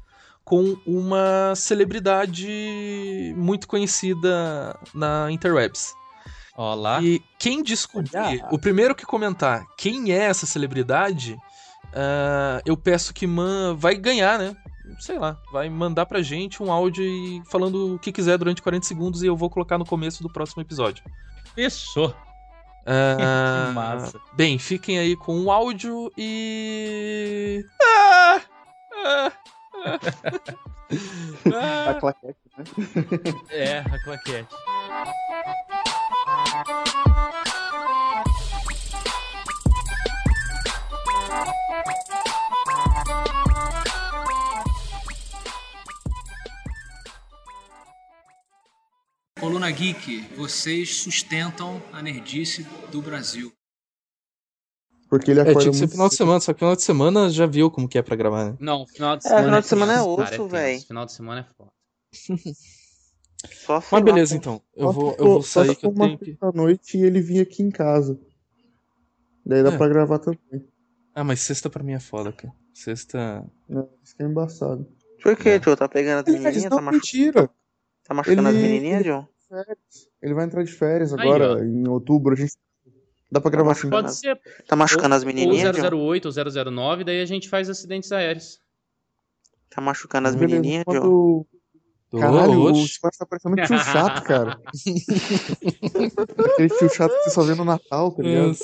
Speaker 1: com uma celebridade muito conhecida na interwebs.
Speaker 3: Ó lá.
Speaker 1: E quem descobrir,
Speaker 4: Olha.
Speaker 1: o primeiro que comentar quem é essa celebridade, ah, eu peço que Man vai ganhar, né? sei lá, vai mandar pra gente um áudio e falando o que quiser durante 40 segundos e eu vou colocar no começo do próximo episódio.
Speaker 3: Fechou.
Speaker 1: Ah, [LAUGHS]
Speaker 3: Que massa.
Speaker 1: Bem, fiquem aí com o áudio e. Ah, ah, ah.
Speaker 4: A [LAUGHS] claquete, né?
Speaker 3: É, a claquete. [LAUGHS]
Speaker 10: Coluna Geek, vocês sustentam a nerdice do Brasil.
Speaker 4: Porque ele
Speaker 1: É,
Speaker 4: acorda
Speaker 1: tinha que ser final de semana, só que final de semana já viu como que é pra gravar, né?
Speaker 3: Não, final de
Speaker 2: É,
Speaker 3: semana.
Speaker 2: final de semana é osso,
Speaker 3: tenso.
Speaker 2: véi.
Speaker 3: Final de semana é foda. [LAUGHS]
Speaker 2: Só
Speaker 1: Mas
Speaker 2: lá,
Speaker 1: beleza,
Speaker 2: pô.
Speaker 1: então. Eu
Speaker 4: Só
Speaker 1: vou, eu vou
Speaker 4: só
Speaker 1: sair
Speaker 4: se
Speaker 1: que eu tenho que.
Speaker 4: sexta-noite e ele vir aqui em casa. Daí dá
Speaker 1: É.
Speaker 4: pra gravar também.
Speaker 1: Ah, mas sexta pra mim é foda, cara. Sexta.
Speaker 4: Não, isso que é embaçado.
Speaker 2: Por que,
Speaker 1: É.
Speaker 2: Joe? Tá pegando as
Speaker 4: Ele faz
Speaker 2: menininhas?
Speaker 4: não,
Speaker 2: Tá, machu...
Speaker 4: mentira.
Speaker 2: Tá machucando as
Speaker 4: Ele-
Speaker 2: menininhas, Joe?
Speaker 4: Férias. Ele vai entrar de férias
Speaker 3: Aí,
Speaker 4: agora,
Speaker 3: ó.
Speaker 4: em outubro. A gente... Dá pra gravar assim.
Speaker 3: Pode ser
Speaker 2: Tá machucando
Speaker 3: ou,
Speaker 2: as menininhas,
Speaker 3: ou
Speaker 2: Joe?
Speaker 3: 008 ou 009, daí a gente faz acidentes aéreos.
Speaker 2: Tá machucando as
Speaker 4: Beleza,
Speaker 2: menininhas.
Speaker 1: Ô,
Speaker 4: Caralho, o
Speaker 1: oxe.
Speaker 4: Squash tá parecendo um tio chato, cara. [LAUGHS] Aquele tio chato que você só vê no Natal, tá ligado?